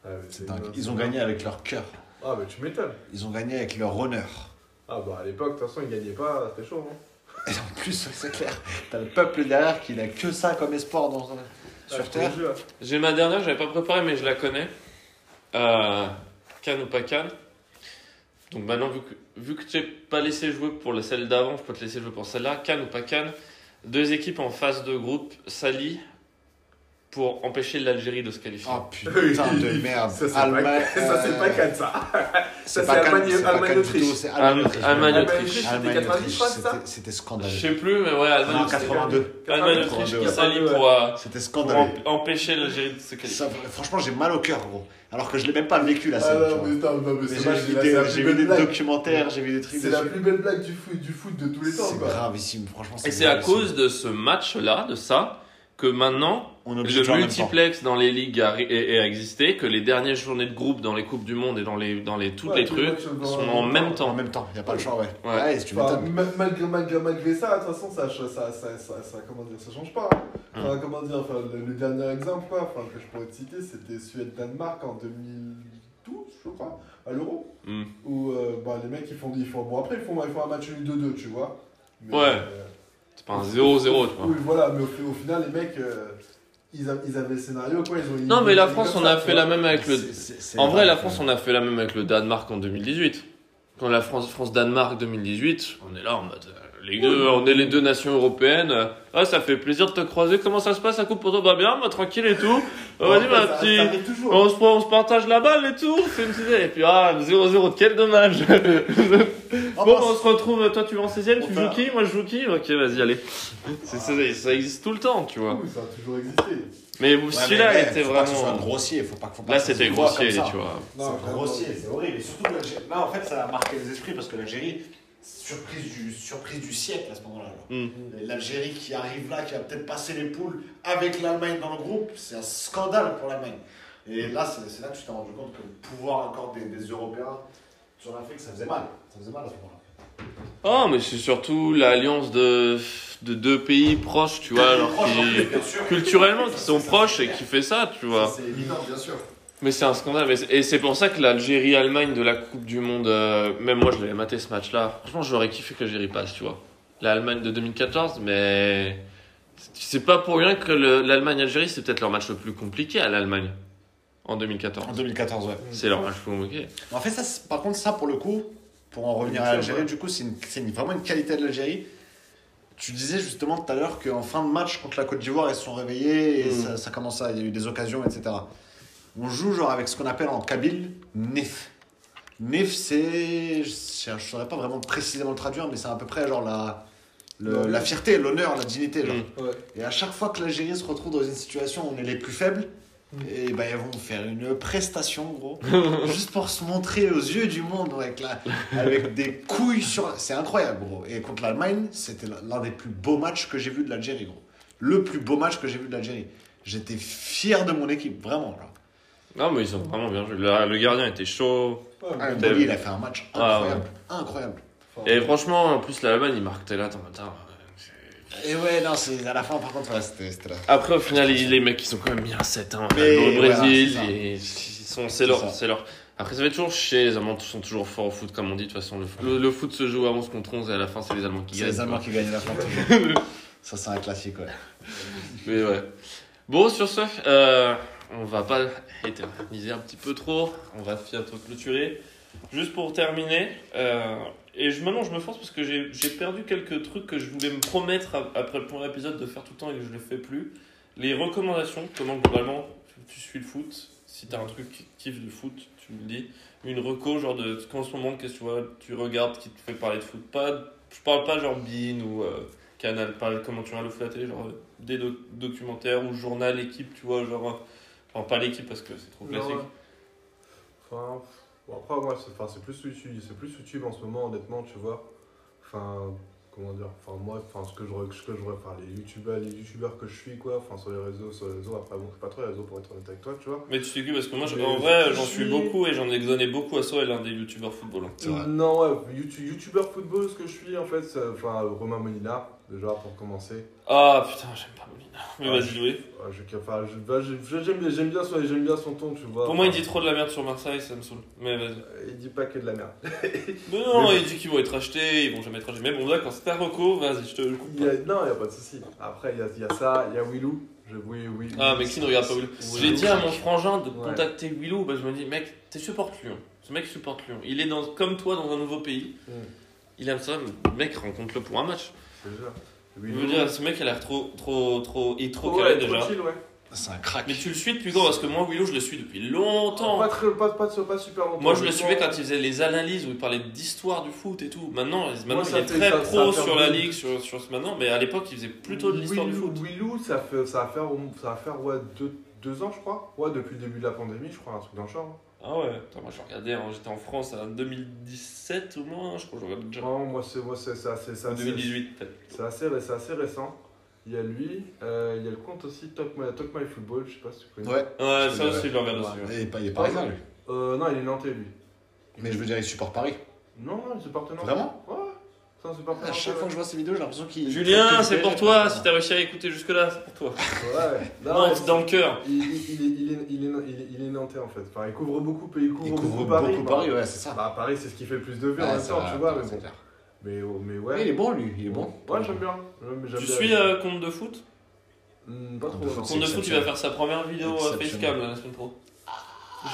Ah, mais C'est dingue. Ils ont gagné avec leur cœur. Ah, mais tu m'étonnes. Ils ont gagné avec leur honneur. Ah, bah à l'époque, de toute façon, ils gagnaient pas, c'était chaud. Hein. Et en plus, c'est clair, t'as le peuple derrière qui n'a que ça comme espoir dans, Ah, sur te Terre. J'ai ma dernière, j'avais pas préparé, mais je la connais. Euh, Cannes ou pas Cannes. Donc maintenant, vu que, vu que tu n'es pas laissé jouer pour la celle d'avant, je peux te laisser jouer pour celle-là. Cannes ou pas Cannes. Deux équipes en phase de groupe s'allient pour empêcher l'Algérie de se qualifier. Oh putain de merde. Ça, c'est Allemagne- pas, euh, Cannes, ça. C'est Ça, pas c'est Cannes, Allemagne- c'est Allemagne-Autriche. Allemagne- Allemagne-Autriche, Autriche. c'était Allemagne-Autriche, 90, je crois, ça c'était- C'était je scandaleux. sais plus, mais ouais, Non, Allemagne, 82. Allemagne-Autriche qui 82, s'allient ouais. pour, euh, C'était scandaleux. empêcher l'Algérie de se qualifier. Ça, franchement, j'ai mal au cœur, gros. Alors que je l'ai même pas vécu la Ah scène. non, non, J'ai vu c'est la- des- documentaires, j'ai vu des trucs C'est la plus belle blague du foot, du foot de tous les temps, C'est gravissime, franchement. Et c'est à cause de ce match-là, de ça, que maintenant, On est obligé de le temps. multiplex dans les ligues a, a- a existé, que les dernières journées de groupe dans les Coupes du Monde et dans les, dans les, tous Ouais, les trucs sont en même même En temps. même temps, il n'y a pas le choix, ouais. Ouais. Tu Enfin, malgré, malgré, malgré ça, de toute façon, ça, ça, ça, ça, ça, ça- comment dire, ça change pas. hein. Enfin, comment dire, enfin, le, le dernier exemple quoi, enfin, que je pourrais te citer, c'était Suède-Danemark en 2012, je crois, à l'Euro. Hmm. Où euh, bah, les mecs, ils font, ils font. Bon, après, ils font, ils font un match nul 2-2, tu vois. Mais, Ouais. euh, C'est pas un 0-0, tu vois. Oui, voilà, mais au final, les mecs, euh, ils, a- ils avaient le scénario, quoi. Ils ont, Non, mais la France, on a fait la même avec le. En vrai, la. France, on a fait la même avec le Danemark en 2018. Quand la France, France-Danemark 2018, on est là en mode. Les deux, on est les deux nations européennes. Ah, ça fait plaisir de te croiser. Comment ça se passe, la coupe pour toi? Bah bien, bah tranquille et tout. Bon, Vas-y, après, ma petite. On se, on se partage la balle et tout. C'est une petite- Et puis, ah, 0-0, quel dommage. Oh, Bon, bah, on se retrouve. Toi, tu vas en 16ème, On tu joues qui? Moi, je joue qui? Ok, vas-y, allez. Ça existe tout le temps, tu vois. Oui, ça a toujours existé. Mais Ouais, celui-là était faut pas que ce soit vraiment. grossier, faut pas, faut pas Là, c'était grossier, tu vois. Non, C'est grossier, c'est horrible. Et surtout, là, en fait, ça a marqué les esprits parce que l'Algérie, surprise du, surprise du siècle à ce moment-là. genre. Mm. L'Algérie qui arrive là, qui va peut-être passer les poules avec l'Allemagne dans le groupe, c'est un scandale pour l'Allemagne. Et là, c'est là que tu t'es rendu compte que le pouvoir encore des, des Européens sur l'Afrique, ça faisait mal. Ça faisait mal à ce moment-là. Oh, mais c'est surtout l'alliance de, de deux pays proches, tu vois, alors qui, culturellement, qui sont proches et qui fait ça, tu vois. C'est évident, bien sûr. Mais c'est un scandale. Et c'est pour ça que l'Algérie-Allemagne de la Coupe du Monde, euh, même moi je l'avais maté ce match-là. Franchement, j'aurais kiffé que l'Algérie passe, tu vois. L'Allemagne de 2014, mais c'est pas pour rien que le- l'Allemagne-Algérie, c'est peut-être leur match le plus compliqué à l'Allemagne en 2014. En 2014, ouais. C'est leur match le plus compliqué. En fait, ça, par contre, ça, pour le coup, pour en revenir à l'Algérie, du coup, c'est vraiment une qualité de l'Algérie. Tu disais justement tout à l'heure qu'en fin de match contre la Côte d'Ivoire, ils se sont réveillés et Mm. ça, ça commence à. Il y a eu des occasions, etc. On joue genre avec ce qu'on appelle en kabyle Nef. Nef, c'est. Je ne saurais pas vraiment précisément le traduire, mais c'est à peu près genre la, le- la fierté, l'honneur, la dignité. Genre. Mm. Ouais. Et à chaque fois que l'Algérie se retrouve dans une situation où on est les plus faibles, Mm. et ben ils vont faire une prestation, gros, juste pour se montrer aux yeux du monde avec, la, avec des couilles sur. C'est incroyable, gros. Et contre l'Allemagne, c'était l'un des plus beaux matchs que j'ai vu de l'Algérie, gros. Le plus beau match que j'ai vu de l'Algérie. J'étais fier de mon équipe, vraiment. Genre. Non, mais ils ont vraiment bien joué. Le, le gardien était chaud. Ouais, Ah, vu il a fait un match Ah, incroyable. Incroyable. enfin, Et franchement, en plus, l'Allemagne, il marque là, attends, attends. Et ouais, non, c'est à la fin, par contre, ouais, c'était c'était là. Après, au final, ils- les mecs, ils sont quand même mis un 7 hein. Mais au Brésil. c'est ils sont, c'est C'est leur, c'est leur. Après, ça va être toujours chier. Les Allemands sont toujours forts au foot, comme on dit. De toute façon, le, le- le foot se joue à 11 contre 11 et à la fin, c'est les Allemands qui C'est gagnent. les Allemands quoi. qui gagnent la fin, toujours. Ça, c'est un classique, ouais. Mais ouais. Bon, sur ce, euh, on va pas éterniser un petit peu trop. On va bientôt clôturer. Juste pour terminer, euh, et je, maintenant je me force parce que j'ai perdu quelques trucs que je voulais me promettre après le premier épisode de faire tout le temps et que je ne le fais plus. Les recommandations, comment globalement tu suis le foot? Si t'as un truc qui kiffe le foot, tu me le dis. Une reco, genre de qu'en ce moment, qu'est-ce que tu regardes qui te fait parler de foot? Pas, je parle pas genre Bean ou euh, Canal, pas comment tu regardes le foot à la télé, genre des doc- documentaires ou journal, équipe, tu vois, genre. Euh, Enfin, pas l'équipe parce que c'est trop non, classique. ouais. Enfin, bon, après, moi, c'est enfin, c'est plus YouTube, c'est plus YouTube en ce moment, honnêtement, tu vois. Enfin, comment dire, enfin, moi, enfin, ce que je, ce que je, enfin, les youtubeurs, les youtubeurs que je suis, quoi, enfin, sur les réseaux, sur les réseaux, après, bon, je suis pas trop les réseaux pour être honnête avec toi, tu vois. Mais tu sais que parce que moi, je- en vrai, je j'en suis beaucoup et j'en ai donné beaucoup à Soel, l'un des youtubeurs football. hein. Vrai. Non, ouais, YouTube- youtubeur football, ce que je suis, en fait, c'est, enfin, Romain Molina, déjà, pour commencer. Ah putain, j'aime pas. Mais vas-y, je- j'aime bien, j'aime bien, son- j'aime bien son ton, tu vois. Pour moi, il dit trop de la merde sur Marseille, ça me saoule. Mais vas-y. euh, Il dit pas que de la merde. Mais non, Mais- il dit qu'ils vont être achetés, ils vont jamais être achetés. Mais bon, d'accord, c'est ta reco, vas-y, je te le coupe. Il y a, non, il n'y a pas de souci. Après, il y a, il y a ça, il y a Willou. Je, oui, oui, Ah, mais qui ne regarde pas Willou. J'ai dit à mon frangin de Ouais. contacter Willou, bah, je me dis, mec, tu supportes Lyon. Ce mec supporte Lyon. Il est dans, comme toi dans un nouveau pays. Mm. Il aime ça, mais mec, rencontre-le pour un match. Je te jure. Je veux dire, ce mec, il a l'air trop, trop, trop, il est trop Ouais, calé trop déjà. chill, ouais. C'est un crack. Mais tu le suis depuis quand Parce que moi, Willou, je le suis depuis longtemps. Pas, très, pas, pas, pas super longtemps. Moi, je le suivais quand il faisait les analyses où il parlait d'histoire du foot et tout. Maintenant, il est fait- très ça- pro ça sur la ligue, sur, sur ce maintenant, mais à l'époque, il faisait plutôt de l'histoire du foot. Willou, ça, fait, ça va faire, ça va faire ouais, deux, deux ans, je crois. Ouais, depuis le début de la pandémie, je crois, un truc dans le genre. Ah ouais, Attends, moi je regardais, hein, j'étais en France en 2017 au moins, je crois que je regardais déjà. Non, moi, c'est moi, c'est- c'est assez, assez- 2018 peut-être. C'est assez, c'est assez récent. Il y a lui, euh, il y a le compte aussi Talk My, Talk My Football, je sais pas si tu connais. Ouais. Ouais, ça aussi je le regarde aussi. ouais. Et il est pas- il est parisien, lui. Euh, non, il est nantais, lui. Mais je veux dire, il supporte Paris. Non, non, il est partenaire. Vraiment? Ouais, c'est un super À chaque fois que je vois ces vidéos, j'ai l'impression qu'il. Julien, c'est pour toi, si t'as réussi à écouter jusque-là, c'est pour toi. Ouais. Non, mais c'est dans le cœur. il, il, il, est, il, est, il, est, nantais en fait. Enfin, il couvre beaucoup, il couvre, Il couvre beaucoup beaucoup Paris. Paris, bah. ouais, c'est ça. Bah, Paris, c'est ce qui fait le plus de vues en même temps, tu vois. Mais clair. Mais, oh, mais Ouais, il est bon, lui, il est bon. Ouais, j'aime bien. Tu bien. suis euh, compte de foot Hmm, Pas trop. Compte de foot, il va faire sa première vidéo euh, facecam la semaine pro.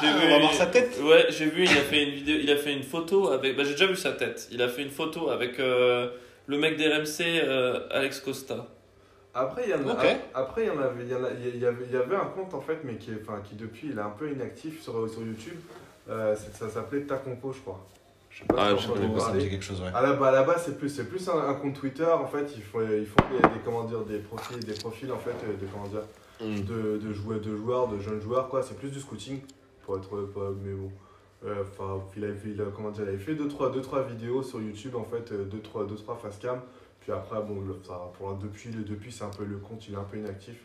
J'ai Ah, vu. on va voir sa tête. Ouais, j'ai vu, il a fait une vidéo, il a fait une photo avec. Bah, j'ai déjà vu sa tête. Il a fait une photo avec euh, le mec d'RMC, euh, Alex Costa. Après, il y en a, Ok. après, il y en avait, il y en a- il y avait, il y avait un compte en fait, mais qui, enfin, qui depuis, il est un peu inactif sur, sur YouTube. Euh, ça s'appelait Ta Compo, je crois. Je sais pas Ah, si je Ça me dit quelque chose, ouais. À la, bah, à la base, c'est plus, c'est plus un, un compte Twitter. En fait, ils font, ils font des, des- comment dire, des profils, des profils en fait, euh, de comment dire, Mm. de, de joueurs, de joueurs, de jeunes joueurs quoi. C'est plus du scouting pour être, pas- mais bon. Euh, Enfin, il avait, comment dire, il fait 2-3 deux, trois, deux, trois vidéos sur YouTube, en fait, 2-3 deux, trois, deux, trois face cam. Puis après, bon, ça, pour, depuis, le- depuis c'est un peu le compte, il est un peu inactif.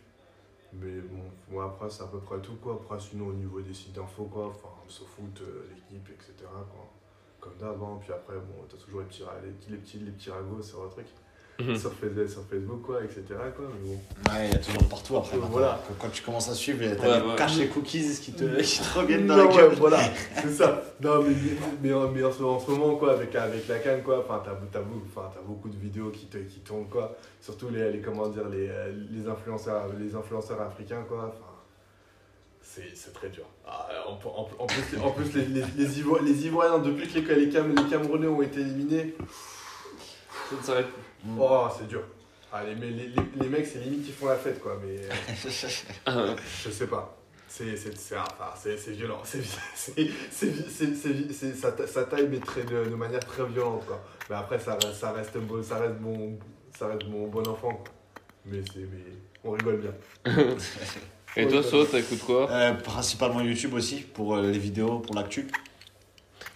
Mais bon, moi, après, c'est à peu près tout, quoi. Après, sinon, au niveau des sites d'infos, quoi, enfin, SoFoot, euh, l'équipe, etc., quoi. Comme d'avant. Puis après, bon, t'as toujours les petits, les petits, les petits, les petits ragots sur le truc. Mhm. sur, Facebook, sur Facebook, quoi, etc., quoi. Mais bon. Ouais, il y a toujours partout après. Voilà. Quand, quand tu commences à suivre, t'as Ouais, des ouais. caches les cookies qui te, qui te reviennent dans Non, la ouais, gueule. voilà, c'est ça. Non, mais, mais, en- mais en, ce, en ce moment, quoi, avec, avec la canne, quoi, enfin, t'as, t'as, beaucoup- enfin, t'as beaucoup de vidéos qui, te, qui tournent, quoi. Surtout les, les, comment dire, les, les, influenceurs, les influenceurs africains, quoi. Enfin, c'est, c'est très dur. Ah, en, en- en plus, en plus les, les, les, Ivo- les Ivoiriens, depuis que les, les, Cam- les Camerounais ont été éliminés, Ça ne s'arrête plus. Mm. oh, c'est dur. Ah, les, mais les, les, les mecs, c'est limite qu'ils font la fête, quoi, mais euh, je sais pas. C'est, c'est, c'est, enfin, c'est, c'est violent. C'est, c'est, c'est, c'est, c'est- c'est- ça, ta- ça taille, mais très, de, de manière très violente, quoi. Mais après, ça, reste- ça reste, bon, ça reste, mon, ça reste mon bon enfant, quoi. Mais, c'est, mais on rigole bien. Et toi, So, t'écoutes quoi? Euh, principalement YouTube aussi, pour euh, les vidéos, pour l'actu.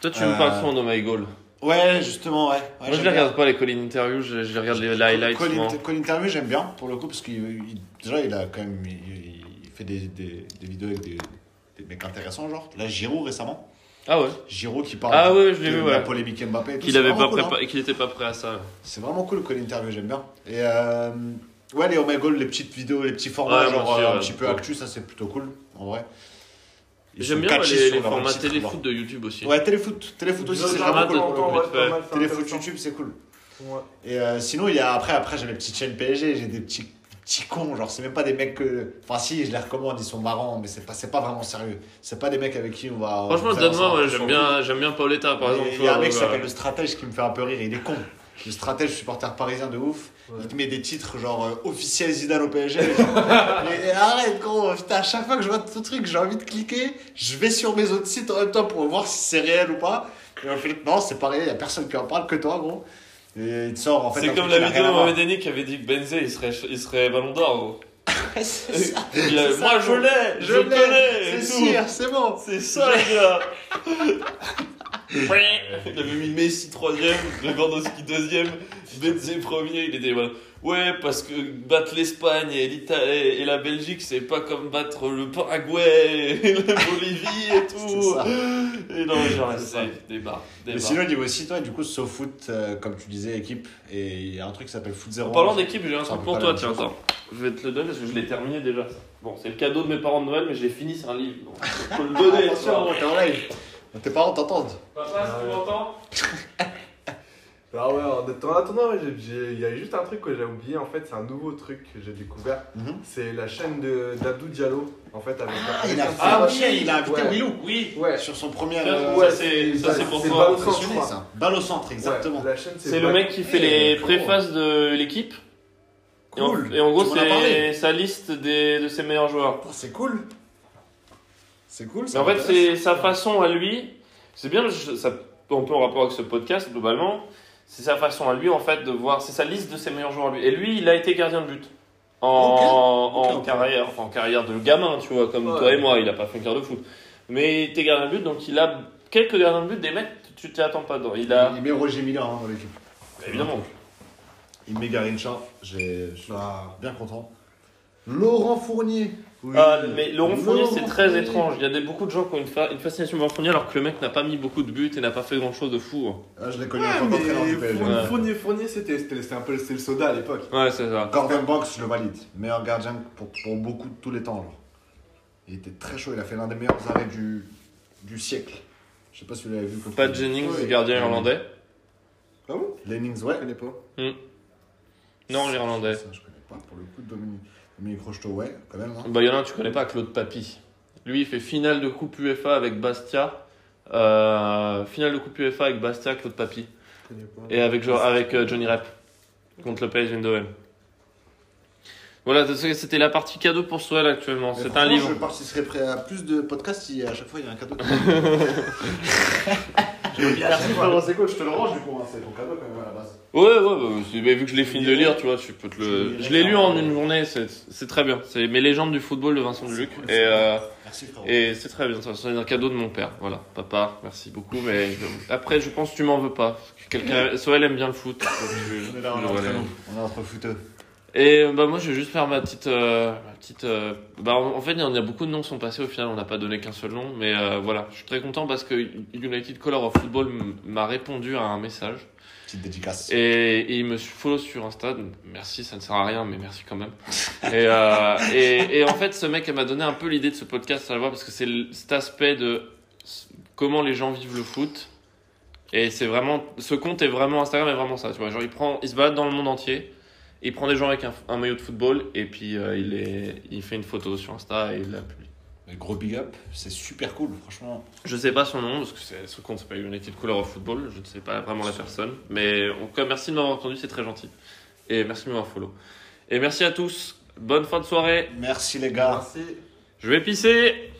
Toi, tu me Euh, parles souvent de My Goal. Ouais, justement, ouais. ouais Moi, je les regarde pas, les call interviews, je, je regarde les highlights Call, Interview, j'aime bien, pour le coup, parce il- déjà, il a quand même il, il fait des, des, des vidéos avec des, des mecs intéressants, genre. Là, Giroud récemment. Ah ouais? Giroud qui parle Ah ouais, je de vu, la ouais. polémique Mbappé. Qu'il vraiment pas cool, hein. était pas prêt à ça. C'est vraiment cool, Call Interview, j'aime bien. Et euh, ouais, les Omega les petites vidéos, les petits formats, Ouais, genre euh, un petit peu actu, ça c'est plutôt cool, en vrai. J'aime bien les, formats titre, téléfoot de YouTube aussi. Ouais, téléfoot. Téléfoot aussi, c'est vraiment cool. Téléfoot. YouTube, c'est cool. Ouais. Et euh, sinon, il y a après, après j'ai mes petites chaînes PSG, j'ai des petits, petits cons, genre c'est même pas des mecs que. Enfin, si, je les recommande, ils sont marrants, mais c'est pas, c'est pas vraiment sérieux. C'est pas des mecs avec qui on va. Franchement, donne-moi, ouais, j'aime bien, j'aime bien Paoletta par exemple. Il y a un mec qui voilà. s'appelle le stratège qui me fait un peu rire, il est con. Le stratège supporter parisien de ouf, Ouais. il te met des titres genre euh, officiel Zidane au PSG. genre. Mais arrête gros, putain, à chaque fois que je vois ton truc, j'ai envie de cliquer, je vais sur mes autres sites en même temps pour voir si c'est réel ou pas. Et en fait, non, c'est pas réel, il y a personne qui en parle que toi gros. Et il te sort en fait. C'est comme la vidéo de. Mohamed Eni qui avait dit que Benzé il serait, il serait ballon d'or. gros. C'est ça. A- C'est ça, Moi je l'ai, je, l'ai, connais. et C'est sûr, c'est bon. C'est ça les gars. il avait mis Messi troisième, Lewandowski deuxième, Benzé premier. Il était voilà. Ouais, parce que battre l'Espagne et, et la Belgique, c'est pas comme battre le Paraguay et la Bolivie et C'est tout. ça. Et non, genre, C'est ça. c'est débat. Mais débat. sinon, niveau aussi, toi, du coup, SoFoot, euh, comme tu disais, équipe, et il y a un truc qui s'appelle Foot Zero. En parlant d'équipe, j'ai un C'est truc pour toi, tiens, attends. Je vais te le donner parce que je l'ai terminé déjà. ça. Bon, c'est le cadeau de mes parents de Noël, mais je l'ai fini sur un livre. Donc, je peux le donner. Attention, t'es en live. Tes parents t'entendent. Papa, si tu m'entends Ah ouais, en en attendant, ouais, j'ai- j'ai- il y a juste un truc que j'ai oublié, en fait, c'est un nouveau truc que j'ai découvert. Mhm. C'est la chaîne de- d'Abdou Diallo, en fait, avec Ah, avec il a un- fait Ah un oui, il a invité ouais. Willou. Oui. Ouais, Sur son premier. Euh, ouais, c'est- ça, c'est pour c'est toi. pas au centre, je crois. ça. Balle au centre, exactement. Ouais, la chaîne, C'est le mec qui fait les préfaces de l'équipe. Et en- Cool. Et en gros, Tu m'en as parlé. c'est sa liste des, de ses meilleurs joueurs. Oh, c'est cool. C'est cool. Mais ça en fait, c'est sa façon à lui. C'est bien, je- ça, un peu en rapport avec ce podcast globalement. C'est sa façon à lui en fait de voir. C'est sa liste de ses meilleurs joueurs à lui. Et lui, il a été gardien de but en, carrière, en carrière de gamin, tu vois, comme Ouais. toi et moi. Il a pas fait une carrière de foot, mais il était gardien de but, donc il a quelques gardiens de but des mecs. Tu t'y attends pas dedans. Il a Il met Roger Miller hein, dans l'équipe. évidemment. Il met Garincha. Je suis bien content. Laurent Fournier. Oui. Ah, mais Laurent Fournier, c'est très étrange. Il y a des, beaucoup de gens qui ont une, fa- une fascination pour Laurent Fournier alors que le mec n'a pas mis beaucoup de buts et n'a pas fait grand chose de fou. hein. Ah, je l'ai connu Ouais, en tant mais qu'entraîneur du PSG. Fournier, Ouais. Fournier, Fournier, c'était c'était- c'était un peu c'était le soda à l'époque. Ouais, c'est ça. Gordon Box, je le valide. Meilleur gardien pour, pour beaucoup de tous les temps. genre. Il était très chaud. Il a fait l'un des meilleurs arrêts du, du siècle. Je sais pas si vous l'avez vu. contre- Pat Jennings, Ouais. gardien irlandais. Ah bon? Lennings, ouais. Je connais pas. Non, l'irlandais. Ça, je connais pas. Pour le coup, Dominique, Dominique Rocheteau, ouais, quand même. hein. Bah, il y en a un, tu connais pas, Claude Papy. Lui, il fait finale de Coupe UEFA avec Bastia. Euh, finale de Coupe UEFA avec Bastia, Claude Papy. Et avec, genre, avec euh, Johnny Rep. Contre le PSG Eindhoven. Voilà, c'était la partie cadeau pour Soel actuellement. Mais C'est un livre. Je participerai prêt à plus de podcasts si à chaque fois il y a un cadeau. Merci c'est cool, je te le range du coup, hein, c'est ton cadeau quand même à la base. Ouais, ouais, bah, mais vu que je l'ai fini de lire, tu vois, tu peux te le. Je l'ai lu en une journée, c'est c'est très bien. C'est Mes légendes du football de Vincent Duluc. Et, euh, et c'est très bien, c'est un cadeau de mon père. Voilà, papa, merci beaucoup. Mais après, je pense que tu m'en veux pas. Quelqu'un, Soel aime bien le foot. On est là, on est entre vois, nous, on est entre footeux. Et euh, bah moi je vais juste faire ma petite euh, ma petite euh, bah en en fait il y en a beaucoup de noms qui sont passés au final on n'a pas donné qu'un seul nom mais euh, voilà je suis très content parce que United Color of Football m'a répondu à un message Petite dédicace. et, il me follow sur Insta merci ça ne sert à rien mais merci quand même et, euh, et, en fait ce mec m'a donné un peu l'idée de ce podcast à la voix parce que c'est cet aspect de comment les gens vivent le foot et c'est vraiment ce compte est vraiment Instagram est vraiment ça tu vois genre il prend il se balade dans le monde entier il prend des gens avec un, maillot de football et puis euh, il, est, il fait une photo sur Insta et il la. Gros big up, c'est super cool, franchement. Je sais pas son nom parce que c'est- ce compte s'appelle United Color of Football, je ne sais pas vraiment la personne. Mais en tout cas, merci de m'avoir entendu, c'est très gentil. Et merci de m'avoir follow. Et merci à tous, bonne fin de soirée. Merci les gars. Merci. Je vais pisser